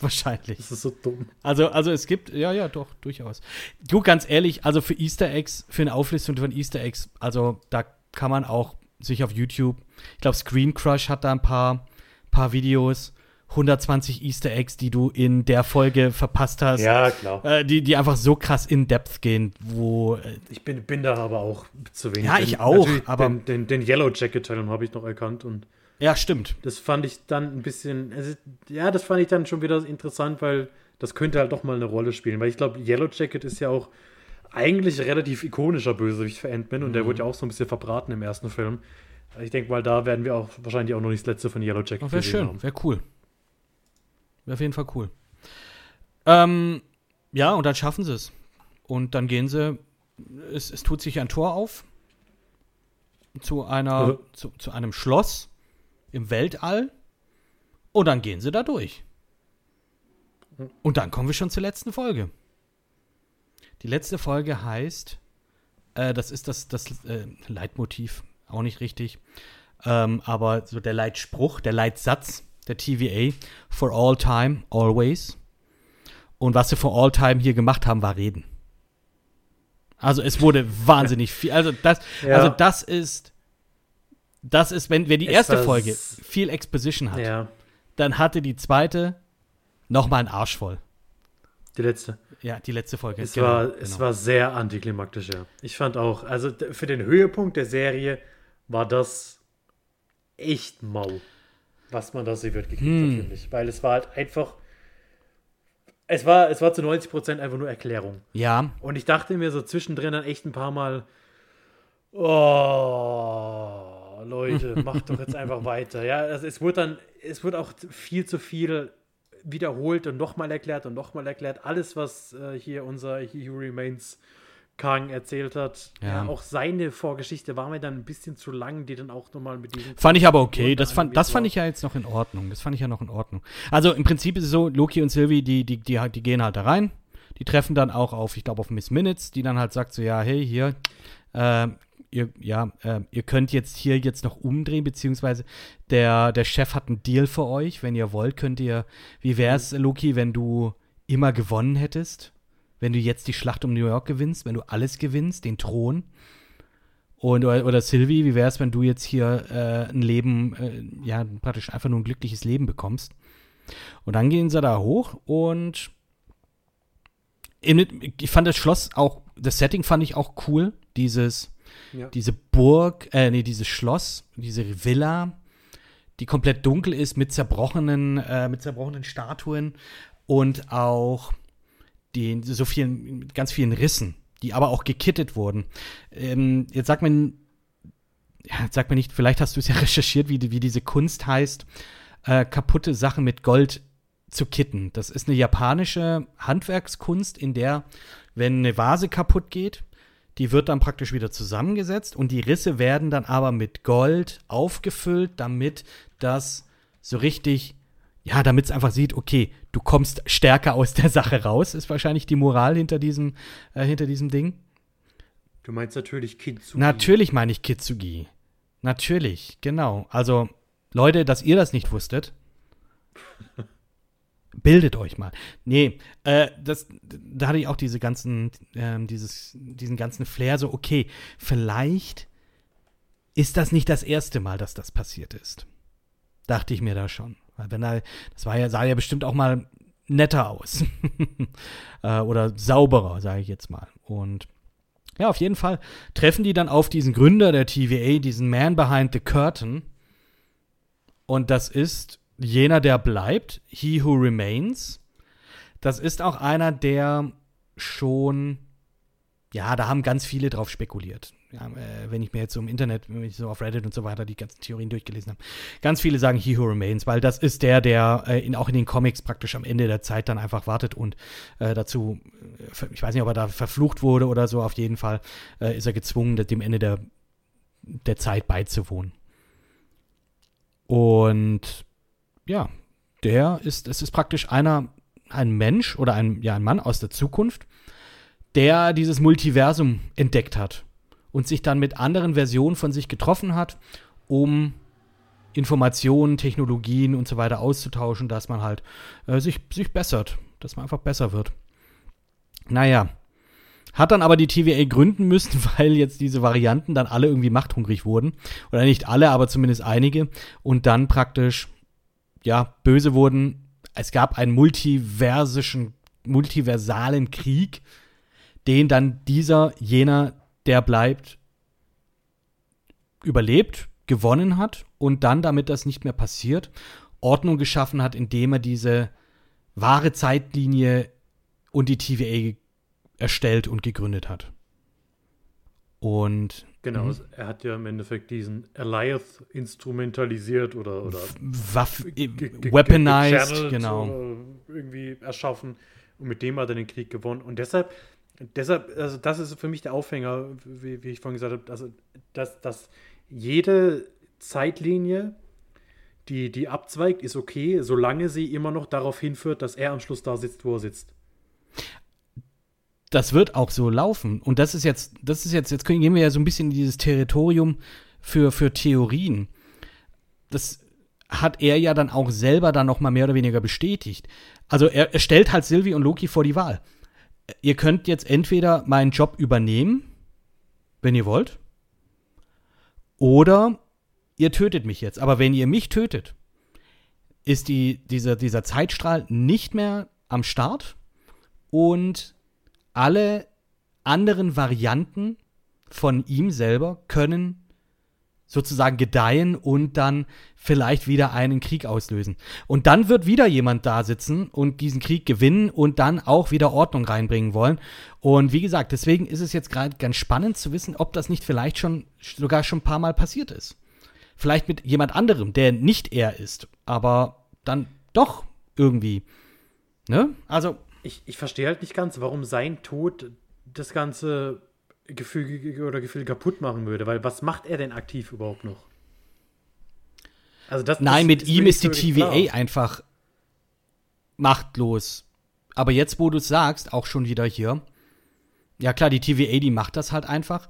D: Wahrscheinlich.
E: Das ist so dumm.
D: Also, also es gibt, ja, ja, doch, durchaus. Du, ganz ehrlich, also für Easter Eggs, für eine Auflistung von Easter Eggs, also da kann man auch sich auf YouTube, ich glaube, Screen Crush hat da ein paar, paar Videos, 120 Easter Eggs, die du in der Folge verpasst hast,
E: Ja, klar.
D: äh, die, die einfach so krass in Depth gehen, wo, äh,
E: Ich bin, bin da aber auch zu wenig.
D: Ja, ich auch,
E: Natürlich
D: aber-
E: Den, den, den Yellow Jacket-Teil habe ich noch erkannt und
D: ja, stimmt.
E: das fand ich dann ein bisschen. Also, ja, das fand ich dann schon wieder interessant, weil das könnte halt doch mal eine Rolle spielen. Weil ich glaube, Yellow Jacket ist ja auch eigentlich relativ ikonischer Bösewicht für Ant-Man und
D: Mhm.
E: der wurde ja auch so ein bisschen verbraten im ersten Film. Ich denke mal, da werden wir auch wahrscheinlich auch noch nicht das letzte von Yellow Jacket
D: Wäre
E: gesehen
D: schön, wäre cool. Wäre auf jeden Fall cool. Ähm, ja, und dann schaffen sie es. Und dann gehen sie, es, es tut sich ein Tor auf zu einer,
E: Ja.
D: zu, zu einem Schloss im Weltall. Und dann gehen sie da durch. Und dann kommen wir schon zur letzten Folge. Die letzte Folge heißt, äh, das ist das, das äh, Leitmotiv, auch nicht richtig, ähm, aber so der Leitspruch, der Leitsatz der TVA, for all time, always. Und was sie for all time hier gemacht haben, war reden. Also es wurde wahnsinnig viel. Also das,
E: Ja.
D: also das ist Das ist, wenn, wenn die
E: Es
D: erste Folge viel Exposition hat,
E: Ja,
D: dann hatte die zweite nochmal einen Arsch voll.
E: Die letzte.
D: Ja, die letzte Folge.
E: Es,
D: genau,
E: war,
D: genau.
E: es war sehr antiklimaktisch, ja. Ich fand auch, also für den Höhepunkt der Serie war das echt mau, was man da so wird gekriegt
D: Hm.
E: hat, finde ich. Weil es war halt einfach, es war, es war zu 90% einfach nur Erklärung.
D: Ja,
E: Und ich dachte mir so zwischendrin dann echt ein paar Mal, oh, Leute, macht doch jetzt einfach weiter. Ja, also es wurde dann, es wurde auch viel zu viel wiederholt und nochmal erklärt und nochmal erklärt. Alles, was äh, hier unser He Who Remains Kang erzählt hat,
D: Ja.
E: ja. auch seine Vorgeschichte war mir dann ein bisschen zu lang, die dann auch nochmal mit diesem
D: Fand ich aber okay. Das fand, das fand ich ja jetzt noch in Ordnung. Das fand ich ja noch in Ordnung. Also im Prinzip ist es so, Loki und Sylvie, die, die, die, die gehen halt da rein. Die treffen dann auch auf, ich glaube, auf Miss Minutes, die dann halt sagt so, ja, hey, hier, äh, ihr, ja, äh, ihr könnt jetzt hier jetzt noch umdrehen, beziehungsweise der, der Chef hat einen Deal für euch. Wenn ihr wollt, könnt ihr, wie wär's, Loki, wenn du immer gewonnen hättest? Wenn du jetzt die Schlacht um New York gewinnst, wenn du alles gewinnst, den Thron. Und, oder, oder Sylvie, wie wäre es, wenn du jetzt hier äh, ein Leben, äh, ja, praktisch einfach nur ein glückliches Leben bekommst? Und dann gehen sie da hoch und ich fand das Schloss auch, das Setting fand ich auch cool. Dieses,
E: Ja.
D: diese Burg, äh, nee, dieses Schloss, diese Villa, die komplett dunkel ist mit zerbrochenen, äh, mit zerbrochenen Statuen und auch den, so vielen, mit ganz vielen Rissen, die aber auch gekittet wurden. Ähm, jetzt sagt man, ja, jetzt sagt man nicht, vielleicht hast du es ja recherchiert, wie, wie diese Kunst heißt, äh, kaputte Sachen mit Gold zu kitten. Das ist eine japanische Handwerkskunst, in der, wenn eine Vase kaputt geht, die wird dann praktisch wieder zusammengesetzt und die Risse werden dann aber mit Gold aufgefüllt, damit das so richtig, ja, damit es einfach sieht, okay, du kommst stärker aus der Sache raus, ist wahrscheinlich die Moral hinter diesem, äh, hinter diesem Ding.
E: Du meinst natürlich Kitsugi.
D: Natürlich meine ich Kitsugi. Natürlich, genau. Also, Leute, dass ihr das nicht wusstet, bildet euch mal. Nee, äh, das, da hatte ich auch diese ganzen, ähm, dieses, diesen ganzen Flair so, okay, vielleicht ist das nicht das erste Mal, dass das passiert ist. Dachte ich mir da schon. Weil wenn er, das war ja, sah ja bestimmt auch mal netter aus. äh, oder sauberer, sage ich jetzt mal. Und ja, auf jeden Fall treffen die dann auf diesen Gründer der TVA, diesen Man behind the curtain. Und das ist jener, der bleibt, He Who Remains. Das ist auch einer, der schon, ja, da haben ganz viele drauf spekuliert. Ja, äh, wenn ich mir jetzt so im Internet, wenn ich so auf Reddit und so weiter die ganzen Theorien durchgelesen habe. Ganz viele sagen He Who Remains, weil das ist der, der äh, in, auch in den Comics praktisch am Ende der Zeit dann einfach wartet und äh, dazu, äh, ich weiß nicht, ob er da verflucht wurde oder so, auf jeden Fall äh, ist er gezwungen, dem Ende der, der Zeit beizuwohnen. Und ja, der ist, es ist praktisch einer, ein Mensch oder ein, ja, ein Mann aus der Zukunft, der dieses Multiversum entdeckt hat und sich dann mit anderen Versionen von sich getroffen hat, um Informationen, Technologien und so weiter auszutauschen, dass man halt äh, sich, sich bessert, dass man einfach besser wird. Naja, hat dann aber die TVA gründen müssen, weil jetzt diese Varianten dann alle irgendwie machthungrig wurden. Oder nicht alle, aber zumindest einige. Und dann praktisch, ja, böse wurden. Es gab einen multiversischen, multiversalen Krieg, den dann dieser, jener, der bleibt, überlebt, gewonnen hat und dann, damit das nicht mehr passiert, Ordnung geschaffen hat, indem er diese wahre Zeitlinie und die TVA erstellt und gegründet hat. Und
E: Genau,
D: Mhm.
E: er hat ja im Endeffekt diesen Alioth instrumentalisiert oder, oder
D: Waff
E: ge-
D: weaponized, genau.
E: irgendwie erschaffen und mit dem hat er den Krieg gewonnen. Und deshalb, deshalb, also das ist für mich der Aufhänger, wie, wie ich vorhin gesagt habe, also dass, dass jede Zeitlinie, die, die abzweigt, ist okay, solange sie immer noch darauf hinführt, dass er am Schluss da sitzt, wo er sitzt.
D: Das wird auch so laufen. Und das ist jetzt, das ist jetzt, jetzt gehen wir ja so ein bisschen in dieses Territorium für, für Theorien. Das hat er ja dann auch selber dann noch mal mehr oder weniger bestätigt. Also er, er stellt halt Sylvie und Loki vor die Wahl. Ihr könnt jetzt entweder meinen Job übernehmen, wenn ihr wollt, oder ihr tötet mich jetzt, aber wenn ihr mich tötet, ist die, dieser, dieser Zeitstrahl nicht mehr am Start und alle anderen Varianten von ihm selber können sozusagen gedeihen und dann vielleicht wieder einen Krieg auslösen. Und dann wird wieder jemand da sitzen und diesen Krieg gewinnen und dann auch wieder Ordnung reinbringen wollen. Und wie gesagt, deswegen ist es jetzt gerade ganz spannend zu wissen, ob das nicht vielleicht schon sogar schon ein paar Mal passiert ist. Vielleicht mit jemand anderem, der nicht er ist, aber dann doch irgendwie. Ne? Also.
E: Ich, ich verstehe halt nicht ganz, warum sein Tod das ganze Gefühl oder Gefühl kaputt machen würde, weil was macht er denn aktiv überhaupt noch?
D: Also das, Nein, das mit ist ihm ist die TVA klar. einfach machtlos. Aber jetzt, wo du es sagst, auch schon wieder hier. Ja, klar, die TVA, die macht das halt einfach.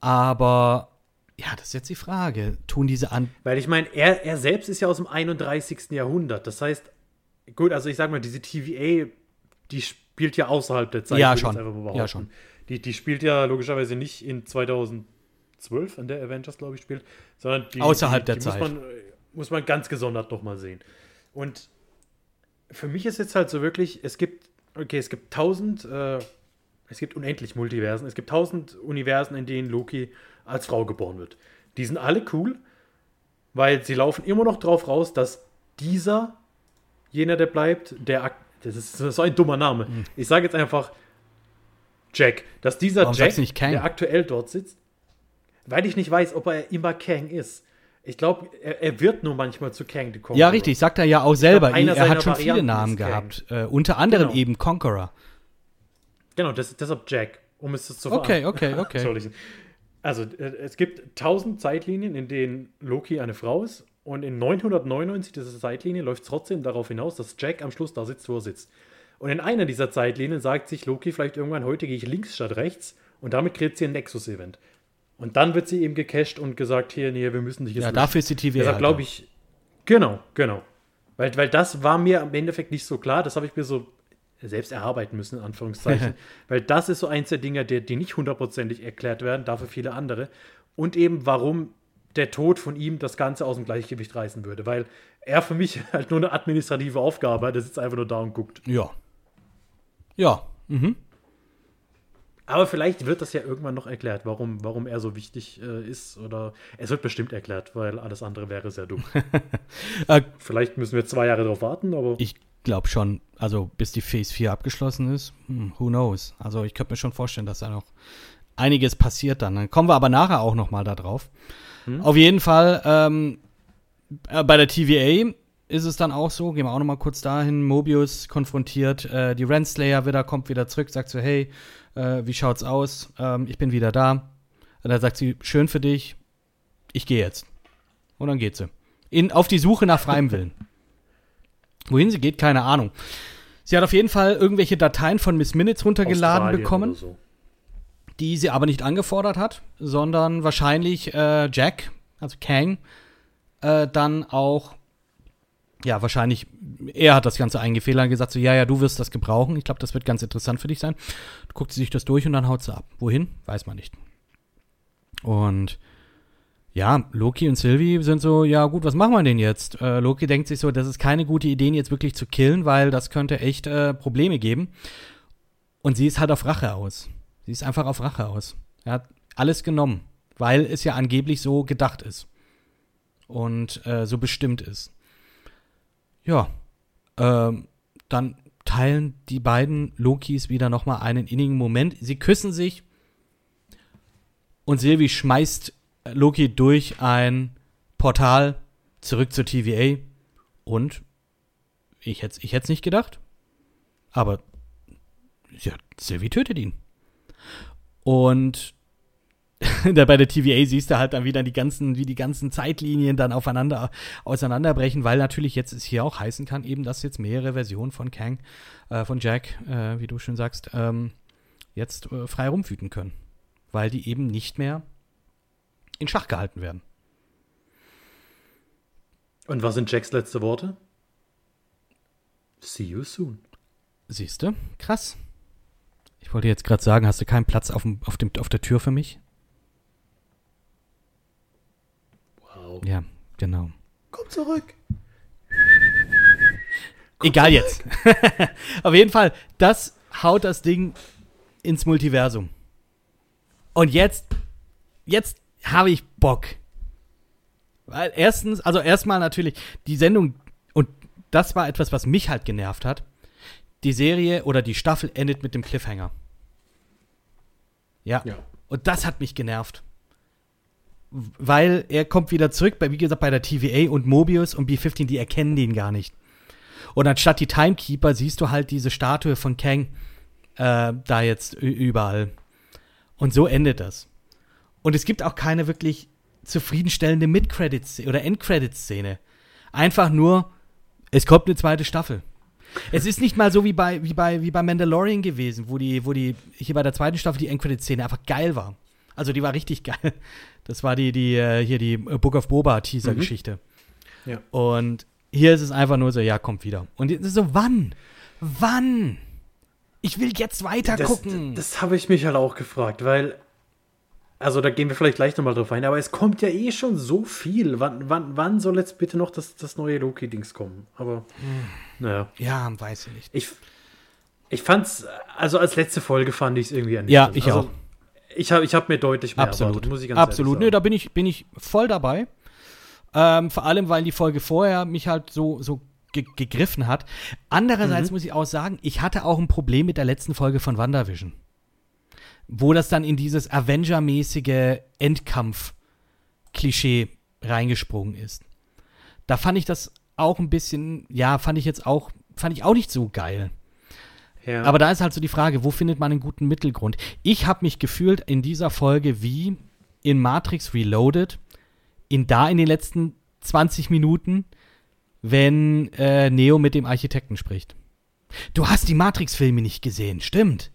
D: Aber ja, das ist jetzt die Frage. Tun diese an.
E: Weil ich meine, er, er selbst ist ja aus dem 31. Jahrhundert. Das heißt, gut, also ich sag mal, diese TVA, die spielt ja außerhalb der Zeit.
D: Ja, schon. Ja,
E: schon. Die, die spielt ja logischerweise nicht in 2012, an der Avengers, glaube ich, spielt, sondern die,
D: außerhalb
E: die,
D: der Zeit.
E: Muss man, muss man ganz gesondert nochmal sehen. Und für mich ist jetzt halt so wirklich, es gibt, okay, es gibt tausend, äh, es gibt unendlich Multiversen, es gibt tausend Universen, in denen Loki als Frau geboren wird. Die sind alle cool, weil sie laufen immer noch drauf raus, dass dieser, jener, der bleibt, der, das ist so ein dummer Name. Hm. Ich sage jetzt einfach Jack, dass dieser
D: Warum
E: Jack,
D: der
E: aktuell dort sitzt, weil ich nicht weiß, ob er immer Kang ist. Ich glaube, er, er, wird nur manchmal zu Kang
D: gekommen. Ja, richtig, sagt er ja auch selber. Glaub, er hat schon Varianten viele Namen gehabt. Äh, unter anderem genau. eben Conqueror.
E: Genau, das, deshalb Jack, um es zu
D: Okay, okay, okay.
E: Also, äh, es gibt tausend Zeitlinien, in denen Loki eine Frau ist. Und in 999 dieser Zeitlinie läuft es trotzdem darauf hinaus, dass Jack am Schluss da sitzt, wo er sitzt. Und in einer dieser Zeitlinien sagt sich Loki vielleicht irgendwann, heute gehe ich links statt rechts. Und damit kreiert sie ein Nexus-Event. Und dann wird sie eben gecached und gesagt, hier, nee, wir müssen dich
D: jetzt. Ja, lösen. dafür ist die TVA.
E: Deshalb glaube ich, genau, genau. Weil, weil das war mir im Endeffekt nicht so klar. Das habe ich mir so selbst erarbeiten müssen, in Anführungszeichen. weil das ist so eins der Dinge, die, die nicht hundertprozentig erklärt werden, dafür viele andere. Und eben, warum der Tod von ihm das Ganze aus dem Gleichgewicht reißen würde. Weil er für mich halt nur eine administrative Aufgabe hat. Der sitzt einfach nur da und guckt.
D: Ja. Ja. Mhm.
E: Aber vielleicht wird das ja irgendwann noch erklärt, warum, warum er so wichtig äh, ist. Oder es wird bestimmt erklärt, weil alles andere wäre sehr dumm. äh, vielleicht müssen wir zwei Jahre darauf warten, aber.
D: Ich glaube schon, also bis die Phase 4 abgeschlossen ist, hm, who knows. Also ich könnte mir schon vorstellen, dass da noch einiges passiert dann. Dann kommen wir aber nachher auch noch mal da drauf. Hm? Auf jeden Fall, ähm, äh, bei der TVA ist es dann auch so, gehen wir auch noch mal kurz dahin, Mobius konfrontiert, äh, die Renslayer wieder, kommt wieder zurück, sagt so, hey, äh, wie schaut's aus? Ähm, ich bin wieder da. Und dann sagt sie, schön für dich, ich gehe jetzt. Und dann geht sie. In, auf die Suche nach freiem Willen. Wohin sie geht, keine Ahnung. Sie hat auf jeden Fall irgendwelche Dateien von Miss Minutes runtergeladen Australien bekommen, so. die sie aber nicht angefordert hat, sondern wahrscheinlich äh, Jack, also Kang, äh, dann auch, ja, wahrscheinlich, er hat das Ganze eingefehlt und gesagt, so, ja, ja, du wirst das gebrauchen. Ich glaube, das wird ganz interessant für dich sein. Guckt sie sich das durch und dann haut sie ab. Wohin? Weiß man nicht. Und ja, Loki und Sylvie sind so, ja gut, was machen wir denn jetzt? Äh, Loki denkt sich so, das ist keine gute Idee, jetzt wirklich zu killen, weil das könnte echt äh, Probleme geben. Und sie ist halt auf Rache aus. Sie ist einfach auf Rache aus. Er hat alles genommen, weil es ja angeblich so gedacht ist. Und äh, so bestimmt ist. Ja, ähm, dann teilen die beiden Lokis wieder nochmal einen innigen Moment. Sie küssen sich und Sylvie schmeißt Loki durch ein Portal zurück zur TVA und ich hätte ich es nicht gedacht, aber ja, Sylvie tötet ihn. Und da bei der TVA siehst du halt dann wieder die ganzen, wie die ganzen Zeitlinien dann aufeinander auseinanderbrechen, weil natürlich jetzt es hier auch heißen kann, eben, dass jetzt mehrere Versionen von Kang, äh, von Jack, äh, wie du schon sagst, ähm, jetzt äh, frei rumwüten können. Weil die eben nicht mehr in Schach gehalten werden.
E: Und was sind Jacks letzte Worte? See you soon.
D: Siehst du? Krass. Ich wollte jetzt gerade sagen, hast du keinen Platz auf, dem, auf, dem, auf der Tür für mich?
E: Wow.
D: Ja, genau.
E: Komm zurück.
D: Egal jetzt. Auf jeden Fall, das haut das Ding ins Multiversum. Und jetzt, jetzt habe ich Bock. Weil erstens, also erstmal natürlich, die Sendung, und das war etwas, was mich halt genervt hat. Die Serie oder die Staffel endet mit dem Cliffhanger. Ja.
E: Ja.
D: Und das hat mich genervt. Weil er kommt wieder zurück, bei, wie gesagt, bei der TVA und Mobius und B-15, die erkennen den gar nicht. Und anstatt die Timekeeper siehst du halt diese Statue von Kang äh, da jetzt überall. Und so endet das. Und es gibt auch keine wirklich zufriedenstellende Mid-Credit- oder End-Credit-Szene. Einfach nur, es kommt eine zweite Staffel. Es ist nicht mal so wie bei, wie bei, wie bei Mandalorian gewesen, wo die, wo die, hier bei der zweiten Staffel die End-Credit-Szene einfach geil war. Also die war richtig geil. Das war die, die, äh, hier die äh, Book of Boba Teaser-Geschichte.
E: Ja.
D: Und hier ist es einfach nur so, ja, kommt wieder. Und jetzt ist so, wann? Wann? Ich will jetzt weiter
E: Das,
D: gucken.
E: das habe ich mich halt auch gefragt, weil, also da gehen wir vielleicht gleich nochmal drauf ein, aber es kommt ja eh schon so viel. Wann, wann, wann soll jetzt bitte noch das, das neue Loki-Dings kommen? Aber,
D: Hm.
E: naja.
D: ja, weiß ich nicht.
E: Ich, ich fand's, also als letzte Folge fand ich es irgendwie ernüchternd.
D: Ja, ich
E: also,
D: auch.
E: Ich habe ich hab mir deutlich mehr
D: Absolut.
E: erwartet, muss ich ganz
D: Absolut. Nö, da bin ich, bin ich voll dabei. Ähm, vor allem, weil die Folge vorher mich halt so, so ge gegriffen hat. Andererseits
E: Mhm.
D: muss ich auch sagen, ich hatte auch ein Problem mit der letzten Folge von WandaVision. Wo das dann in dieses Avenger-mäßige Endkampf-Klischee reingesprungen ist. Da fand ich das auch ein bisschen, ja, fand ich jetzt auch, fand ich auch nicht so geil.
E: Ja.
D: Aber da ist halt so die Frage, wo findet man einen guten Mittelgrund? Ich habe mich gefühlt in dieser Folge wie in Matrix Reloaded, in da in den letzten 20 Minuten, wenn äh, Neo mit dem Architekten spricht. Du hast die Matrix-Filme nicht gesehen, stimmt.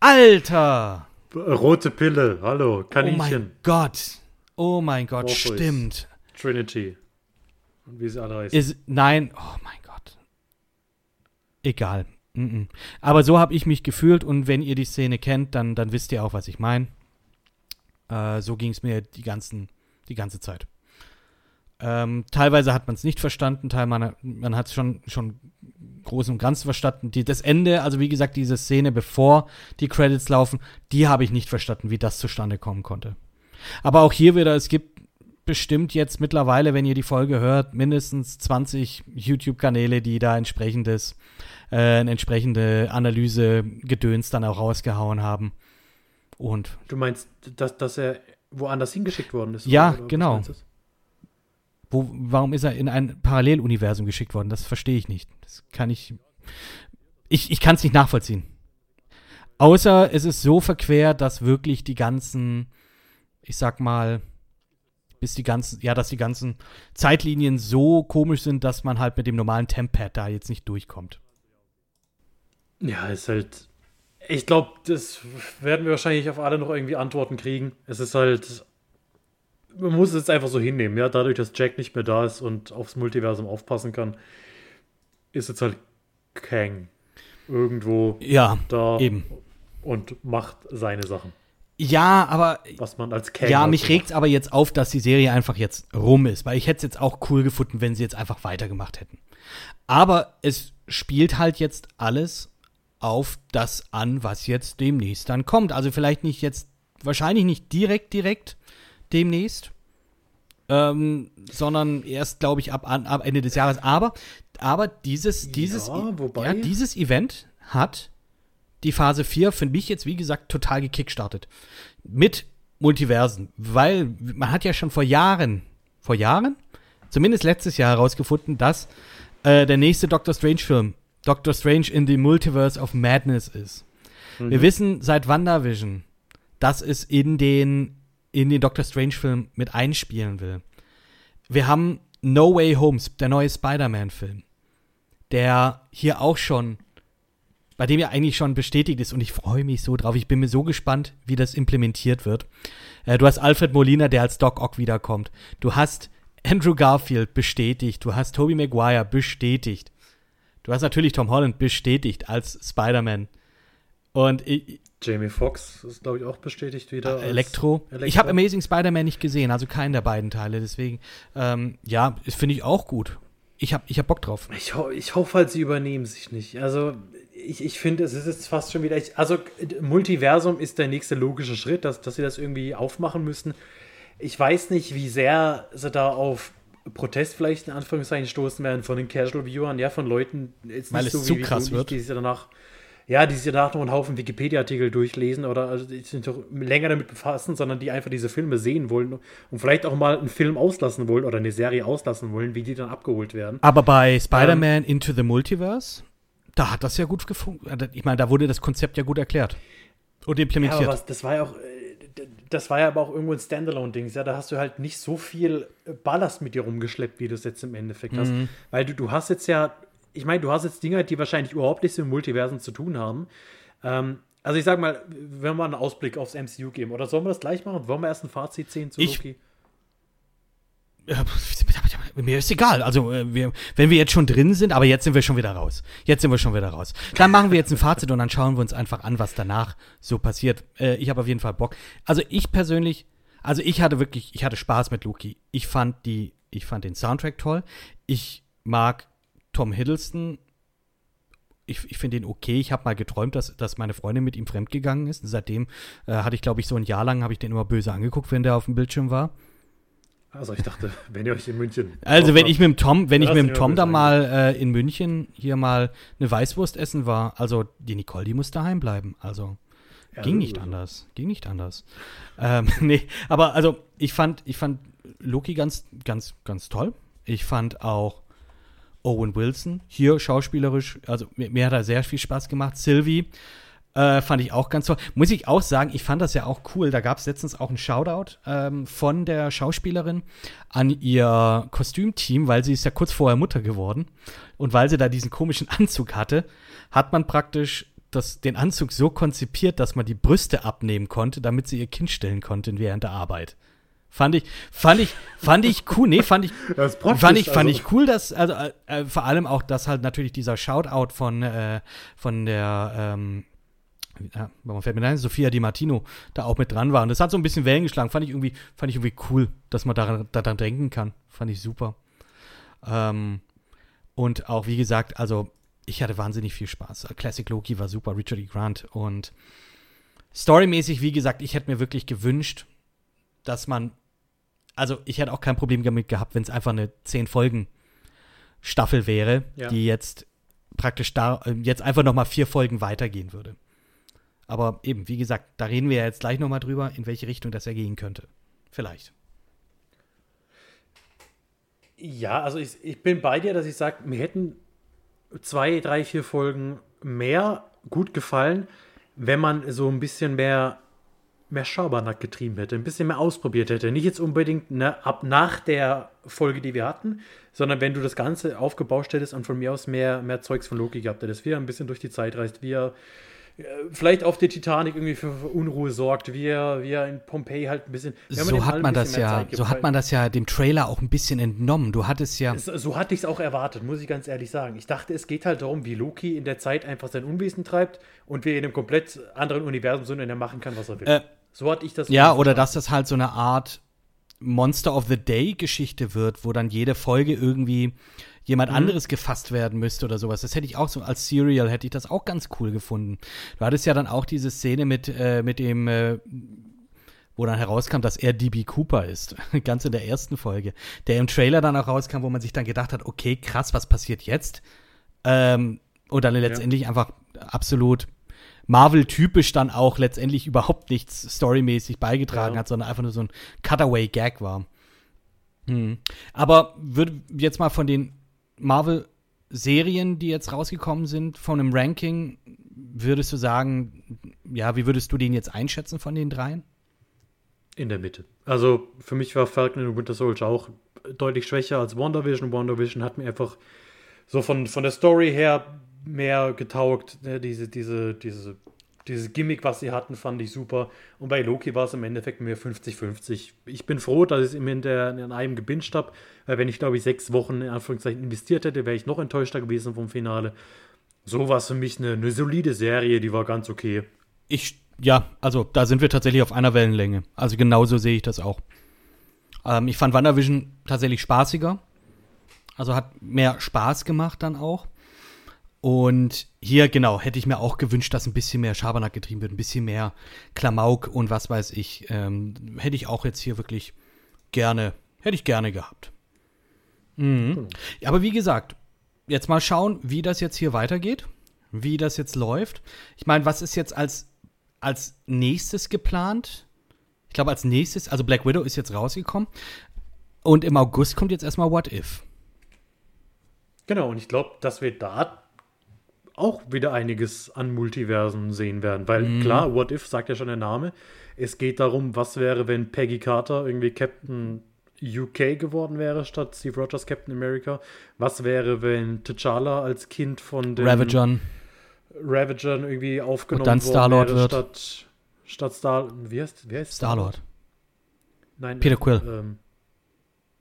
D: Alter!
E: Rote Pille, hallo,
D: Oh
E: Kaninchen,
D: mein Gott. Oh mein Gott,
E: Morpheus.
D: stimmt.
E: Trinity. Und wie sie alle heißen.
D: Ist, nein, oh mein Gott. Egal. Mm -mm. Aber so habe ich mich gefühlt und wenn ihr die Szene kennt, dann, dann wisst ihr auch, was ich meine. Äh, so ging es mir die, ganzen, die ganze Zeit. Ähm, teilweise hat man es nicht verstanden, teil man, man hat es schon, schon groß und ganz verstanden. Die, das Ende, also wie gesagt, diese Szene, bevor die Credits laufen, die habe ich nicht verstanden, wie das zustande kommen konnte. Aber auch hier wieder, es gibt bestimmt jetzt mittlerweile, wenn ihr die Folge hört, mindestens 20 YouTube-Kanäle, die da entsprechendes, äh, eine entsprechende Analyse Gedöns dann auch rausgehauen haben. Und
E: Du meinst, dass, dass er woanders hingeschickt worden ist?
D: Ja,
E: oder
D: genau. Wo, warum ist er in ein Paralleluniversum geschickt worden? Das verstehe ich nicht. Das kann ich. Ich, ich kann es nicht nachvollziehen. Außer es ist so verquert, dass wirklich die ganzen, ich sag mal, bis die ganzen, ja, dass die ganzen Zeitlinien so komisch sind, dass man halt mit dem normalen Temppad da jetzt nicht durchkommt.
E: Ja, ist halt. Ich glaube, das werden wir wahrscheinlich auf alle noch irgendwie Antworten kriegen. Es ist halt. Man muss es jetzt einfach so hinnehmen, ja. Dadurch, dass Jack nicht mehr da ist und aufs Multiversum aufpassen kann, ist jetzt halt Kang irgendwo
D: Ja,
E: da
D: eben.
E: und macht seine Sachen.
D: Ja, aber
E: Was man als Kang.
D: Ja,
E: halt
D: mich
E: so
D: regt's aber jetzt auf, dass die Serie einfach jetzt rum ist, weil ich hätte es jetzt auch cool gefunden, wenn sie jetzt einfach weitergemacht hätten. Aber es spielt halt jetzt alles auf das an, was jetzt demnächst dann kommt. Also vielleicht nicht jetzt, wahrscheinlich nicht direkt, direkt demnächst, ähm, sondern erst, glaube ich, ab, ab Ende des Jahres. Aber, aber dieses, dieses,
E: Ja, wobei-
D: ja, dieses Event hat die Phase 4 für mich jetzt, wie gesagt, total gekickstartet. Mit Multiversen. Weil man hat ja schon vor Jahren, vor Jahren, zumindest letztes Jahr herausgefunden, dass äh, der nächste Doctor Strange-Film Doctor Strange in the Multiverse of Madness ist. Wir wissen seit WandaVision, dass es in den, in den Doctor Strange-Film mit einspielen will. Wir haben No Way Home, der neue Spider-Man-Film, der hier auch schon bei dem ja eigentlich schon bestätigt ist und ich freue mich so drauf. Ich bin mir so gespannt, wie das implementiert wird. Äh, du hast Alfred Molina, der als Doc Ock wiederkommt. Du hast Andrew Garfield bestätigt. Du hast Tobey Maguire bestätigt. Du hast natürlich Tom Holland bestätigt als Spider-Man. Und ich,
E: Jamie Foxx ist, glaube ich, auch bestätigt wieder. als
D: Elektro. Ich habe Amazing Spider-Man nicht gesehen, also keinen der beiden Teile. Deswegen, ähm, ja, das finde ich auch gut. Ich habe ich hab Bock drauf.
E: Ich, ho ich hoffe halt, sie übernehmen sich nicht. Also, ich, ich finde, es ist jetzt fast schon wieder. Ich, also, Multiversum ist der nächste logische Schritt, dass, dass sie das irgendwie aufmachen müssen. Ich weiß nicht, wie sehr sie da auf Protest vielleicht in Anführungszeichen stoßen werden von den Casual Viewern, ja, von Leuten, jetzt
D: Weil
E: nicht
D: es
E: so
D: zu
E: wie, wie
D: krass
E: ich,
D: wird.
E: die sich danach, ja, die sich danach noch einen Haufen Wikipedia-Artikel durchlesen oder also die sich doch länger damit befassen, sondern die einfach diese Filme sehen wollen und vielleicht auch mal einen Film auslassen wollen oder eine Serie auslassen wollen, wie die dann abgeholt werden.
D: Aber
E: Ähm,
D: bei Spider-Man Into the Multiverse, da hat das ja gut gefunden. Ich meine, da wurde das Konzept ja gut erklärt und
E: Ja,
D: implementiert.
E: aber was, das war ja auch, äh, das war ja aber auch irgendwo ein Standalone-Ding. Ja, da hast du halt nicht so viel Ballast mit dir rumgeschleppt, wie du es jetzt im Endeffekt hast.
D: Mhm.
E: Weil du, du hast jetzt ja, ich meine, du hast jetzt Dinge, die wahrscheinlich überhaupt nichts mit Multiversen zu tun haben. Ähm, also ich sag mal, wenn wir mal einen Ausblick aufs MCU geben, oder sollen wir das gleich machen? Wollen wir erst ein Fazit ziehen zu
D: Ich-
E: Loki?
D: Ja, mir ist egal. Also, äh, wir, wenn wir jetzt schon drin sind, aber jetzt sind wir schon wieder raus. Jetzt sind wir schon wieder raus. Dann machen wir jetzt ein Fazit und dann schauen wir uns einfach an, was danach so passiert. Äh, ich habe auf jeden Fall Bock. Also, ich persönlich, also ich hatte wirklich, ich hatte Spaß mit Loki. Ich fand die, ich fand den Soundtrack toll. Ich mag Tom Hiddleston. Ich, ich finde ihn okay. Ich habe mal geträumt, dass, dass meine Freundin mit ihm fremdgegangen ist. Und seitdem äh, hatte ich, glaube ich, so ein Jahr lang, habe ich den immer böse angeguckt, wenn der auf dem Bildschirm war.
E: Also ich dachte, wenn ihr euch in München.
D: Also wenn ich mit dem Tom, wenn ich mit dem Tom da mal äh, in München hier mal eine Weißwurst essen war, also die Nicole, die muss daheim bleiben. Also
E: Ja,
D: ging nicht
E: so-
D: anders, ging nicht anders. Ähm, nee, aber also ich fand, ich fand Loki ganz, ganz, ganz toll. Ich fand auch Owen Wilson hier schauspielerisch, also mir, mir hat er sehr viel Spaß gemacht. Sylvie äh, fand ich auch ganz toll. Muss ich auch sagen, ich fand das ja auch cool. Da gab es letztens auch einen Shoutout ähm, von der Schauspielerin an ihr Kostümteam, weil sie ist ja kurz vorher Mutter geworden. Und weil sie da diesen komischen Anzug hatte, hat man praktisch das, den Anzug so konzipiert, dass man die Brüste abnehmen konnte, damit sie ihr Kind stillen konnte während der Arbeit. Fand ich, fand ich, fand ich cool. Nee, fand ich, fand ich, fand
E: also.
D: ich cool, dass, also äh, äh, vor allem auch, dass halt natürlich dieser Shoutout von, äh, von der, ähm, ja, warum fällt mir ein, Sophia Di Martino da auch mit dran war. Und das hat so ein bisschen Wellen geschlagen. Fand ich irgendwie, fand ich irgendwie cool, dass man daran, daran denken kann. Fand ich super. Ähm, und auch, wie gesagt, also ich hatte wahnsinnig viel Spaß. Classic Loki war super, Richard E. Grant. Und storymäßig, wie gesagt, ich hätte mir wirklich gewünscht, dass man, also ich hätte auch kein Problem damit gehabt, wenn es einfach eine zehn Folgen Staffel wäre,
E: Ja.
D: die jetzt praktisch da äh, jetzt einfach noch mal vier Folgen weitergehen würde. Aber eben, wie gesagt, da reden wir ja jetzt gleich noch mal drüber, in welche Richtung das ja gehen könnte. Vielleicht.
E: Ja, also ich, ich bin bei dir, dass ich sage, mir hätten zwei, drei, vier Folgen mehr gut gefallen, wenn man so ein bisschen mehr, mehr Schabernack getrieben hätte, ein bisschen mehr ausprobiert hätte. Nicht jetzt unbedingt ne, ab nach der Folge, die wir hatten, sondern wenn du das Ganze aufgebauscht hättest und von mir aus mehr, mehr Zeugs von Loki gehabt hättest, wie er ein bisschen durch die Zeit reist, wie er vielleicht auf der Titanic irgendwie für, für Unruhe sorgt, wie er, wie er in Pompeji halt ein bisschen.
D: So hat man das ja,
E: Zeit
D: so hat man das ja dem Trailer auch ein bisschen entnommen. Du hattest ja,
E: so, so hatte ich es auch erwartet, muss ich ganz ehrlich sagen. Ich dachte, es geht halt darum, wie Loki in der Zeit einfach sein Unwesen treibt und wir in einem komplett anderen Universum sind und er machen kann, was er will.
D: Äh,
E: so hatte ich das.
D: Ja, oder dass das halt so eine Art Monster of the Day Geschichte wird, wo dann jede Folge irgendwie jemand
E: Mhm.
D: anderes gefasst werden müsste oder sowas. Das hätte ich auch so als Serial hätte ich das auch ganz cool gefunden. Du hattest ja dann auch diese Szene mit äh, mit dem äh, wo dann herauskam, dass er DB Cooper ist, ganz in der ersten Folge, der im Trailer dann auch rauskam, wo man sich dann gedacht hat, okay, krass, was passiert jetzt? Ähm, und dann letztendlich einfach absolut Marvel-typisch dann auch letztendlich überhaupt nichts storymäßig beigetragen
E: Ja.
D: hat, sondern einfach nur so ein Cutaway-Gag war. Hm. Aber würde jetzt mal von den Marvel-Serien, die jetzt rausgekommen sind, von einem Ranking, würdest du sagen, ja, wie würdest du den jetzt einschätzen von den dreien?
E: In der Mitte. Also für mich war Falcon und Winter Soldier auch deutlich schwächer als WandaVision. WandaVision hat mir einfach so von, von der Story her mehr getaugt. Ne? Diese, diese, diese, dieses Gimmick, was sie hatten, fand ich super. Und bei Loki war es im Endeffekt mir 50-50. Ich bin froh, dass ich es im Hinter in einem gebinged habe, weil wenn ich, glaube ich, sechs Wochen in Anführungszeichen investiert hätte, wäre ich noch enttäuschter gewesen vom Finale. So war es für mich eine, eine solide Serie, die war ganz okay.
D: Ich, ja, also da sind wir tatsächlich auf einer Wellenlänge. Also genauso sehe ich das auch. Ähm, ich fand WandaVision tatsächlich spaßiger. Also hat mehr Spaß gemacht dann auch. Und hier, genau, hätte ich mir auch gewünscht, dass ein bisschen mehr Schabernack getrieben wird, ein bisschen mehr Klamauk und was weiß ich. Ähm, hätte ich auch jetzt hier wirklich gerne, hätte ich gerne gehabt. Mhm. Aber wie gesagt, jetzt mal schauen, wie das jetzt hier weitergeht, wie das jetzt läuft. Ich meine, was ist jetzt als, als nächstes geplant? Ich glaube, als nächstes, also Black Widow ist jetzt rausgekommen. Und im August kommt jetzt erstmal What If.
E: Genau, und ich glaube, dass wir da auch wieder einiges an Multiversen sehen werden. Weil
D: Mhm.
E: klar, What If sagt ja schon der Name. Es geht darum, was wäre, wenn Peggy Carter irgendwie Captain UK geworden wäre, statt Steve Rogers Captain America. Was wäre, wenn T'Challa als Kind von den
D: Ravager.
E: Ravagern irgendwie aufgenommen
D: Und dann
E: worden
D: Star-Lord
E: wäre,
D: wird.
E: statt, statt Star... Wie heißt, wie heißt
D: Star-Lord.
E: Nein,
D: Peter Quill.
E: Ähm,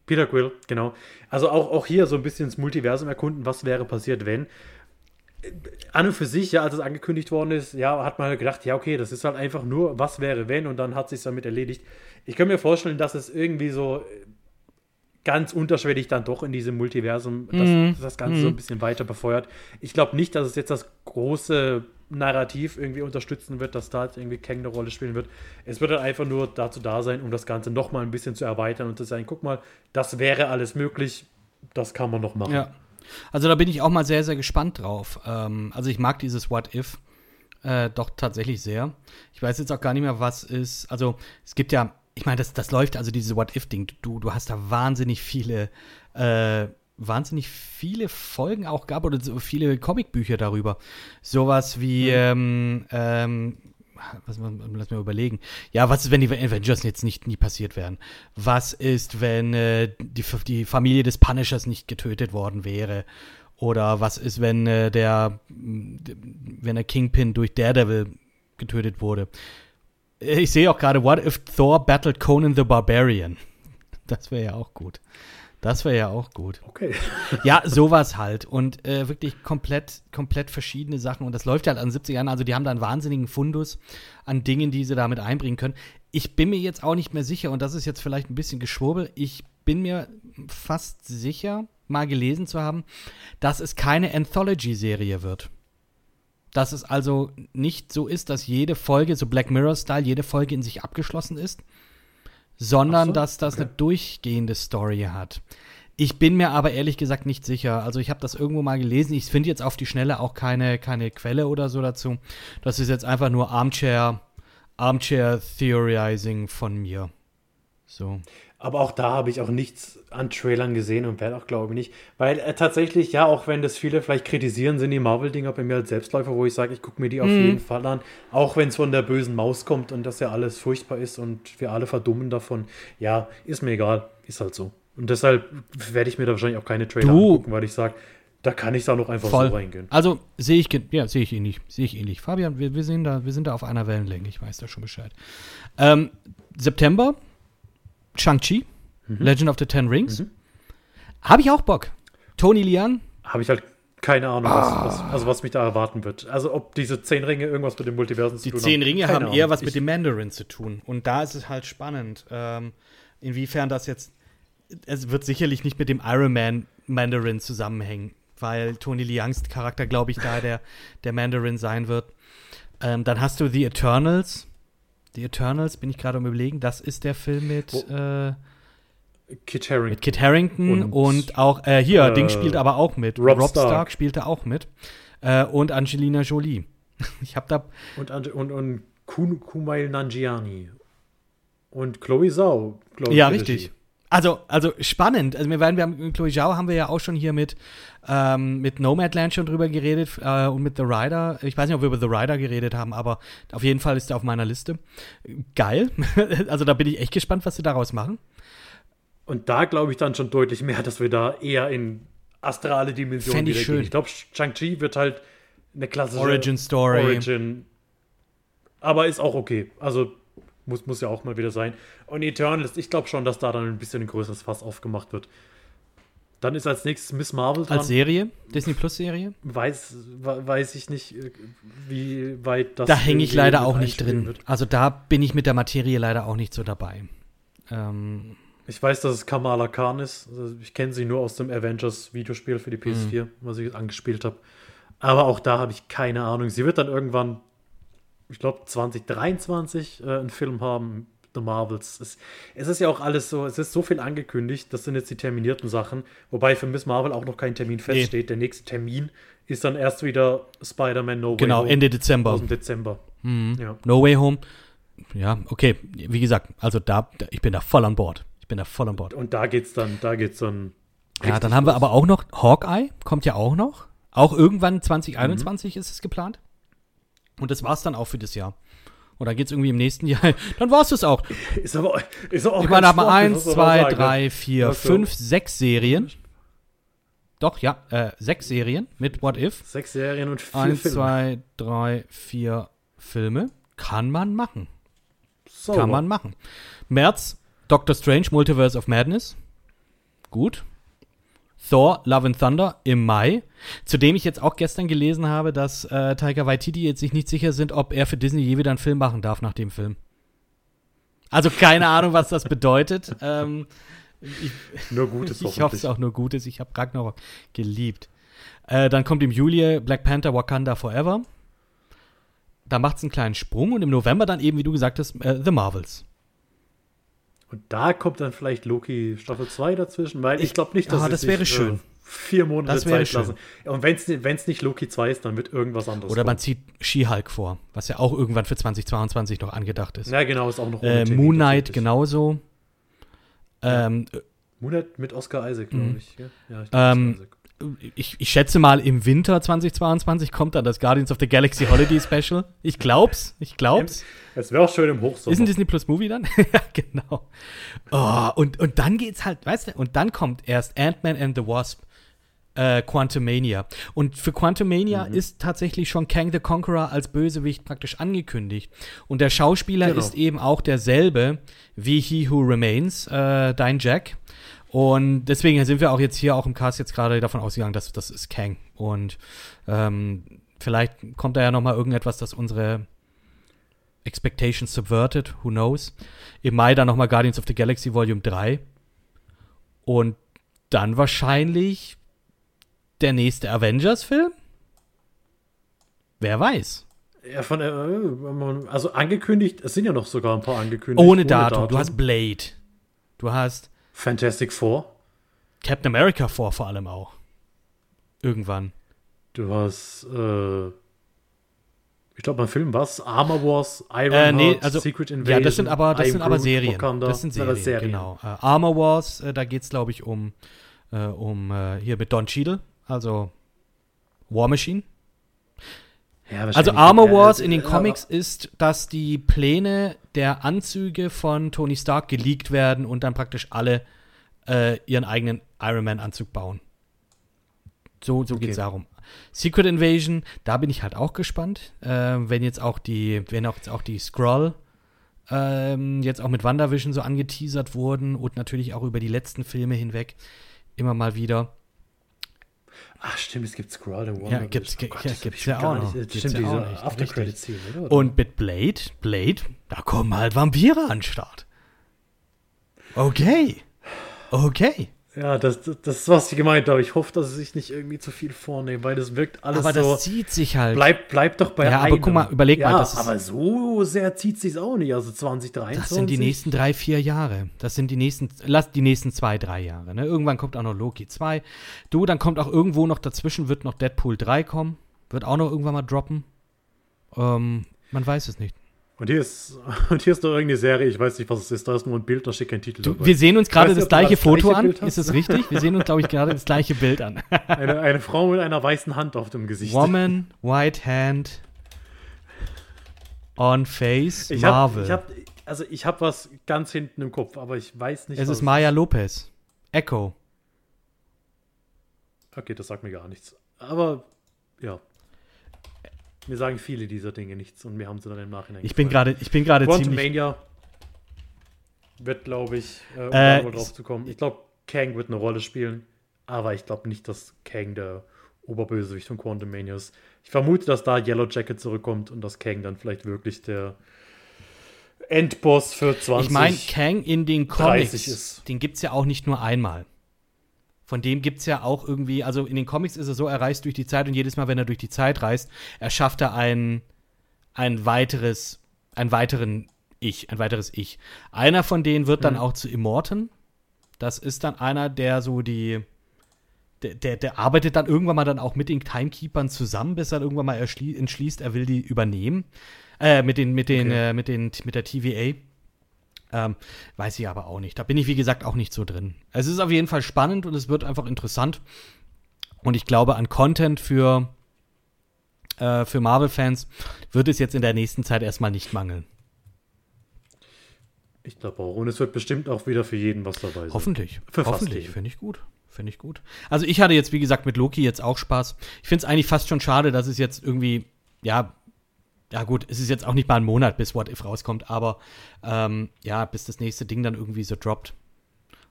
E: Peter Quill, genau. Also auch, auch hier so ein bisschen ins Multiversum erkunden, was wäre passiert, wenn. An und für sich, ja, als es angekündigt worden ist, ja, hat man halt gedacht, ja, okay, das ist halt einfach nur, was wäre, wenn, und dann hat sich damit erledigt. Ich kann mir vorstellen, dass es irgendwie so äh, ganz unterschwellig dann doch in diesem Multiversum das,
D: Mhm.
E: das Ganze so ein bisschen weiter befeuert. Ich glaube nicht, dass es jetzt das große Narrativ irgendwie unterstützen wird, dass da irgendwie Kang eine Rolle spielen wird. Es wird halt einfach nur dazu da sein, um das Ganze noch mal ein bisschen zu erweitern und zu sagen, guck mal, das wäre alles möglich, das kann man noch machen.
D: Ja. Also da bin ich auch mal sehr, sehr gespannt drauf. Ähm, also ich mag dieses What If äh, doch tatsächlich sehr. Ich weiß jetzt auch gar nicht mehr, was ist. Also es gibt ja, ich meine, das, das läuft, also dieses What If-Ding, du, du hast da wahnsinnig viele, äh, wahnsinnig viele Folgen auch gehabt oder so viele Comicbücher darüber. Sowas wie, ähm, ähm, was, lass mir überlegen. Ja, was ist, wenn die Avengers jetzt nicht nie passiert wären? Was ist, wenn äh, die, die Familie des Punishers nicht getötet worden wäre? Oder was ist, wenn äh, der, wenn der Kingpin durch Daredevil getötet wurde? Ich sehe auch gerade, what if Thor battled Conan the Barbarian? Das wäre ja auch gut. Das wäre ja auch gut.
E: Okay.
D: Ja, sowas halt. Und äh, wirklich komplett, komplett verschiedene Sachen. Und das läuft halt an 70 Jahren. Also die haben da einen wahnsinnigen Fundus an Dingen, die sie damit einbringen können. Ich bin mir jetzt auch nicht mehr sicher, und das ist jetzt vielleicht ein bisschen Geschwurbel, ich bin mir fast sicher, mal gelesen zu haben, dass es keine Anthology-Serie wird. Dass es also nicht so ist, dass jede Folge, so Black Mirror-Style, jede Folge in sich abgeschlossen ist, sondern
E: so,
D: dass das
E: okay.
D: eine durchgehende Story hat. Ich bin mir aber ehrlich gesagt nicht sicher. Also ich habe das irgendwo mal gelesen. Ich finde jetzt auf die Schnelle auch keine, keine Quelle oder so dazu. Das ist jetzt einfach nur Armchair, Armchair Theorizing von mir. So.
E: Aber auch da habe ich auch nichts an Trailern gesehen und werde auch, glaube ich, nicht. Weil äh, tatsächlich, ja, auch wenn das viele vielleicht kritisieren, sind die Marvel-Dinger bei mir als Selbstläufer, wo ich sage, ich gucke mir die auf
D: Mhm.
E: jeden Fall an. Auch wenn es von der bösen Maus kommt und das ja alles furchtbar ist und wir alle verdummen davon. Ja, ist mir egal. Ist halt so. Und deshalb werde ich mir da wahrscheinlich auch keine Trailer
D: Du-
E: angucken, weil ich sage, da kann ich da noch einfach
D: Voll.
E: so reingehen.
D: Also sehe ich, ja, sehe ich ähnlich. Sehe ich ähnlich. Fabian, wir, wir, sind da, wir sind da auf einer Wellenlänge. Ich weiß da schon Bescheid. Ähm, September, Shang-Chi, Legend of the Ten Rings. Habe ich auch Bock. Tony Liang,
E: Habe ich halt keine Ahnung,
D: Ah.
E: was, was, also was mich da erwarten wird. Also ob diese zehn Ringe irgendwas mit dem Multiversen zu
D: Die
E: tun
D: zehn Ringe
E: Keine
D: haben
E: Ahnung.
D: eher was
E: Ich-
D: mit dem Mandarin zu tun. Und da ist es halt spannend, ähm, inwiefern das jetzt. Es wird sicherlich nicht mit dem Iron Man Mandarin zusammenhängen, weil Tony Liangs Charakter, glaube ich, da der, der Mandarin sein wird. Ähm, dann hast du The Eternals. The Eternals, bin ich gerade am überlegen. Das ist der Film mit,
E: Wo-
D: äh,
E: Kit Harington.
D: mit Kit Harrington und,
E: Und,
D: auch, äh, hier,
E: äh,
D: Ding spielt aber auch mit.
E: Rob
D: Rob Stark.
E: Stark.
D: spielte auch mit. Äh, und Angelina Jolie. Ich habe da
E: Und, und, und, Kumail Nanjiani. Und Chloe Zhao, glaube ich.
D: Ja,
E: Regie.
D: richtig. Also, also spannend. Also wir werden, wir haben mit Chloe Zhao haben wir ja auch schon hier mit, ähm, mit Nomadland schon drüber geredet äh, und mit The Rider. Ich weiß nicht, ob wir über The Rider geredet haben, aber auf jeden Fall ist er auf meiner Liste. Geil. also da bin ich echt gespannt, was sie daraus machen.
E: Und da glaube ich dann schon deutlich mehr, dass wir da eher in astrale Dimensionen
D: Fänd ich
E: wieder
D: schön.
E: gehen. Ich glaube, Shang-Chi wird halt eine klassische
D: Origin Story.
E: Origin. Aber ist auch okay. Also muss, muss ja auch mal wieder sein. Und Eternals, ich glaube schon, dass da dann ein bisschen ein größeres Fass aufgemacht wird. Dann ist als nächstes Miss Marvel dran.
D: Als Serie, Disney Plus Serie.
E: Weiß, we- weiß ich nicht, äh, wie weit das.
D: Da hänge ich leider auch nicht drin.
E: wird.
D: Also da bin ich mit der Materie leider auch nicht so dabei. Ähm,
E: Ich weiß, dass es Kamala Khan ist. Also ich kenne sie nur aus dem Avengers-Videospiel für die PS4,
D: Mhm.
E: was ich angespielt habe. Aber auch da habe ich keine Ahnung. Sie wird dann irgendwann, ich glaube, 2023 äh, einen Film haben. The Marvels. Es, es ist ja auch alles so, es ist so viel angekündigt. Das sind jetzt die terminierten Sachen. Wobei für Miss Marvel auch noch kein Termin feststeht. Der nächste Termin ist dann erst wieder Spider-Man No Way
D: genau,
E: Home
D: Ende Dezember.
E: aus dem Dezember. Ja.
D: No Way Home. Ja, okay. Wie gesagt, also da, ich bin da voll an Bord. Ich bin da voll an Bord.
E: Und da geht's dann, da geht's dann.
D: Ja, dann haben wir
E: los.
D: aber auch noch Hawkeye, kommt ja auch noch. Auch irgendwann 2021 ist es geplant. Und das war's dann auch für das Jahr. Und dann geht's irgendwie im nächsten Jahr. Dann war's das auch.
E: Ist aber, ist aber auch
D: Ich meine, da haben wir
E: sportlich,
D: eins,
E: muss man mal
D: zwei,
E: sagen, ne?
D: drei, vier,
E: Also-
D: fünf, sechs Serien. Doch, ja, äh, sechs Serien mit What If.
E: Sechs Serien und vier
D: Eins,
E: Filme.
D: zwei, drei, vier Filme. Kann man machen.
E: Sauber.
D: Kann man machen. März, Doctor Strange, Multiverse of Madness. Gut. Thor, Love and Thunder im Mai. Zudem ich jetzt auch gestern gelesen habe, dass äh, Taika Waititi jetzt sich nicht sicher sind, ob er für Disney je wieder einen Film machen darf nach dem Film. Also keine Ahnung, was das bedeutet. ähm,
E: Nur Gutes
D: ich hoffe es auch nur Gutes. Ich habe Ragnarok geliebt. Äh, dann kommt im Juli Black Panther Wakanda Forever. Da macht es einen kleinen Sprung und im November dann eben, wie du gesagt hast, äh, The Marvels.
E: Und da kommt dann vielleicht Loki Staffel 2 dazwischen, weil ich glaube nicht, dass
D: Ah,
E: sie
D: das
E: sich,
D: wäre schön.
E: Äh, vier Monate
D: Das wäre
E: Zeit
D: schön.
E: lassen. Ja, Und wenn es nicht Loki 2 ist, dann wird irgendwas anderes.
D: Oder man
E: kommen.
D: zieht She-Hulk vor, was ja auch irgendwann für 2022 noch angedacht ist.
E: Ja, genau, ist auch noch
D: äh, Moon Knight genauso. Ähm,
E: Moon Knight mit Oscar Isaac, glaube ich. Ja, ja ich glaub,
D: Ähm,
E: Oscar Isaac.
D: Ich, ich schätze mal, im Winter 2022 kommt dann das Guardians of the Galaxy Holiday Special. Ich glaub's, ich glaub's.
E: Es wäre auch schön im Hochsommer.
D: Ist ein Disney Plus Movie dann? ja, genau. Oh, und, und dann geht's halt, weißt du, und dann kommt erst Ant-Man and the Wasp, äh, Quantumania. Und für Quantumania ist tatsächlich schon Kang the Conqueror als Bösewicht praktisch angekündigt. Und der Schauspieler
E: Genau.
D: ist eben auch derselbe wie He Who Remains, äh, Dein Jack. Und deswegen sind wir auch jetzt hier auch im Cast jetzt gerade davon ausgegangen, dass das ist Kang. Und ähm, vielleicht kommt da ja noch mal irgendetwas, das unsere Expectations subverted, who knows. Im Mai dann nochmal Guardians of the Galaxy Volume 3. Und dann wahrscheinlich der nächste Avengers-Film? Wer weiß.
E: Ja, von, äh, also angekündigt, es sind ja noch sogar ein paar angekündigt.
D: Ohne, Datum. Du hast Blade. Du hast
E: Fantastic Four.
D: Captain America vor, vor allem auch. Irgendwann.
E: Du hast, äh, ich glaube, beim Film was? Armor Wars, Iron
D: Äh, nee,
E: Heart,
D: also,
E: Secret Invasion.
D: ja, das sind aber, das sind aber Serien.
E: Wakanda.
D: Das sind
E: aber
D: Serien, genau. Äh, Armor Wars, äh, da geht es, glaube ich, um, äh, um äh, hier mit Don Cheadle, also War Machine.
E: Ja,
D: Also. Armor Wars in den Comics ist, dass die Pläne der Anzüge von Tony Stark geleakt werden und dann praktisch alle äh, ihren eigenen Iron Man Anzug bauen. So, so geht es darum. Secret Invasion, da bin ich halt auch gespannt, äh, wenn jetzt auch die, wenn auch jetzt auch die Skrull ähm, jetzt auch mit WandaVision so angeteasert wurden und natürlich auch über die letzten Filme hinweg immer mal wieder.
E: Ach, stimmt, es gibt Skrull und
D: Ja, gibt's-
E: Oh Gott,
D: ja, gibt's ja auch noch.
E: nicht-
D: Gibt's
E: Stimmt,
D: ja
E: diese
D: auch nicht,
E: After-Credit-Szene, oder?
D: Und mit Blade, Blade, da kommen halt Vampire an den Start. Okay. Okay.
E: Ja, das, das, das ist, was ich gemeint habe. Ich hoffe, dass sie sich nicht irgendwie zu viel vornehmen, weil das wirkt alles
D: Aber das
E: so.
D: zieht sich halt.
E: Bleib, bleib doch bei
D: Ja, aber
E: einem.
D: guck mal, überleg
E: ja,
D: mal, das ist-
E: aber so sehr zieht sich's auch nicht. Also 2023.
D: das sind die nächsten drei, vier Jahre. Das sind die nächsten, lass die nächsten zwei, drei Jahre. Ne? Irgendwann kommt auch noch Loki 2. Du, dann kommt auch irgendwo noch dazwischen, wird noch Deadpool 3 kommen. Wird auch noch irgendwann mal droppen. Ähm, man weiß es nicht.
E: Und hier ist, und hier ist noch irgendeine Serie, ich weiß nicht, was es ist. Da ist nur ein Bild, da steht kein Titel
D: Du,
E: dabei.
D: wir sehen uns gerade das
E: das gleiche
D: Foto an.
E: Hast.
D: Ist es richtig? Wir sehen uns, glaube ich, gerade das gleiche Bild an.
E: Eine, eine Frau mit einer weißen Hand auf dem Gesicht.
D: Woman, White Hand, on Face,
E: Ich hab,
D: Marvel.
E: ich hab, also ich habe was ganz hinten im Kopf, aber ich weiß nicht.
D: es
E: was
D: ist Maya Lopez. Echo.
E: Okay, das sagt mir gar nichts. Aber ja. Mir sagen viele dieser Dinge nichts und mir haben sie dann im Nachhinein
D: Ich bin gerade, ich bin gerade
E: Quantum
D: ziemlich.
E: Mania wird, glaube ich, äh, um
D: Äh,
E: drauf zu kommen. Ich glaube, Kang wird eine Rolle spielen. Aber ich glaube nicht, dass Kang der Oberbösewicht von Quantum Mania ist. Ich vermute, dass da Yellow Jacket zurückkommt und dass Kang dann vielleicht wirklich der Endboss für 20.
D: Ich meine, Kang in den
E: 30
D: Comics,
E: ist.
D: den gibt es ja auch nicht nur einmal. Von dem gibt es ja auch irgendwie, also in den Comics ist er so, er reist durch die Zeit und jedes Mal, wenn er durch die Zeit reist, erschafft er ein, ein weiteres, einen weiteren Ich, ein weiteres Ich. Einer von denen wird dann auch zu Immortan. Das ist dann einer, der so die, der, der, der arbeitet dann irgendwann mal dann auch mit den Timekeepers zusammen, bis er irgendwann mal entschließt, er will die übernehmen. Äh, mit den, mit den,
E: Okay.
D: äh, mit den, mit der TVA. Ähm, weiß ich aber auch nicht. Da bin ich, wie gesagt, auch nicht so drin. Es ist auf jeden Fall spannend und es wird einfach interessant. Und ich glaube, an Content für, äh, für Marvel-Fans wird es jetzt in der nächsten Zeit erstmal nicht mangeln.
E: Ich glaube auch. Und es wird bestimmt auch wieder für jeden was dabei sein.
D: Hoffentlich.
E: Für
D: Hoffentlich. Finde ich gut. Finde ich gut. Also ich hatte jetzt, wie gesagt, mit Loki jetzt auch Spaß. Ich finde es eigentlich fast schon schade, dass es jetzt irgendwie, ja, ja gut, es ist jetzt auch nicht mal ein Monat, bis What If rauskommt, aber ähm, ja, bis das nächste Ding dann irgendwie so droppt,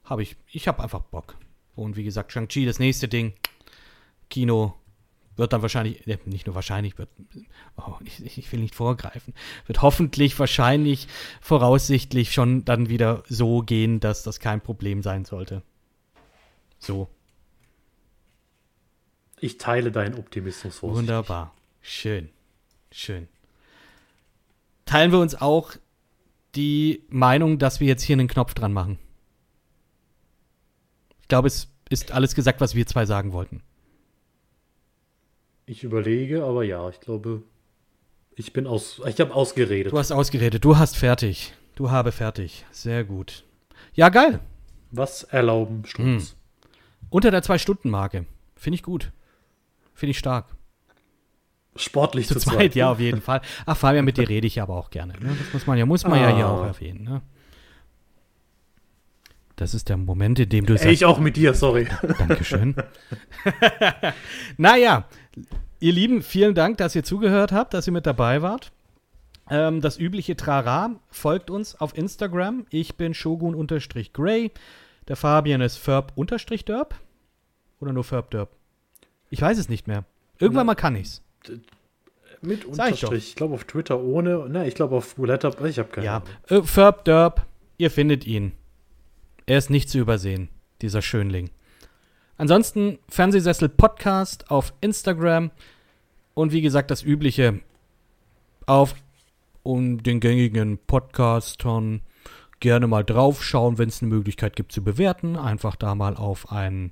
D: habe ich, ich habe einfach Bock. Und wie gesagt, Shang-Chi, das nächste Ding, Kino, wird dann wahrscheinlich, äh, nicht nur wahrscheinlich, wird, oh, ich, ich will nicht vorgreifen, wird hoffentlich, wahrscheinlich, voraussichtlich schon dann wieder so gehen, dass das kein Problem sein sollte. So,
E: Ich teile deinen Optimismus vor.
D: wunderbar. Schön. Schön. Teilen wir uns auch die Meinung, dass wir jetzt hier einen Knopf dran machen. Ich glaube, es ist alles gesagt, was wir zwei sagen wollten.
E: Ich überlege, aber ja, ich glaube, ich bin aus. Ich habe ausgeredet.
D: Du hast ausgeredet, du hast fertig. Du habe fertig. Sehr gut. Ja, geil.
E: was erlauben Sturz?
D: Unter der Zwei-Stunden-Marke. Finde ich gut. Finde ich stark.
E: Sportlich
D: Zu zweit, ja, auf jeden Fall. Ach, Fabian, mit dir rede ich aber auch gerne. Ne? Das muss man ja, muss man ja hier
E: Ah.
D: auch erwähnen. Ne? Das ist der Moment, in dem du sagst,
E: ich auch mit dir, sorry.
D: Dankeschön. naja, ihr Lieben, vielen Dank, dass ihr zugehört habt, dass ihr mit dabei wart. Ähm, das übliche Trara folgt uns auf Instagram. Ich bin Shogun-Gray. Der Fabian ist Ferb-Derb. Oder nur Ferb-Derb? Ich weiß es nicht mehr. Irgendwann mal kann ich's.
E: Mit
D: Sag ich.
E: Unterstrich. Ich glaube auf Twitter ohne. Ne, ich glaube auf Roulette. Ich habe keine
D: Ja,
E: Ahnung.
D: äh, Ferb Derb, ihr findet ihn. Er ist nicht zu übersehen, dieser Schönling. Ansonsten Fernsehsessel Podcast auf Instagram und wie gesagt das übliche auf um den gängigen Podcastern gerne mal draufschauen, wenn es eine Möglichkeit gibt zu bewerten. Einfach da mal auf ein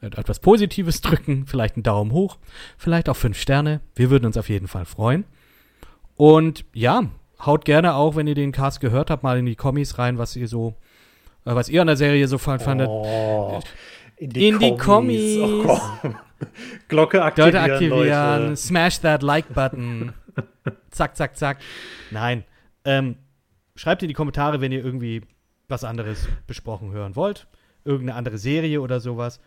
D: etwas Positives drücken, vielleicht einen Daumen hoch, vielleicht auch fünf Sterne. Wir würden uns auf jeden Fall freuen. Und ja, haut gerne auch, wenn ihr den Cast gehört habt, mal in die Kommis rein, was ihr so, äh, was ihr an der Serie so fa- fandet.
E: Oh, in
D: In die Kommis.
E: Oh. Glocke aktivieren,
D: Leute aktivieren,
E: Leute.
D: smash that Like-Button. zack, zack, zack. Nein. Ähm, schreibt in die Kommentare, wenn ihr irgendwie was anderes besprochen hören wollt. Irgendeine andere Serie oder sowas.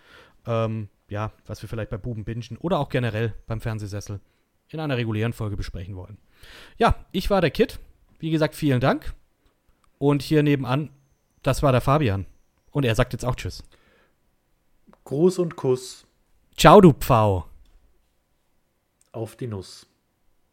D: Ähm, ja, was wir vielleicht bei Buben bingen oder auch generell beim Fernsehsessel in einer regulären Folge besprechen wollen. Ja, ich war der Kid. Wie gesagt, vielen Dank. Und hier nebenan, das war der Fabian. Und er sagt jetzt auch Tschüss.
E: Gruß und Kuss
D: Ciao, du Pfau.
E: auf die Nuss.